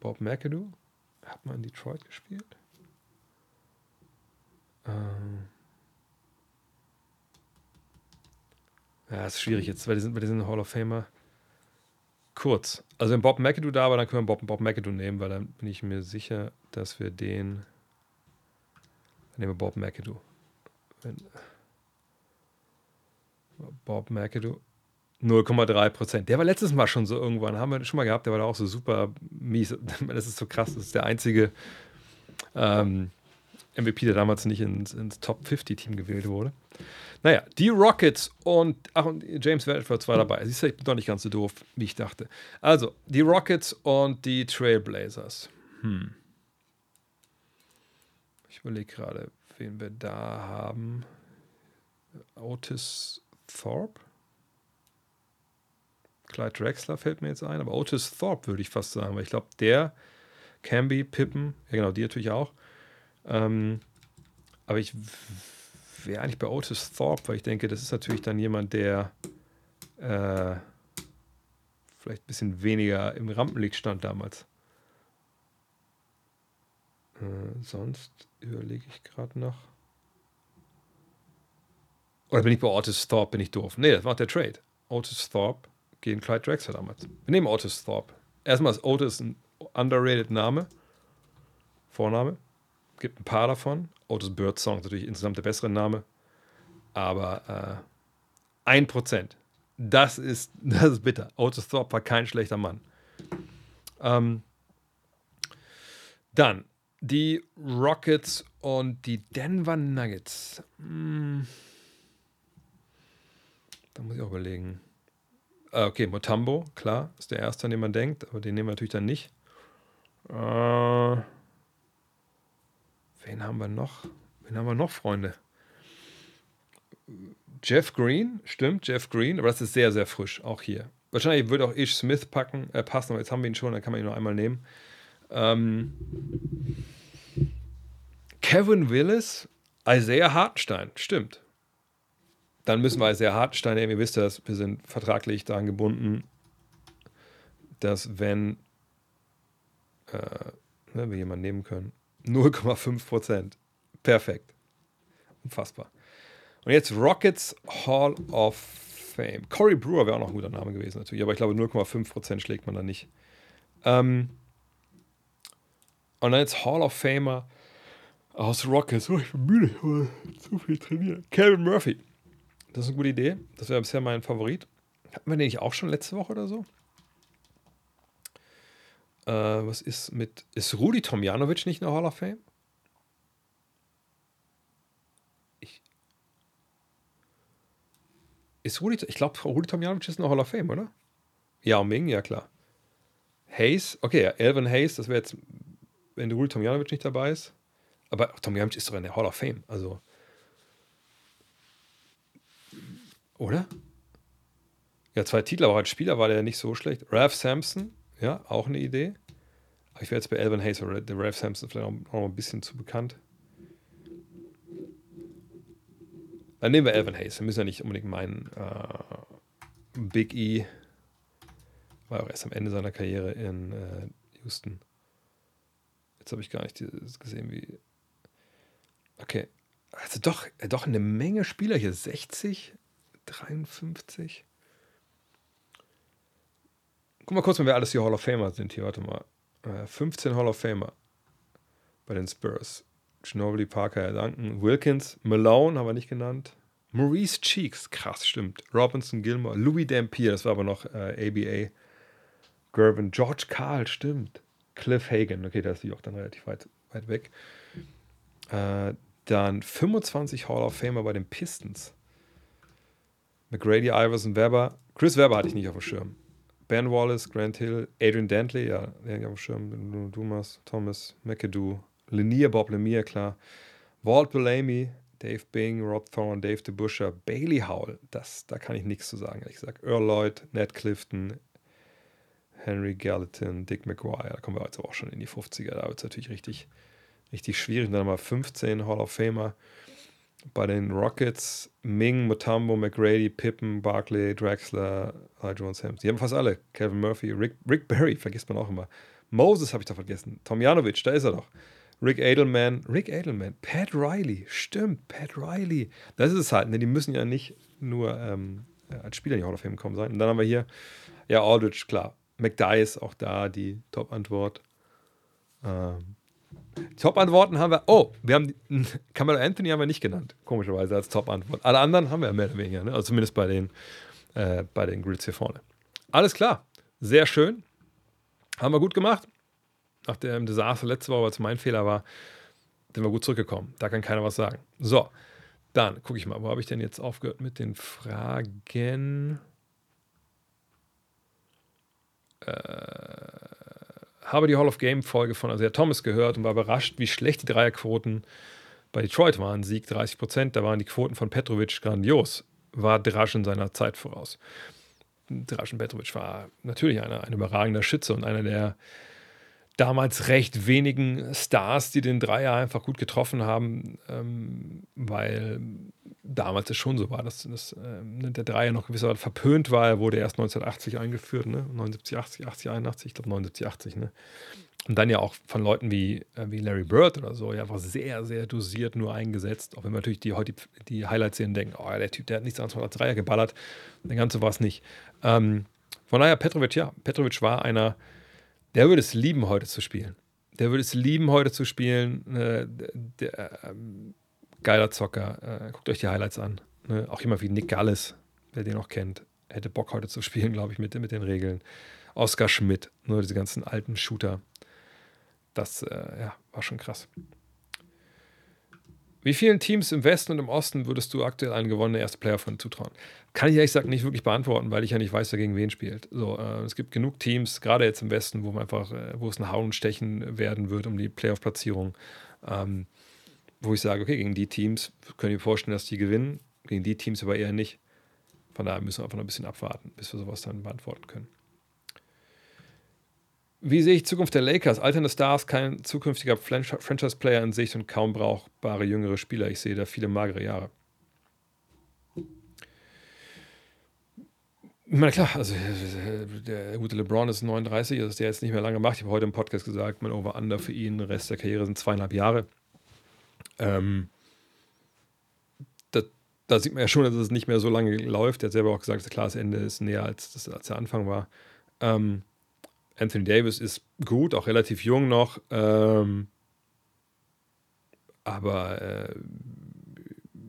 Bob McAdoo. Hat man in Detroit gespielt? Ähm. Ja, ist schwierig jetzt, weil die sind bei diesen Hall of Famer kurz. Also wenn Bob McAdoo da war, dann können wir Bob, Bob McAdoo nehmen, weil dann bin ich mir sicher, dass wir den. Dann nehmen wir Bob McAdoo. Wenn, Bob McAdoo. 0,3 Prozent. Der war letztes Mal schon so irgendwann, haben wir schon mal gehabt, der war da auch so super mies. Das ist so krass, das ist der einzige ähm, MVP, der damals nicht ins, ins Top 50-Team gewählt wurde. Naja, die Rockets und, ach, und James Edwards war dabei. Siehst du, ich bin doch nicht ganz so doof, wie ich dachte. Also, die Rockets und die Trailblazers. Hm. Ich überlege gerade, wen wir da haben. Otis Thorpe? Clyde Drexler fällt mir jetzt ein, aber Otis Thorpe würde ich fast sagen, weil ich glaube, der, Camby, Pippen, ja genau, die natürlich auch. Ähm, aber ich wäre eigentlich bei Otis Thorpe, weil ich denke, das ist natürlich dann jemand, der äh, vielleicht ein bisschen weniger im Rampenlicht stand damals. Äh, sonst überlege ich gerade noch. Oder bin ich bei Otis Thorpe, bin ich doof? Nee, das war der Trade. Otis Thorpe gegen Clyde Drexler damals. Wir nehmen Otis Thorpe. Erstmal ist Otis ein underrated Name. Vorname. Gibt ein paar davon. Otis Birdsong ist natürlich insgesamt der bessere Name. Aber äh, 1%. Das ist, das ist bitter. Otis Thorpe war kein schlechter Mann. Ähm, dann die Rockets und die Denver Nuggets. Hm. Da muss ich auch überlegen. Äh, okay, Motambo, klar, ist der erste, an den man denkt, aber den nehmen wir natürlich dann nicht. Äh, wen haben wir noch? Wen haben wir noch, Freunde? Jeff Green, stimmt, Jeff Green, aber das ist sehr, sehr frisch, auch hier. Wahrscheinlich würde auch Ish Smith packen, äh, passen, aber jetzt haben wir ihn schon, dann kann man ihn noch einmal nehmen. Ähm, Kevin Willis, Isaiah Hartenstein, stimmt dann müssen wir sehr hart nehmen. Ihr wisst das, wir sind vertraglich daran gebunden, dass wenn äh, ne, wir jemanden nehmen können, 0,5 Prozent. Perfekt. Unfassbar. Und jetzt Rockets Hall of Fame. Corey Brewer wäre auch noch ein guter Name gewesen, natürlich, aber ich glaube 0,5 Prozent schlägt man da nicht. Ähm, und dann jetzt Hall of Famer aus Rockets. Oh, ich bin müde, zu viel trainiert. Kevin Murphy. Das ist eine gute Idee. Das wäre bisher mein Favorit. Hatten wir den nicht auch schon letzte Woche oder so? Äh, was ist mit. Ist Rudi Tomjanovic nicht in der Hall of Fame? Ich. Ist Rudi. Ich glaube, Rudi Tomjanovic ist in der Hall of Fame, oder? Yao Ming, ja klar. Hayes, okay, ja, Elvin Hayes, das wäre jetzt, wenn Rudi Tomjanovic nicht dabei ist. Aber Tomjanovic ist doch in der Hall of Fame, also. Oder? Ja, zwei Titel, aber als Spieler war der nicht so schlecht. Ralph Sampson, ja, auch eine Idee. Aber ich wäre jetzt bei Elvin Hayes oder der Ralph Sampson vielleicht auch noch ein bisschen zu bekannt. Dann nehmen wir Elvin Hayes. Wir müssen ja nicht unbedingt meinen äh, Big E. War auch erst am Ende seiner Karriere in äh, Houston. Jetzt habe ich gar nicht gesehen, wie. Okay. Also doch, äh, doch eine Menge Spieler hier. 60, 53. Guck mal kurz, wer alles die Hall of Famer sind hier. Warte mal. 15 äh, Hall of Famer bei den Spurs. Ginobili, Parker, Duncan, Wilkins, Malone haben wir nicht genannt. Maurice Cheeks, krass, stimmt. Robinson, Gilmore, Louis Dampier, das war aber noch äh, ABA. Gervin, George Carl, stimmt. Cliff Hagan, okay, da ist die auch dann relativ weit, weit weg. Äh, dann 25 Hall of Famer bei den Pistons. McGrady, Iverson, Weber. Chris Weber hatte ich nicht auf dem Schirm. Ben Wallace, Grant Hill, Adrian Dantley, ja, den auf dem Schirm. Dumas, Thomas, McAdoo, Lanier, Bob Lemire, klar. Walt Bellamy, Dave Bing, Rob Thorne, Dave DeBuscher, Bailey Howell, das, da kann ich nichts zu sagen, ehrlich gesagt. Earl Lloyd, Ned Clifton, Henry Gallatin, Dick McGuire, da kommen wir jetzt aber auch schon in die 50er, da wird es natürlich richtig, richtig schwierig. Und dann mal 15 Hall of Famer bei den Rockets, Ming, Mutombo, McGrady, Pippen, Barkley, Drexler, Jones, Hampton. Die haben fast alle. Kevin Murphy, Rick, Rick Barry, vergisst man auch immer. Moses habe ich da vergessen. Tomjanovic, da ist er doch. Rick Edelman, Rick Edelman, Pat Riley, stimmt, Pat Riley. Das ist es halt, ne? die müssen ja nicht nur ähm, als Spieler in die Hall of Fame kommen sein. Und dann haben wir hier, ja, Aldridge, klar. McDyess, auch da die Top-Antwort. Ähm, Top-Antworten haben wir. Oh, wir haben Camelo Anthony haben wir nicht genannt, komischerweise als Top-Antwort. Alle anderen haben wir mehr oder weniger, ne? also zumindest bei den, äh, bei den Grids hier vorne. Alles klar, sehr schön. Haben wir gut gemacht. Nach dem Desaster letzte Woche, was mein Fehler war, sind wir gut zurückgekommen. Da kann keiner was sagen. So, dann gucke ich mal, wo habe ich denn jetzt aufgehört mit den Fragen? Äh habe die Hall of Game-Folge von Isaiah Thomas gehört und war überrascht, wie schlecht die Dreierquoten bei Detroit waren. Sieg 30 Prozent, da waren die Quoten von Petrovic grandios. War Draschen seiner Zeit voraus. Draschen Petrovic war natürlich eine, ein überragender Schütze und einer der damals recht wenigen Stars, die den Dreier einfach gut getroffen haben, ähm, weil damals es schon so war, dass, dass äh, der Dreier noch gewisserweise verpönt war. Er wurde erst 1980 eingeführt, ne? 79, 80, 80, 81, ich glaube 79, 80. Ne? Und dann ja auch von Leuten wie, äh, wie Larry Bird oder so, ja einfach sehr, sehr dosiert nur eingesetzt. Auch wenn wir natürlich die, heute die Highlights sehen denken, oh, der Typ, der hat nichts anderes als Dreier geballert. Der ganze war es nicht. Ähm, von daher, Petrovic, ja, Petrovic war einer, der würde es lieben, heute zu spielen. Der würde es lieben, heute zu spielen. Äh, der, äh, geiler Zocker. Äh, guckt euch die Highlights an. Ne? Auch jemand wie Nick Gallis, wer den noch kennt, hätte Bock heute zu spielen, glaube ich, mit, mit den Regeln. Oscar Schmidt, nur diese ganzen alten Shooter. Das äh, ja, war schon krass. Wie vielen Teams im Westen und im Osten würdest du aktuell einen gewonnenen ersten Player von zutrauen? Kann ich ehrlich gesagt nicht wirklich beantworten, weil ich ja nicht weiß, wer gegen wen spielt. So, äh, es gibt genug Teams, gerade jetzt im Westen, wo man einfach, äh, wo es ein Hauen und Stechen werden wird um die Playoff-Platzierung. Ähm, wo ich sage, okay, gegen die Teams können wir vorstellen, dass die gewinnen, gegen die Teams aber eher nicht. Von daher müssen wir einfach noch ein bisschen abwarten, bis wir sowas dann beantworten können. Wie sehe ich Zukunft der Lakers? Alternde Stars, kein zukünftiger Franchise-Player in Sicht und kaum brauchbare jüngere Spieler. Ich sehe da viele magere Jahre. Ich meine, klar, also der gute LeBron ist 39, das ist der jetzt nicht mehr lange macht. Ich habe heute im Podcast gesagt, mein Over-Under für ihn, Rest der Karriere sind zweieinhalb Jahre. Ähm, da, da, sieht man ja schon, dass es nicht mehr so lange läuft. Er hat selber auch gesagt, klar, das Ende ist näher als, das, als der Anfang war. Ähm, Anthony Davis ist gut, auch relativ jung noch. Ähm, aber äh,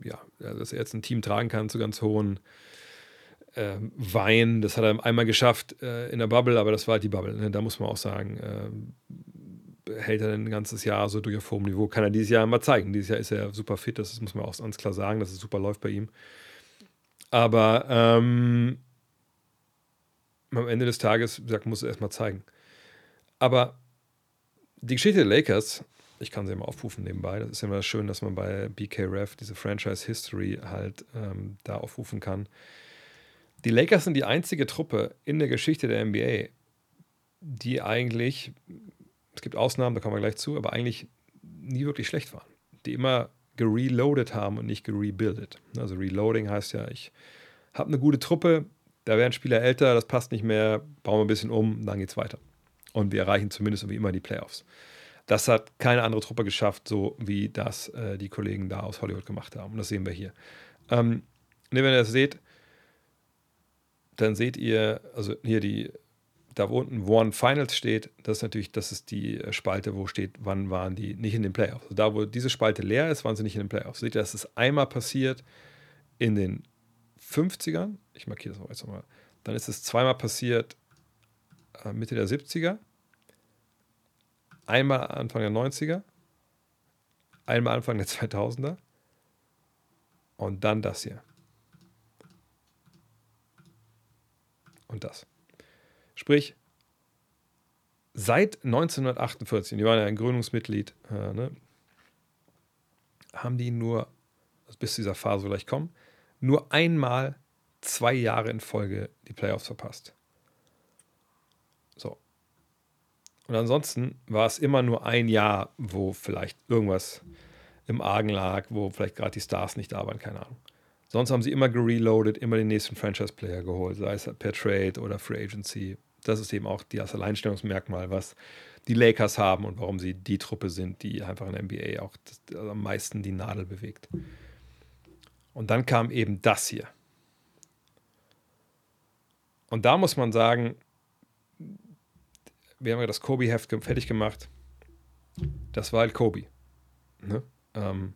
ja, dass er jetzt ein Team tragen kann zu ganz hohen äh, Wein, das hat er einmal geschafft äh, in der Bubble, aber das war halt die Bubble. Ne? Da muss man auch sagen, äh, hält er ein ganzes Jahr so durch auf hohem Niveau. Kann er dieses Jahr mal zeigen. Dieses Jahr ist er super fit, das muss man auch ganz klar sagen, dass es super läuft bei ihm. Aber ähm, am Ende des Tages, wie gesagt, muss er erstmal zeigen. Aber die Geschichte der Lakers, ich kann sie immer aufrufen nebenbei, das ist immer schön, dass man bei BKRF diese Franchise History halt ähm, da aufrufen kann. Die Lakers sind die einzige Truppe in der Geschichte der NBA, die eigentlich Es gibt Ausnahmen, da kommen wir gleich zu, aber eigentlich nie wirklich schlecht waren. Die immer gereloadet haben und nicht gerebuildet. Also Reloading heißt ja, ich habe eine gute Truppe, da werden Spieler älter, das passt nicht mehr, bauen wir ein bisschen um, dann geht's weiter. Und wir erreichen zumindest irgendwie immer die Playoffs. Das hat keine andere Truppe geschafft, so wie das äh, die Kollegen da aus Hollywood gemacht haben. Und das sehen wir hier. Ähm, wenn ihr das seht, dann seht ihr, also hier die, da wo unten One Finals steht, das ist natürlich, das ist die Spalte, wo steht, wann waren die nicht in den Playoffs. Also da, wo diese Spalte leer ist, waren sie nicht in den Playoffs. Seht ihr, das ist einmal passiert in den 50ern. Ich markiere das auch jetzt nochmal. Dann ist es zweimal passiert äh, Mitte der 70er. Einmal Anfang der 90er. Einmal Anfang der 2000er. Und dann das hier. und das. Sprich, seit 1948, die waren ja ein Gründungsmitglied, äh, ne, haben die nur, also bis zu dieser Phase gleich kommen, nur einmal zwei Jahre in Folge die Playoffs verpasst. So. Und ansonsten war es immer nur ein Jahr, wo vielleicht irgendwas im Argen lag, wo vielleicht gerade die Stars nicht da waren, keine Ahnung. Sonst haben sie immer gereloadet, immer den nächsten Franchise-Player geholt, sei es per Trade oder Free Agency. Das ist eben auch das Alleinstellungsmerkmal, was die Lakers haben und warum sie die Truppe sind, die einfach in der NBA auch das, also am meisten die Nadel bewegt. Und dann kam eben das hier. Und da muss man sagen, wir haben ja das Kobe-Heft fertig gemacht. Das war halt Kobe. Ne? Ähm,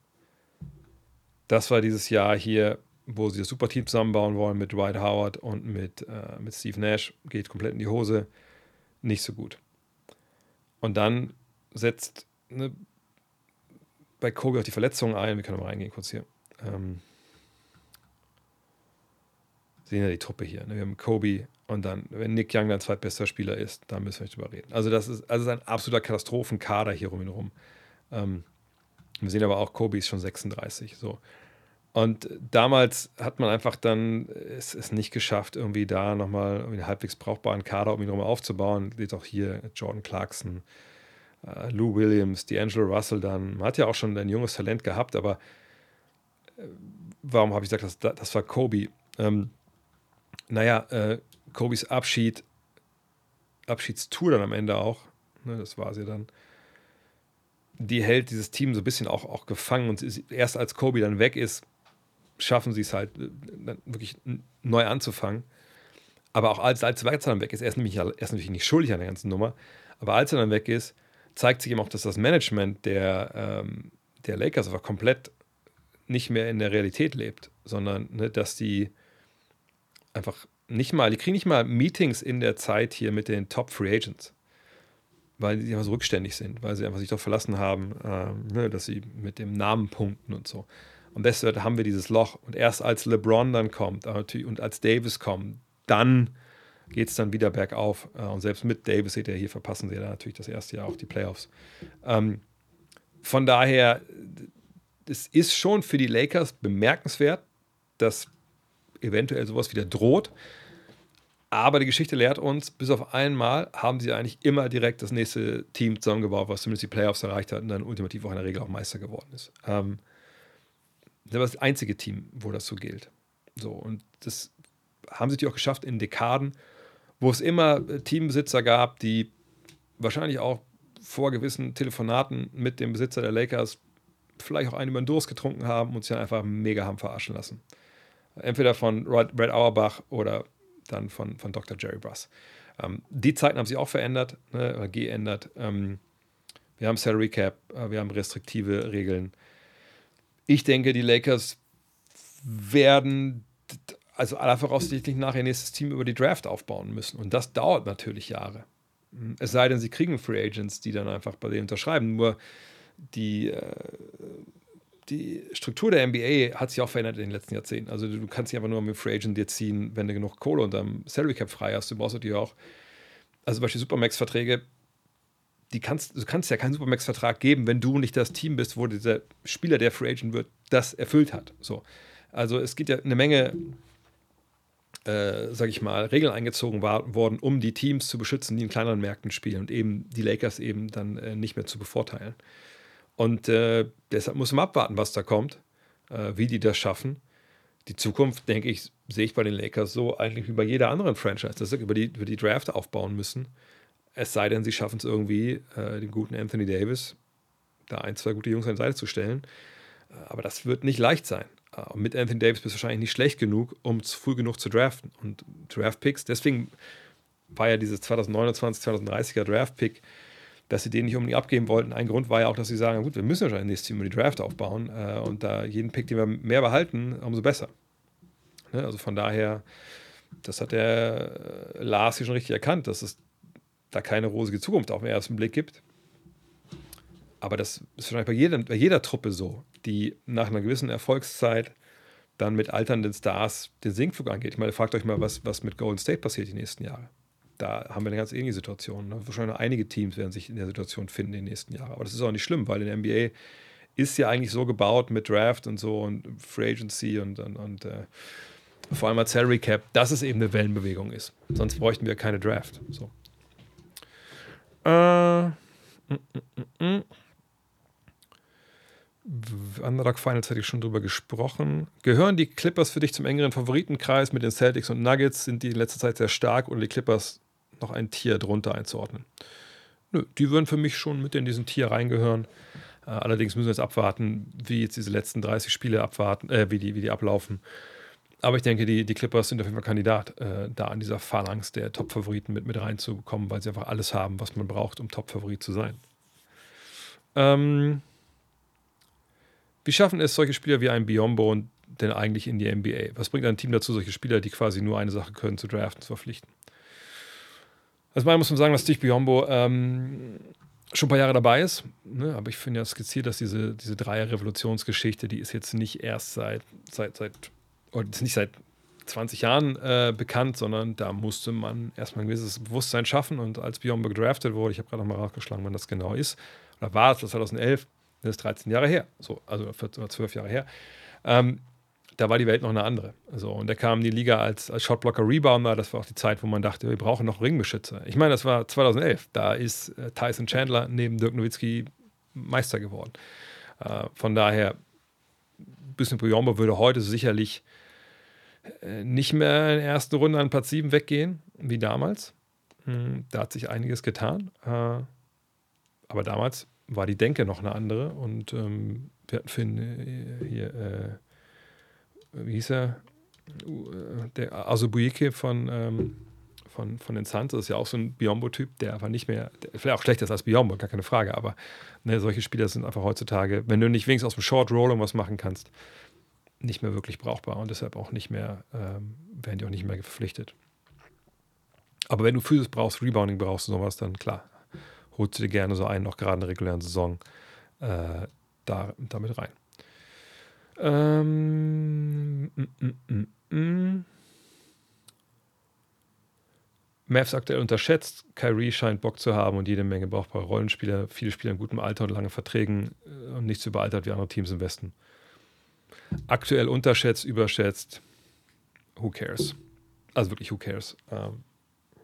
das war dieses Jahr hier, wo sie das Superteam zusammenbauen wollen mit Dwight Howard und mit, äh, mit Steve Nash. Geht komplett in die Hose. Nicht so gut. Und dann setzt ne, bei Kobe auch die Verletzungen ein. Wir können mal reingehen kurz hier. Ähm, sehen ja die Truppe hier. Ne? Wir haben Kobe und dann, wenn Nick Young dein zweitbester Spieler ist, dann müssen wir nicht drüber reden. Also das ist, also ein absoluter Katastrophenkader hier rum rum. Ähm, wir sehen aber auch, Kobe ist schon 36. So. Und damals hat man einfach dann es, es nicht geschafft, irgendwie da nochmal einen halbwegs brauchbaren Kader um ihn herum aufzubauen. Seht auch hier Jordan Clarkson, äh, Lou Williams, D'Angelo Russell dann. Man hat ja auch schon ein junges Talent gehabt, aber äh, warum habe ich gesagt, das, das war Kobe? Ähm, naja, äh, Kobes Abschied, Abschiedstour dann am Ende auch, ne, das war sie dann, die hält dieses Team so ein bisschen auch, auch gefangen und erst als Kobe dann weg ist, schaffen sie es halt äh, wirklich neu anzufangen. Aber auch als, als Weitzer dann weg ist, er ist nämlich, er ist natürlich nicht schuldig an der ganzen Nummer, aber als er dann weg ist, zeigt sich eben auch, dass das Management der, ähm, der Lakers aber komplett nicht mehr in der Realität lebt, sondern ne, dass die einfach nicht mal, die kriegen nicht mal Meetings in der Zeit hier mit den Top Free Agents, weil die einfach so rückständig sind, weil sie einfach sich doch verlassen haben, ähm, ne, dass sie mit dem Namen punkten und so. Und deshalb haben wir dieses Loch. Und erst als LeBron dann kommt und als Davis kommt, dann geht es dann wieder bergauf. Äh, und selbst mit Davis, seht ihr hier, verpassen sie ja natürlich das erste Jahr auch die Playoffs. Ähm, von daher, es ist schon für die Lakers bemerkenswert, dass eventuell sowas wieder droht. Aber die Geschichte lehrt uns, bis auf einmal haben sie eigentlich immer direkt das nächste Team zusammengebaut, was zumindest die Playoffs erreicht hat und dann ultimativ auch in der Regel auch Meister geworden ist. Ähm, das war das einzige Team, wo das so gilt. So, und das haben sie auch geschafft in Dekaden, wo es immer äh, Teambesitzer gab, die wahrscheinlich auch vor gewissen Telefonaten mit dem Besitzer der Lakers vielleicht auch einen über den Durst getrunken haben und sich dann einfach mega haben verarschen lassen. Entweder von Brad Auerbach oder dann von, von Dr. Jerry Bruss. Ähm, die Zeiten haben sich auch verändert, ne, geändert. Ähm, wir haben Salary Cap, äh, wir haben restriktive Regeln. Ich denke, die Lakers werden also aller voraussichtlich nach ihr nächstes Team über die Draft aufbauen müssen. Und das dauert natürlich Jahre. Es sei denn, sie kriegen Free Agents, die dann einfach bei denen unterschreiben. Nur die, äh, die Struktur der NBA hat sich auch verändert in den letzten Jahrzehnten. Also du kannst nicht einfach nur mit Free Agent dir ziehen, wenn du genug Kohle unterm Salary Cap frei hast. Du brauchst natürlich auch, also zum Beispiel Supermax-Verträge die kannst, du kannst ja keinen Supermax-Vertrag geben, wenn du nicht das Team bist, wo dieser Spieler, der Free Agent wird, das erfüllt hat. So. Also es gibt ja eine Menge äh, sage ich mal, Regeln eingezogen war, worden, um die Teams zu beschützen, die in kleineren Märkten spielen und eben die Lakers eben dann äh, nicht mehr zu bevorteilen. Und äh, deshalb muss man abwarten, was da kommt, äh, wie die das schaffen. Die Zukunft, denke ich, sehe ich bei den Lakers so eigentlich wie bei jeder anderen Franchise, dass sie über die, über die Draft aufbauen müssen. Es sei denn, sie schaffen es irgendwie, äh, den guten Anthony Davis, da ein, zwei gute Jungs an die Seite zu stellen. Äh, aber das wird nicht leicht sein. Äh, mit Anthony Davis bist du wahrscheinlich nicht schlecht genug, um früh genug zu draften. Und Draft-Picks, deswegen war ja dieses 2029, 2030er Draft-Pick, dass sie den nicht unbedingt abgeben wollten. Ein Grund war ja auch, dass sie sagen, gut, wir müssen wahrscheinlich nächstes Team über die Draft aufbauen äh, und da jeden Pick, den wir mehr behalten, umso besser. Ne? Also von daher, das hat der Lars hier schon richtig erkannt, dass es da keine rosige Zukunft auf den ersten Blick gibt. Aber das ist wahrscheinlich bei jeder, bei jeder Truppe so, die nach einer gewissen Erfolgszeit dann mit alternden Stars den Sinkflug angeht. Ich meine, fragt euch mal, was, was mit Golden State passiert die nächsten Jahre. Da haben wir eine ganz ähnliche Situation. Ne? Wahrscheinlich einige Teams werden sich in der Situation finden in den nächsten Jahren. Aber das ist auch nicht schlimm, weil in der NBA ist ja eigentlich so gebaut mit Draft und so und Free Agency und, und, und äh, vor allem als Salary Cap, dass es eben eine Wellenbewegung ist. Sonst bräuchten wir keine Draft. So. Äh, mm, mm, mm. Underdog Finals hatte ich schon drüber gesprochen. Gehören die Clippers für dich zum engeren Favoritenkreis mit den Celtics und Nuggets? Sind die in letzter Zeit sehr stark oder die Clippers noch ein Tier drunter einzuordnen? Nö, die würden für mich schon mit in diesen Tier reingehören. Äh, allerdings müssen wir jetzt abwarten, wie jetzt diese letzten 30 Spiele abwarten, äh, wie, die, wie die ablaufen. Aber ich denke, die, die Clippers sind auf jeden Fall Kandidat, äh, da an dieser Phalanx der Top-Favoriten mit, mit reinzukommen, weil sie einfach alles haben, was man braucht, um Top-Favorit zu sein. Ähm, wie schaffen es solche Spieler wie ein Biombo denn eigentlich in die NBA? Was bringt ein Team dazu, solche Spieler, die quasi nur eine Sache können, zu draften, zu verpflichten? Also mal muss man sagen, dass Stich Biombo ähm, schon ein paar Jahre dabei ist. Ne? Aber ich finde ja skizziert, dass diese, diese Dreier-Revolutionsgeschichte, die ist jetzt nicht erst seit, seit, seit ist nicht seit 20 Jahren äh, bekannt, sondern da musste man erstmal ein gewisses Bewusstsein schaffen. Und als Biombo gedraftet wurde, ich habe gerade noch mal nachgeschlagen, wann das genau ist, oder war es 2011, das ist 13 Jahre her, so, also 14 oder 12 Jahre her. Ähm, da war die Welt noch eine andere. So, und der kam in die Liga als, als Shotblocker Rebounder. Das war auch die Zeit, wo man dachte, wir brauchen noch Ringbeschützer. Ich meine, das war 2011. Da ist äh, Tyson Chandler neben Dirk Nowitzki Meister geworden. Äh, von daher, Bisschen Bujombo würde heute sicherlich nicht mehr in der ersten Runde an Platz 7 weggehen, wie damals. Hm, da hat sich einiges getan. Äh, aber damals war die Denke noch eine andere. Und ähm, wir hatten Finn äh, hier, äh, wie hieß er? Der Azubuike von, ähm, von, von den Suns, das ist ja auch so ein Biombo-Typ, der aber nicht mehr, vielleicht auch schlechter ist als Biombo, gar keine Frage, aber ne, solche Spieler sind einfach heutzutage, wenn du nicht wenigstens aus dem Short Roll was machen kannst, nicht mehr wirklich brauchbar und deshalb auch nicht mehr, ähm, werden die auch nicht mehr verpflichtet. Aber wenn du Physis brauchst, Rebounding brauchst und sowas, dann klar, holst du dir gerne so einen, noch gerade in der regulären Saison, äh, da, damit rein. Ähm, mm, mm, mm, mm. Mavs aktuell unterschätzt. Kyrie scheint Bock zu haben und jede Menge brauchbare Rollenspieler, viele Spieler in gutem Alter und lange Verträgen äh, und nicht so überaltert wie andere Teams im Westen. Aktuell unterschätzt, überschätzt. Who cares? Also wirklich, who cares? Ähm,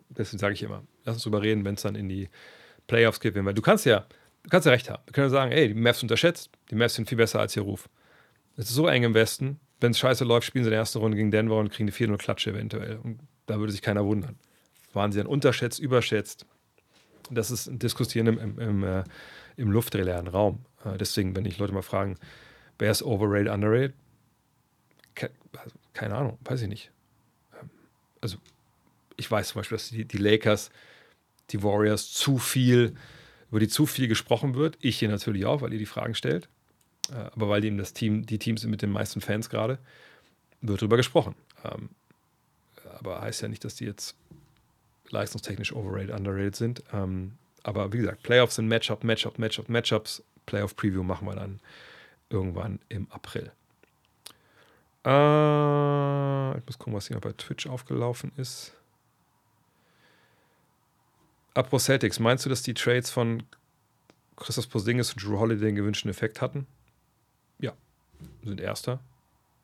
deswegen sage ich immer, lass uns drüber reden, wenn es dann in die Playoffs. Weil du kannst ja, du kannst ja recht haben. Wir können ja sagen, ey, die Mavs unterschätzt, die Mavs sind viel besser als ihr Ruf. Es ist so eng im Westen, wenn es scheiße läuft, spielen sie in der ersten Runde gegen Denver und kriegen die 4 0 Klatsche eventuell. Und da würde sich keiner wundern. Waren sie dann unterschätzt, überschätzt? Das ist ein Diskutieren im, im, im, äh, im luftleeren Raum. Äh, deswegen, wenn ich Leute mal fragen, wer ist overrated, underrated? Ke keine Ahnung, weiß ich nicht. Ähm, also, ich weiß zum Beispiel, dass die, die Lakers die Warriors zu viel, über die zu viel gesprochen wird. Ich hier natürlich auch, weil ihr die Fragen stellt. Äh, aber weil eben das Team, die Teams sind mit den meisten Fans gerade, wird darüber gesprochen. Ähm, aber heißt ja nicht, dass die jetzt leistungstechnisch overrated, underrated sind. Ähm, aber wie gesagt, Playoffs sind Matchup, Matchup, Matchup, Matchups. Playoff-Preview machen wir dann irgendwann im April. Äh, ich muss gucken, was hier bei Twitch aufgelaufen ist. Apropos Celtics, meinst du, dass die Trades von Christoph Porzingis und Drew Holiday den gewünschten Effekt hatten? Ja, sind Erster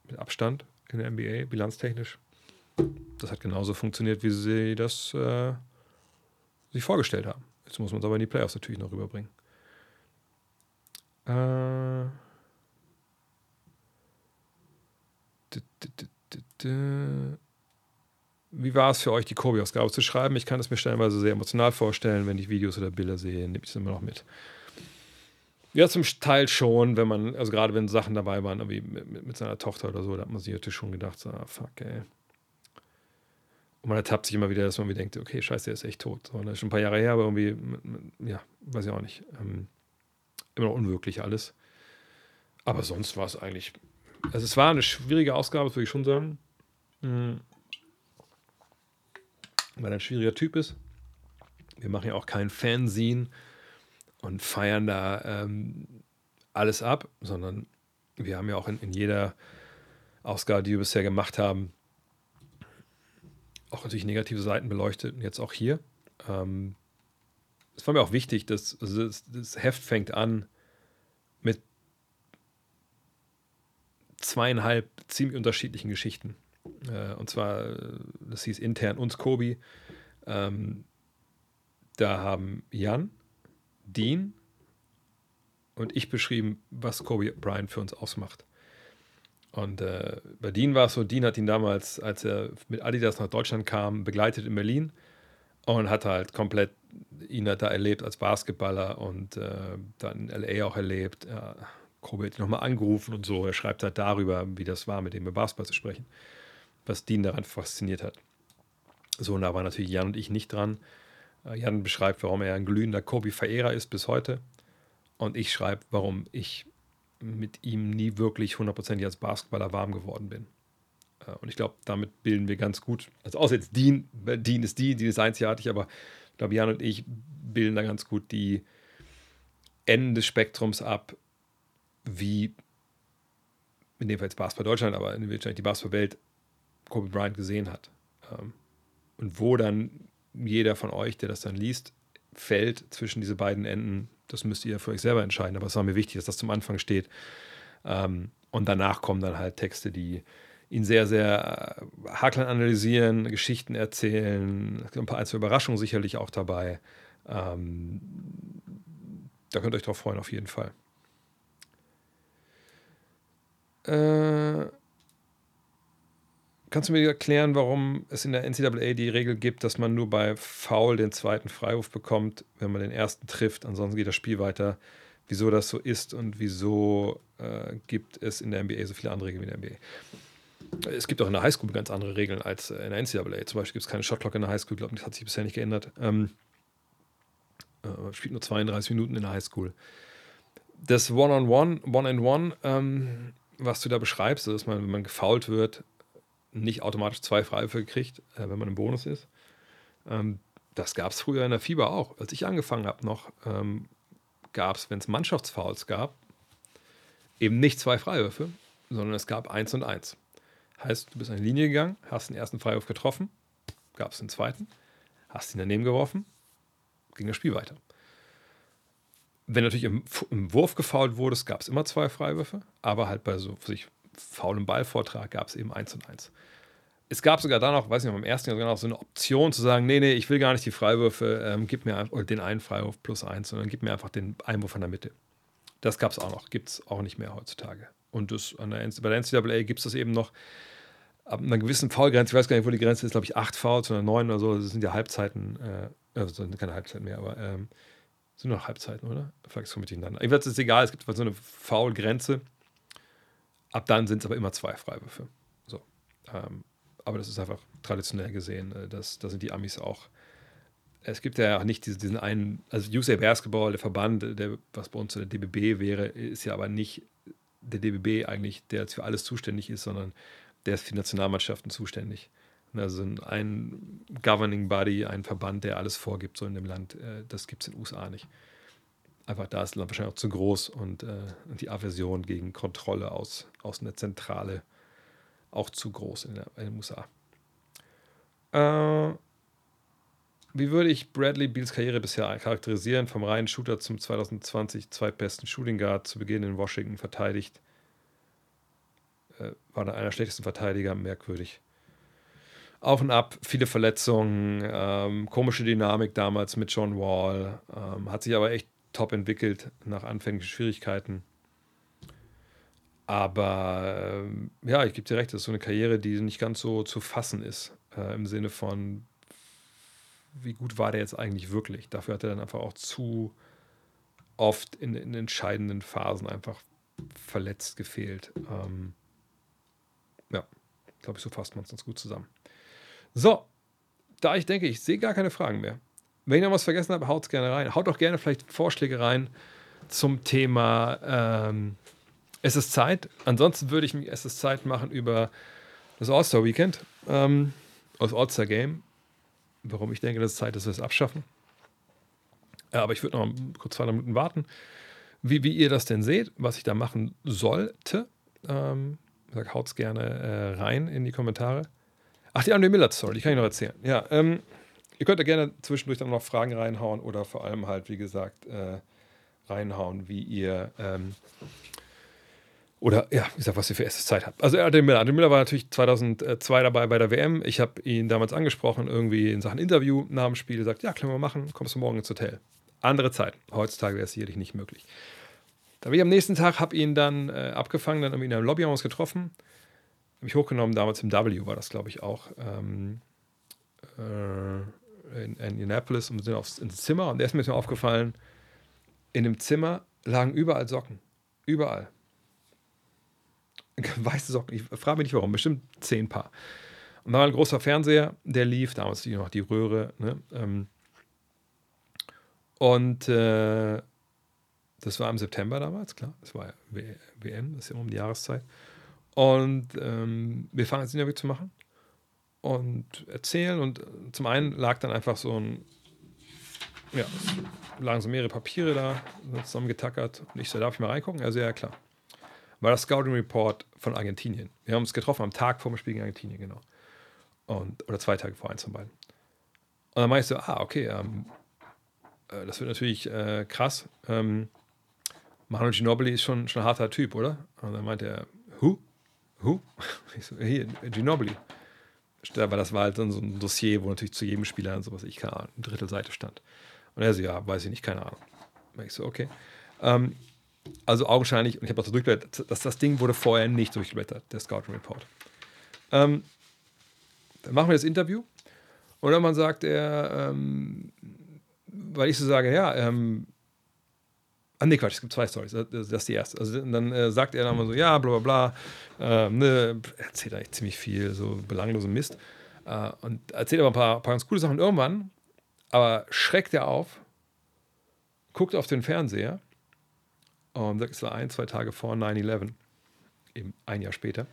mit Abstand in der NBA, bilanztechnisch. das hat genauso funktioniert, wie sie das äh, sich vorgestellt haben. Jetzt muss man es aber in die Playoffs natürlich noch rüberbringen. Äh, wie war es für euch, die Kobi-Ausgabe zu schreiben? Ich kann es mir stellenweise sehr emotional vorstellen, wenn ich Videos oder Bilder sehe, nehme ich es immer noch mit. Ja, zum Teil schon, wenn man, also gerade wenn Sachen dabei waren, wie mit, mit, seiner Tochter oder so, da hat man sich natürlich schon gedacht, so, ah, fuck, ey. Und man ertappt sich immer wieder, dass man wieder denkt, okay, scheiße, der ist echt tot. So, das ist schon ein paar Jahre her, aber irgendwie, ja, weiß ich auch nicht. Ähm, immer noch unwirklich alles. Aber sonst war es eigentlich, also es war eine schwierige Ausgabe, das würde ich schon sagen. Mhm. Weil er ein schwieriger Typ ist. Wir machen ja auch kein Fanzine und feiern da ähm, alles ab, sondern wir haben ja auch in, in, jeder Ausgabe, die wir bisher gemacht haben, auch natürlich negative Seiten beleuchtet und jetzt auch hier. Ähm, es war mir auch wichtig, dass also das, das, Heft fängt an mit zweieinhalb ziemlich unterschiedlichen Geschichten. Äh, und zwar, das hieß intern uns Kobi. Ähm, da haben Jan, Dean und ich beschrieben, was Kobe Bryant für uns ausmacht. Und äh, bei Dean war es so, Dean hat ihn damals, als er mit Adidas nach Deutschland kam, begleitet in Berlin und hat halt komplett ihn da erlebt als Basketballer und äh, dann in LA auch erlebt. Ja, Kobe ihn nochmal angerufen und so. Er schreibt halt darüber, wie das war, mit ihm über Basketball zu sprechen, was Dean daran fasziniert hat. So, und da war natürlich Jan und ich nicht dran. Äh, Jan beschreibt, warum er ein glühender Kobe-Verehrer ist bis heute. Und ich schreibe, warum ich mit ihm nie wirklich hundertprozentig als Basketballer warm geworden bin. Äh, und ich glaube, damit bilden wir ganz gut, also außer jetzt Dean, Dean ist Dean, Dean ist einzigartig, aber ich glaube, Jan und ich bilden da ganz gut die Enden des Spektrums ab, wie in dem Fall jetzt Basketball Deutschland, aber in wahrscheinlich die Basketballwelt Kobe Bryant gesehen hat. Ähm, und wo dann jeder von euch, der das dann liest, fällt zwischen diese beiden Enden, das müsst ihr für euch selber entscheiden. Aber es war mir wichtig, dass das zum Anfang steht. Ähm, und danach kommen dann halt Texte, die ihn sehr, sehr äh, hakeln analysieren, Geschichten erzählen. Ein paar einzelne Überraschungen sicherlich auch dabei. Ähm, da könnt ihr euch drauf freuen, auf jeden Fall. Äh, Kannst du mir erklären, warum es in der NCAA die Regel gibt, dass man nur bei Foul den zweiten Freiwurf bekommt, wenn man den ersten trifft? Ansonsten geht das Spiel weiter. Wieso das so ist und wieso äh, gibt es in der NBA so viele andere Regeln wie in der NBA? Es gibt auch in der Highschool ganz andere Regeln als in der NCAA. Zum Beispiel gibt es keine Shotclock in der Highschool. Ich glaube, das hat sich bisher nicht geändert. Ähm, äh, spielt nur 32 Minuten in der Highschool. Das One-on-One, One-and-One, ähm, was du da beschreibst, dass man, wenn man gefoult wird, nicht automatisch zwei Freiwürfe gekriegt, äh, wenn man im Bonus ist. Ähm, das gab es früher in der Fieber auch. Als ich angefangen habe noch, ähm, gab es, wenn es Mannschaftsfouls gab, eben nicht zwei Freiwürfe, sondern es gab eins und eins. Heißt, du bist an die Linie gegangen, hast den ersten Freiwurf getroffen, gab es den zweiten, hast ihn daneben geworfen, ging das Spiel weiter. Wenn natürlich im, im Wurf gefault wurde, gab es immer zwei Freiwürfe, aber halt bei so sich faulem Ballvortrag gab es eben eins und eins. Es gab sogar da noch, weiß nicht, beim ersten Jahr sogar noch so eine Option zu sagen, nee, nee, ich will gar nicht die Freiwürfe, ähm, gib mir den einen Freiwurf plus eins, sondern gib mir einfach den Einwurf in der Mitte. Das gab es auch noch, gibt es auch nicht mehr heutzutage. Und das, an der, bei der NCAA gibt es das eben noch ab einer gewissen Foulgrenze, ich weiß gar nicht, wo die Grenze ist, glaube ich, acht Fouls oder neun oder so, das sind ja Halbzeiten, äh, also sind keine Halbzeiten mehr, aber ähm, sind nur noch Halbzeiten, oder? Verwechseln miteinander. Jedenfalls ist es egal, es gibt so eine Foul-Grenze Ab dann sind es aber immer zwei Freiwürfe. So. Ähm, aber das ist einfach traditionell gesehen. Äh, das, da sind die Amis auch. Es gibt ja auch nicht diesen, diesen einen, also USA Basketball, der Verband, der, was bei uns der DBB wäre, ist ja aber nicht der DBB eigentlich, der jetzt für alles zuständig ist, sondern der ist für Nationalmannschaften zuständig. Also ein Governing Body, ein Verband, der alles vorgibt, so in dem Land, äh, das gibt es in den USA nicht einfach da ist das Land wahrscheinlich auch zu groß und äh, die Aversion gegen Kontrolle aus, aus einer Zentrale auch zu groß in, der, in den USA. Äh, wie würde ich Bradley Beals Karriere bisher charakterisieren? Vom reinen Shooter zum 2020 zweitbesten Shooting Guard zu Beginn in Washington verteidigt. Äh, war einer schlechtesten Verteidiger, merkwürdig. Auf und ab, viele Verletzungen, ähm, komische Dynamik damals mit John Wall, ähm, hat sich aber echt top entwickelt nach anfänglichen Schwierigkeiten. Aber ähm, ja, ich gebe dir recht, das ist so eine Karriere, die nicht ganz so zu fassen ist, äh, im Sinne von, wie gut war der jetzt eigentlich wirklich? Dafür hat er dann einfach auch zu oft in, in entscheidenden Phasen einfach verletzt gefehlt. Ähm, ja, glaube ich, so fasst man es ganz gut zusammen. So, da ich denke, ich sehe gar keine Fragen mehr. Wenn ich noch was vergessen habe, haut es gerne rein. Haut auch gerne vielleicht Vorschläge rein zum Thema ähm, Es ist Zeit. Ansonsten würde ich mich Es ist Zeit machen über das All-Star-Weekend, ähm, das All-Star-Game. Warum ich denke, dass es Zeit ist, dass wir es abschaffen. Ja, aber ich würde noch kurz zwei Minuten warten, wie, wie ihr das denn seht, was ich da machen sollte. Ähm, haut es gerne äh, rein in die Kommentare. Ach, die Andre Miller Story, die kann ich noch erzählen. Ja, ähm, ihr könnt da gerne zwischendurch dann noch Fragen reinhauen oder vor allem halt, wie gesagt, äh, reinhauen, wie ihr ähm, oder ja, wie gesagt, was ihr für erste Zeit habt. Also Andre Miller. Andre Miller war natürlich 2002 dabei bei der WM. Ich habe ihn damals angesprochen, irgendwie in Sachen Interview nach dem Spiel. Er sagt, ja, können wir machen, kommst du morgen ins Hotel. Andere Zeit. Heutzutage wäre es sicherlich nicht möglich. Da bin ich am nächsten Tag, habe ihn dann äh, abgefangen, dann irgendwie in einem Lobby haben wir uns getroffen. Habe ich hochgenommen, damals im W war das, glaube ich, auch. Ähm, äh, in, in Indianapolis und sind aufs, ins Zimmer. Und der ist mir aufgefallen, in dem Zimmer lagen überall Socken. Überall. Weiße Socken. Ich frage mich nicht warum, bestimmt zehn Paar. Und da war ein großer Fernseher, der lief, damals noch die Röhre. Ne? Ähm, und äh, das war im September damals, klar. Das war ja WM, das ist ja um die Jahreszeit. Und ähm, wir fangen jetzt Interview zu machen und erzählen. Und zum einen lag dann einfach so ein, ja, lagen so mehrere Papiere da zusammengetackert. Und ich so, darf ich mal reingucken? Also ja, klar. War das Scouting Report von Argentinien. Wir haben uns getroffen am Tag vor dem Spiel gegen Argentinien, genau. Und, oder zwei Tage vor eins von beiden. Und dann meinte ich so, ah, okay, ähm, äh, das wird natürlich äh, krass. Ähm, Manu Ginobili ist schon, schon ein harter Typ, oder? Und dann meinte er, who? Who? Ich so, hier, Ginobili. Weil das war halt so ein Dossier, wo natürlich zu jedem Spieler und sowas, ich keine Ahnung, eine Drittelseite stand. Und er so, ja, weiß ich nicht, keine Ahnung. Und ich so, okay. Ähm, also augenscheinlich, und ich habe auch so durchgeblättert, dass das Ding wurde vorher nicht durchgeblättert, der Scouting Report. Ähm, dann machen wir das Interview und dann sagt er, ähm, weil ich so sage, ja, ähm, Ah, nee, Quatsch, es gibt zwei Stories. Das, ist die erste. Also dann äh, sagt er dann mal so, ja, bla bla bla. Ähm, ne, erzählt eigentlich ziemlich viel, so belanglosen Mist. Äh, und erzählt aber ein paar, paar ganz coole Sachen. Irgendwann aber schreckt er auf, guckt auf den Fernseher und sagt, es war ein, zwei Tage vor 9-11, eben ein Jahr später,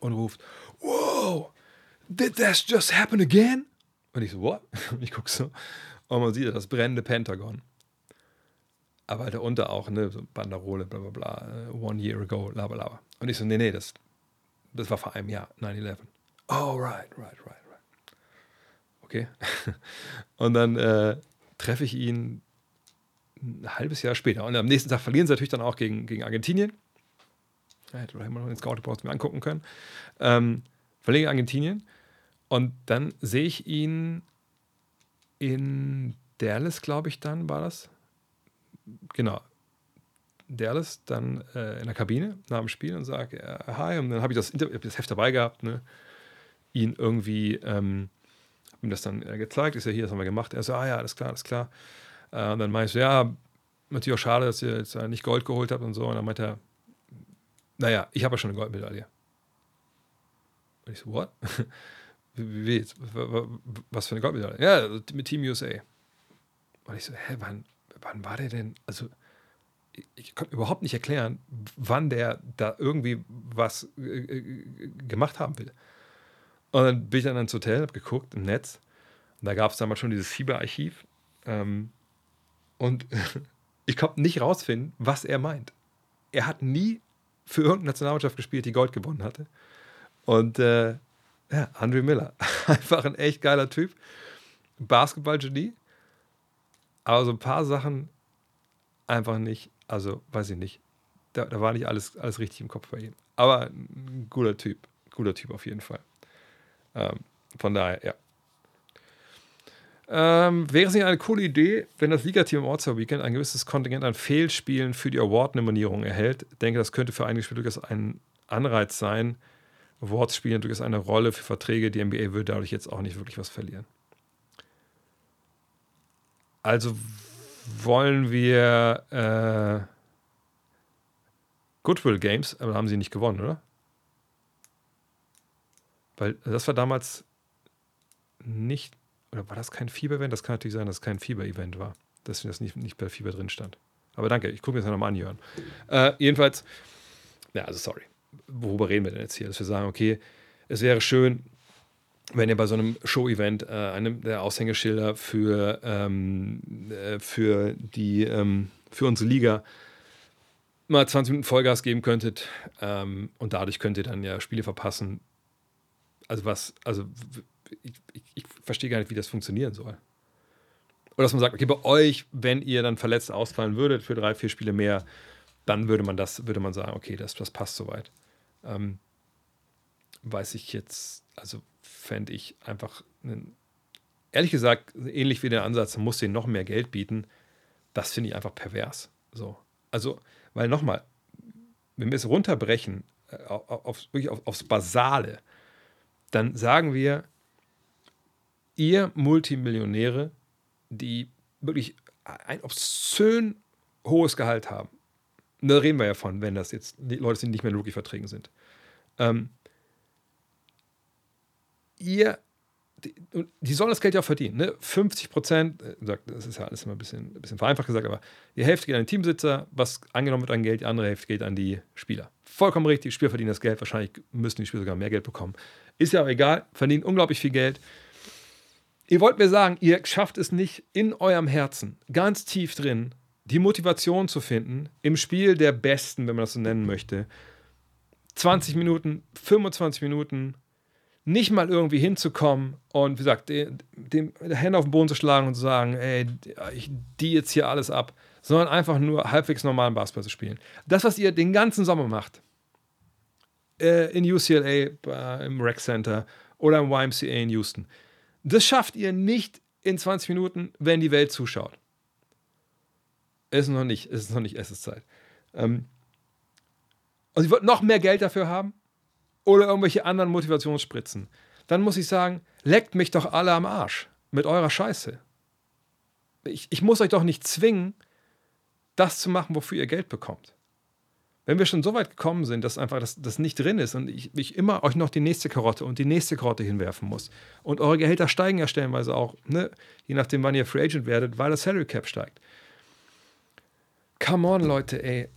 und ruft, wow, did this just happen again? Und ich so, what? Und ich gucke so, und man sieht das brennende Pentagon aber halt darunter auch, ne, so Banderole, bla bla bla, äh, one year ago, bla bla bla. Und ich so, nee, nee, das, das war vor einem Jahr, 9-11. Oh, right, right, right, right. Okay. Und dann äh, treffe ich ihn ein halbes Jahr später. Und am nächsten Tag verlieren sie natürlich dann auch gegen, gegen Argentinien. Ja, hätte man noch den Scout Report mir angucken können. Ähm, verlieren gegen Argentinien. Und dann sehe ich ihn in Dallas, glaube ich, dann war das genau, Dallas dann äh, in der Kabine nach dem Spiel und sage, äh, hi, und dann habe ich das, hab das Heft dabei gehabt, ne? ihn irgendwie, ähm, habe ihm das dann äh, gezeigt, ist ja hier, das haben wir gemacht. Er so, ah ja, alles klar, alles klar. Äh, und dann meinte ich so, ja, natürlich auch schade, dass ihr jetzt nicht Gold geholt habt und so. Und dann meinte er, naja, ich habe ja schon eine Goldmedaille. Und ich so, what? wie, wie, was für eine Goldmedaille? Ja, mit Team USA. Und ich so, hä, wann, wann war der denn? Also, ich, kann überhaupt nicht erklären, wann der da irgendwie was äh, äh gemacht haben will. Und dann bin ich dann ins Hotel, habe geguckt im Netz. Und da gab es damals schon dieses Fieberarchiv. Ähm, und ich konnte nicht rausfinden, was er meint. Er hat nie für irgendeine Nationalmannschaft gespielt, die Gold gewonnen hatte. Und äh, ja, Andrew Miller, einfach ein echt geiler Typ. Basketball-Genie. Aber so ein paar Sachen einfach nicht, also weiß ich nicht. Da, da war nicht alles, alles richtig im Kopf bei ihm. Aber ein guter Typ, guter Typ auf jeden Fall. Ähm, Von daher, ja. Ähm, wäre es nicht eine coole Idee, wenn das Ligateam im All-Star-Weekend ein gewisses Kontingent an Fehlspielen für die Award-Nominierung erhält? Ich denke, das könnte für einige Spieler durchaus ein Anreiz sein. Awards spielen durchaus eine Rolle für Verträge. Die NBA würde dadurch jetzt auch nicht wirklich was verlieren. Also wollen wir äh, Goodwill Games, aber haben sie nicht gewonnen, oder? Weil das war damals nicht, oder war das kein Fieber-Event? Das kann natürlich sein, dass es kein Fieber-Event war. Dass das nicht, nicht bei Fieber drin stand. Aber danke, ich gucke mir das nochmal an, Jörn. Äh, jedenfalls, ja, also sorry. Worüber reden wir denn jetzt hier? Dass wir sagen, okay, es wäre schön, wenn ihr bei so einem Show-Event äh, einem der Aushängeschilder für, ähm, äh, für, die, ähm, für unsere Liga mal 20 Minuten Vollgas geben könntet ähm, und dadurch könnt ihr dann ja Spiele verpassen. Also was, also ich, ich, ich verstehe gar nicht, wie das funktionieren soll. Oder dass man sagt, okay, bei euch, wenn ihr dann verletzt ausfallen würdet für drei, vier Spiele mehr, dann würde man das, würde man sagen, okay, das, das passt soweit. Ähm, weiß ich jetzt, also fände ich einfach, ehrlich gesagt, ähnlich wie der Ansatz, man muss denen noch mehr Geld bieten. Das finde ich einfach pervers. So. Also, weil nochmal, wenn wir es runterbrechen äh, auf, wirklich auf, aufs Basale, dann sagen wir, ihr Multimillionäre, die wirklich ein obszön hohes Gehalt haben, da reden wir ja von, wenn das jetzt die Leute sind, die nicht mehr in Rookie-Verträgen sind. Ähm, ihr, die, die, sollen das Geld ja auch verdienen. Ne? 50 Prozent, äh, das ist ja alles immer ein bisschen, ein bisschen vereinfacht gesagt, aber die Hälfte geht an den Teamsitzer, was angenommen wird an Geld, die andere Hälfte geht an die Spieler. Vollkommen richtig, Spieler verdienen das Geld, wahrscheinlich müssen die Spieler sogar mehr Geld bekommen. Ist ja auch egal, verdienen unglaublich viel Geld. Ihr wollt mir sagen, ihr schafft es nicht in eurem Herzen, ganz tief drin, die Motivation zu finden, im Spiel der Besten, wenn man das so nennen möchte, 20 Minuten, 25 Minuten nicht mal irgendwie hinzukommen und wie gesagt, dem, Hände auf den Boden zu schlagen und zu sagen, ey, ich die jetzt hier alles ab, sondern einfach nur halbwegs normalen Basketball zu spielen. Das, was ihr den ganzen Sommer macht, äh, in UCLA, äh, im Rec Center oder im YMCA in Houston, das schafft ihr nicht in 20 Minuten, wenn die Welt zuschaut. Ist noch nicht, ist noch nicht Essenszeit. Ähm, und sie wird noch mehr Geld dafür haben oder irgendwelche anderen Motivationsspritzen, dann muss ich sagen, leckt mich doch alle am Arsch mit eurer Scheiße. Ich, ich muss euch doch nicht zwingen, das zu machen, wofür ihr Geld bekommt. Wenn wir schon so weit gekommen sind, dass einfach das, das nicht drin ist und ich, ich immer euch noch die nächste Karotte und die nächste Karotte hinwerfen muss und eure Gehälter steigen ja stellenweise auch, ne? je nachdem, wann ihr Free Agent werdet, weil das Salary Cap steigt. Come on, Leute, ey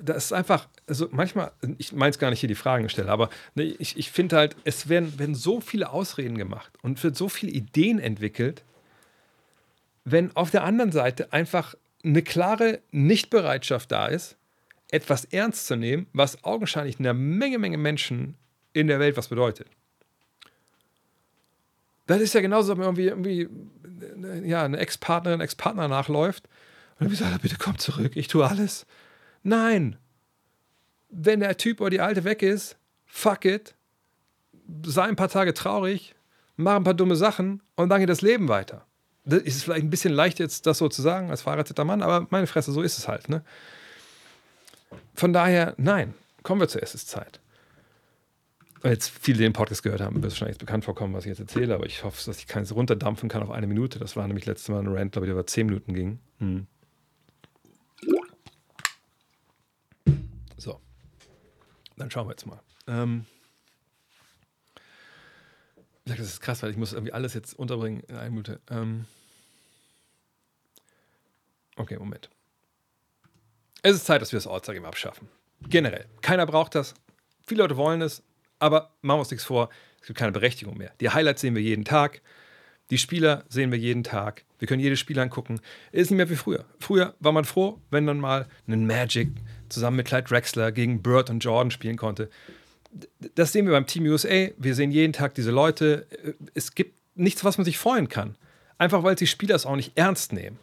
das ist einfach, also manchmal, ich meine es gar nicht hier die Fragen stellen, aber ne, ich, ich finde halt, es werden, werden so viele Ausreden gemacht und wird so viele Ideen entwickelt, wenn auf der anderen Seite einfach eine klare Nichtbereitschaft da ist, etwas ernst zu nehmen, was augenscheinlich einer Menge, Menge Menschen in der Welt was bedeutet. Das ist ja genauso, wenn irgendwie, irgendwie ja, eine Ex-Partnerin, Ex-Partner nachläuft und dann sagt bitte komm zurück, ich tue alles. Nein. Wenn der Typ oder die Alte weg ist, fuck it, sei ein paar Tage traurig, mach ein paar dumme Sachen und dann geht das Leben weiter. Das ist vielleicht ein bisschen leicht jetzt, das so zu sagen, als verheirateter Mann, aber meine Fresse, so ist es halt. Ne? Von daher, nein, kommen wir zur. Weil jetzt viele den Podcast gehört haben, wird es wahrscheinlich bekannt vorkommen, was ich jetzt erzähle, aber ich hoffe, dass ich keins runterdampfen kann auf eine Minute. Das war nämlich letztes Mal ein Rant, glaube ich, der über zehn Minuten ging. Hm. Dann schauen wir jetzt mal. Ähm, das ist krass, weil ich muss irgendwie alles jetzt unterbringen in einer Minute. Ähm, okay, Moment. Es ist Zeit, dass wir das All-Star-Game abschaffen. Generell. Keiner braucht das. Viele Leute wollen es, aber machen wir uns nichts vor. Es gibt keine Berechtigung mehr. Die Highlights sehen wir jeden Tag. Die Spieler sehen wir jeden Tag. Wir können jedes Spiel angucken. Es ist nicht mehr wie früher. Früher war man froh, wenn dann mal ein Magic zusammen mit Clyde Drexler gegen Bird und Jordan spielen konnte. Das sehen wir beim Team USA. Wir sehen jeden Tag diese Leute. Es gibt nichts, was man sich freuen kann. Einfach weil die Spieler es auch nicht ernst nehmen.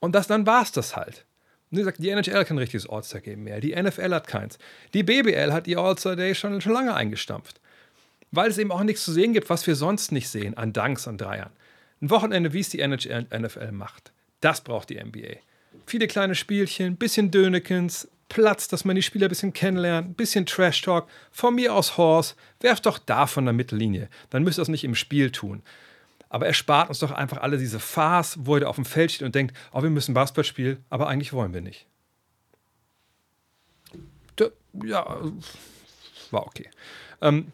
Und das, dann war es das halt. die NHL kein richtiges All-Star-Game mehr. Die NFL hat keins. Die BBL hat ihr All-Star-Day schon, schon lange eingestampft. weil es eben auch nichts zu sehen gibt, was wir sonst nicht sehen an Danks, an Dreiern. Ein Wochenende, wie es die NHL, NFL macht. Das braucht die NBA. Viele kleine Spielchen, bisschen Dönekens, Platz, dass man die Spieler ein bisschen kennenlernt, ein bisschen Trash-Talk, von mir aus Horse, werft doch da von der Mittellinie. Dann müsst ihr das nicht im Spiel tun. Aber er spart uns doch einfach alle diese Farce, wo er auf dem Feld steht und denkt, oh, wir müssen Basketball spielen, aber eigentlich wollen wir nicht. Ja, war okay. Ähm,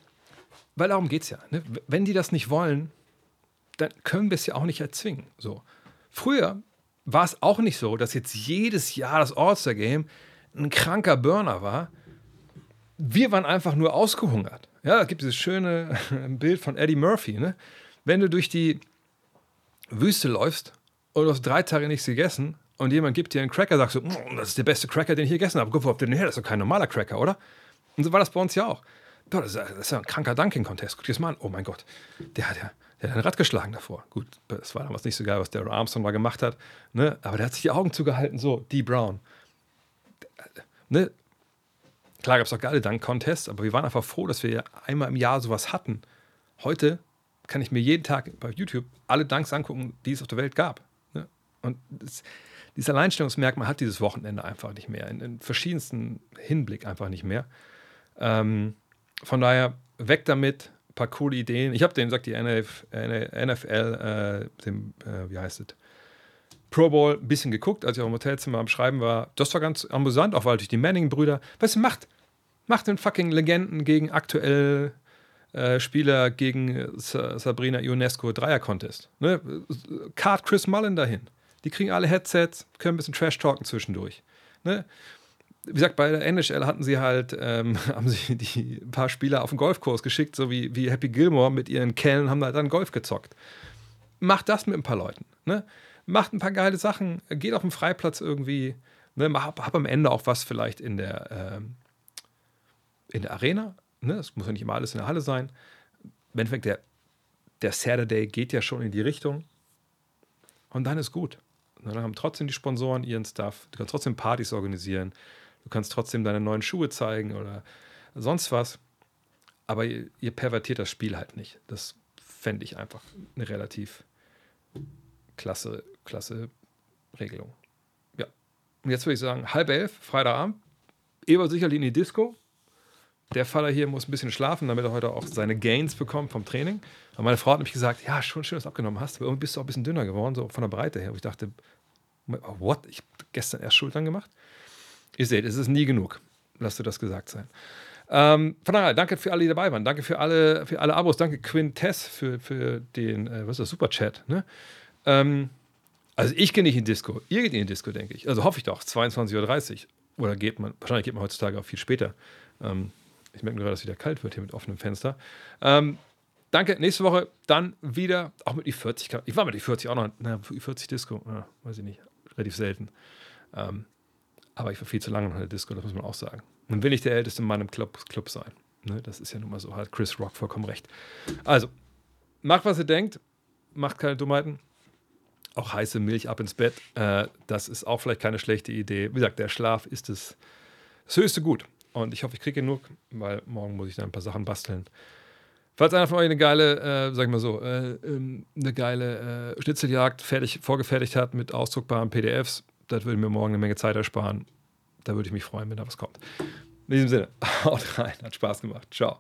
weil darum geht es ja. Ne? Wenn die das nicht wollen, dann können wir es ja auch nicht erzwingen. So. Früher war es auch nicht so, dass jetzt jedes Jahr das All-Star-Game ein kranker Burner war. Wir waren einfach nur ausgehungert. Ja, da gibt es dieses schöne Bild von Eddie Murphy. Ne? Wenn du durch die Wüste läufst und du hast drei Tage nichts gegessen und jemand gibt dir einen Cracker, sagst du, mm, das ist der beste Cracker, den ich hier gegessen habe. Guck, wo habt ihr den her? Das ist doch kein normaler Cracker, oder? Und so war das bei uns ja auch. Das ist ja ein kranker Dunking-Contest. Guck dir das mal an. Oh mein Gott, der hat ja der hat ein Rad geschlagen davor. Gut, es war damals nicht so geil, was der Armstrong mal gemacht hat. Ne? Aber der hat sich die Augen zugehalten, so, D. Brown. Ne? Klar gab es auch geile Dunk-Contests, aber wir waren einfach froh, dass wir einmal im Jahr sowas hatten. Heute kann ich mir jeden Tag bei YouTube alle Dunks angucken, die es auf der Welt gab. Ne? Und das, dieses Alleinstellungsmerkmal hat dieses Wochenende einfach nicht mehr. In, in verschiedensten Hinblick einfach nicht mehr. Ähm, von daher, weg damit, ein paar coole Ideen. Ich habe den, sagt die NF, NFL, äh, dem, äh, wie heißt es? Pro Bowl ein bisschen geguckt, als ich auch im Hotelzimmer am Schreiben war. Das war ganz amüsant, auch weil durch die Manning-Brüder. Was macht? Macht den fucking Legenden gegen aktuell äh, Spieler gegen Sabrina Ionesco Dreier-Contest. Ne? Card Chris Mullen dahin. Die kriegen alle Headsets, können ein bisschen Trash-talken zwischendurch. Ne? Wie gesagt, bei der NHL hatten sie halt, ähm, haben sie die ein paar Spieler auf den Golfkurs geschickt, so wie, wie Happy Gilmore mit ihren Kellen haben halt dann Golf gezockt. Macht das mit ein paar Leuten. Ne? Macht ein paar geile Sachen, geht auf den Freiplatz irgendwie, ne, hab, hab am Ende auch was vielleicht in der, ähm, in der Arena. Ne? Das muss ja nicht immer alles in der Halle sein. Im Endeffekt, der, der Saturday geht ja schon in die Richtung. Und dann ist gut. dann haben trotzdem die Sponsoren ihren Stuff. Du kannst trotzdem Partys organisieren. Du kannst trotzdem deine neuen Schuhe zeigen oder sonst was. Aber ihr, ihr pervertiert das Spiel halt nicht. Das fände ich einfach relativ klasse klasse Regelung. Ja. Und jetzt würde ich sagen, halb elf, Freitagabend. Eber sicherlich in die Disco. Der Faller hier muss ein bisschen schlafen, damit er heute auch seine Gains bekommt vom Training. Und meine Frau hat nämlich gesagt, ja, schon schön, dass du abgenommen hast, aber irgendwie bist du auch ein bisschen dünner geworden, so von der Breite her. Und ich dachte, what? Ich habe gestern erst Schultern gemacht. Ihr seht, es ist nie genug. Lasst du das gesagt sein. Ähm, von daher, danke für alle, die dabei waren. Danke für alle, für alle Abos. Danke Quintess für, für den, äh, was ist das, Superchat. Ne? Ähm, also ich gehe nicht in Disco. Ihr geht in die Disco, denke ich. Also hoffe ich doch. 22.30 Uhr. Oder geht man, wahrscheinlich geht man heutzutage auch viel später. Ähm, ich merke gerade, dass es wieder kalt wird hier mit offenem Fenster. Ähm, danke. Nächste Woche dann wieder, auch mit die 40. Ich war mit die 40 auch noch, na, 40 Disco. Ja, weiß ich nicht. Relativ selten. Ähm, aber ich war viel zu lange in der Disco, das muss man auch sagen. Dann will ich der älteste Mann im Club, Club sein. Ne? Das ist ja nun mal so. Hat Chris Rock vollkommen recht. Also, macht, was ihr denkt. Macht keine Dummheiten auch heiße Milch ab ins Bett. Äh, das ist auch vielleicht keine schlechte Idee. Wie gesagt, der Schlaf ist das, das höchste Gut. Und ich hoffe, ich kriege genug, weil morgen muss ich dann ein paar Sachen basteln. Falls einer von euch eine geile, äh, sag ich mal so, äh, ähm, eine geile äh, Schnitzeljagd fertig, vorgefertigt hat mit ausdruckbaren PDFs, das würde mir morgen eine Menge Zeit ersparen. Da würde ich mich freuen, wenn da was kommt. In diesem Sinne, haut rein, hat Spaß gemacht. Ciao.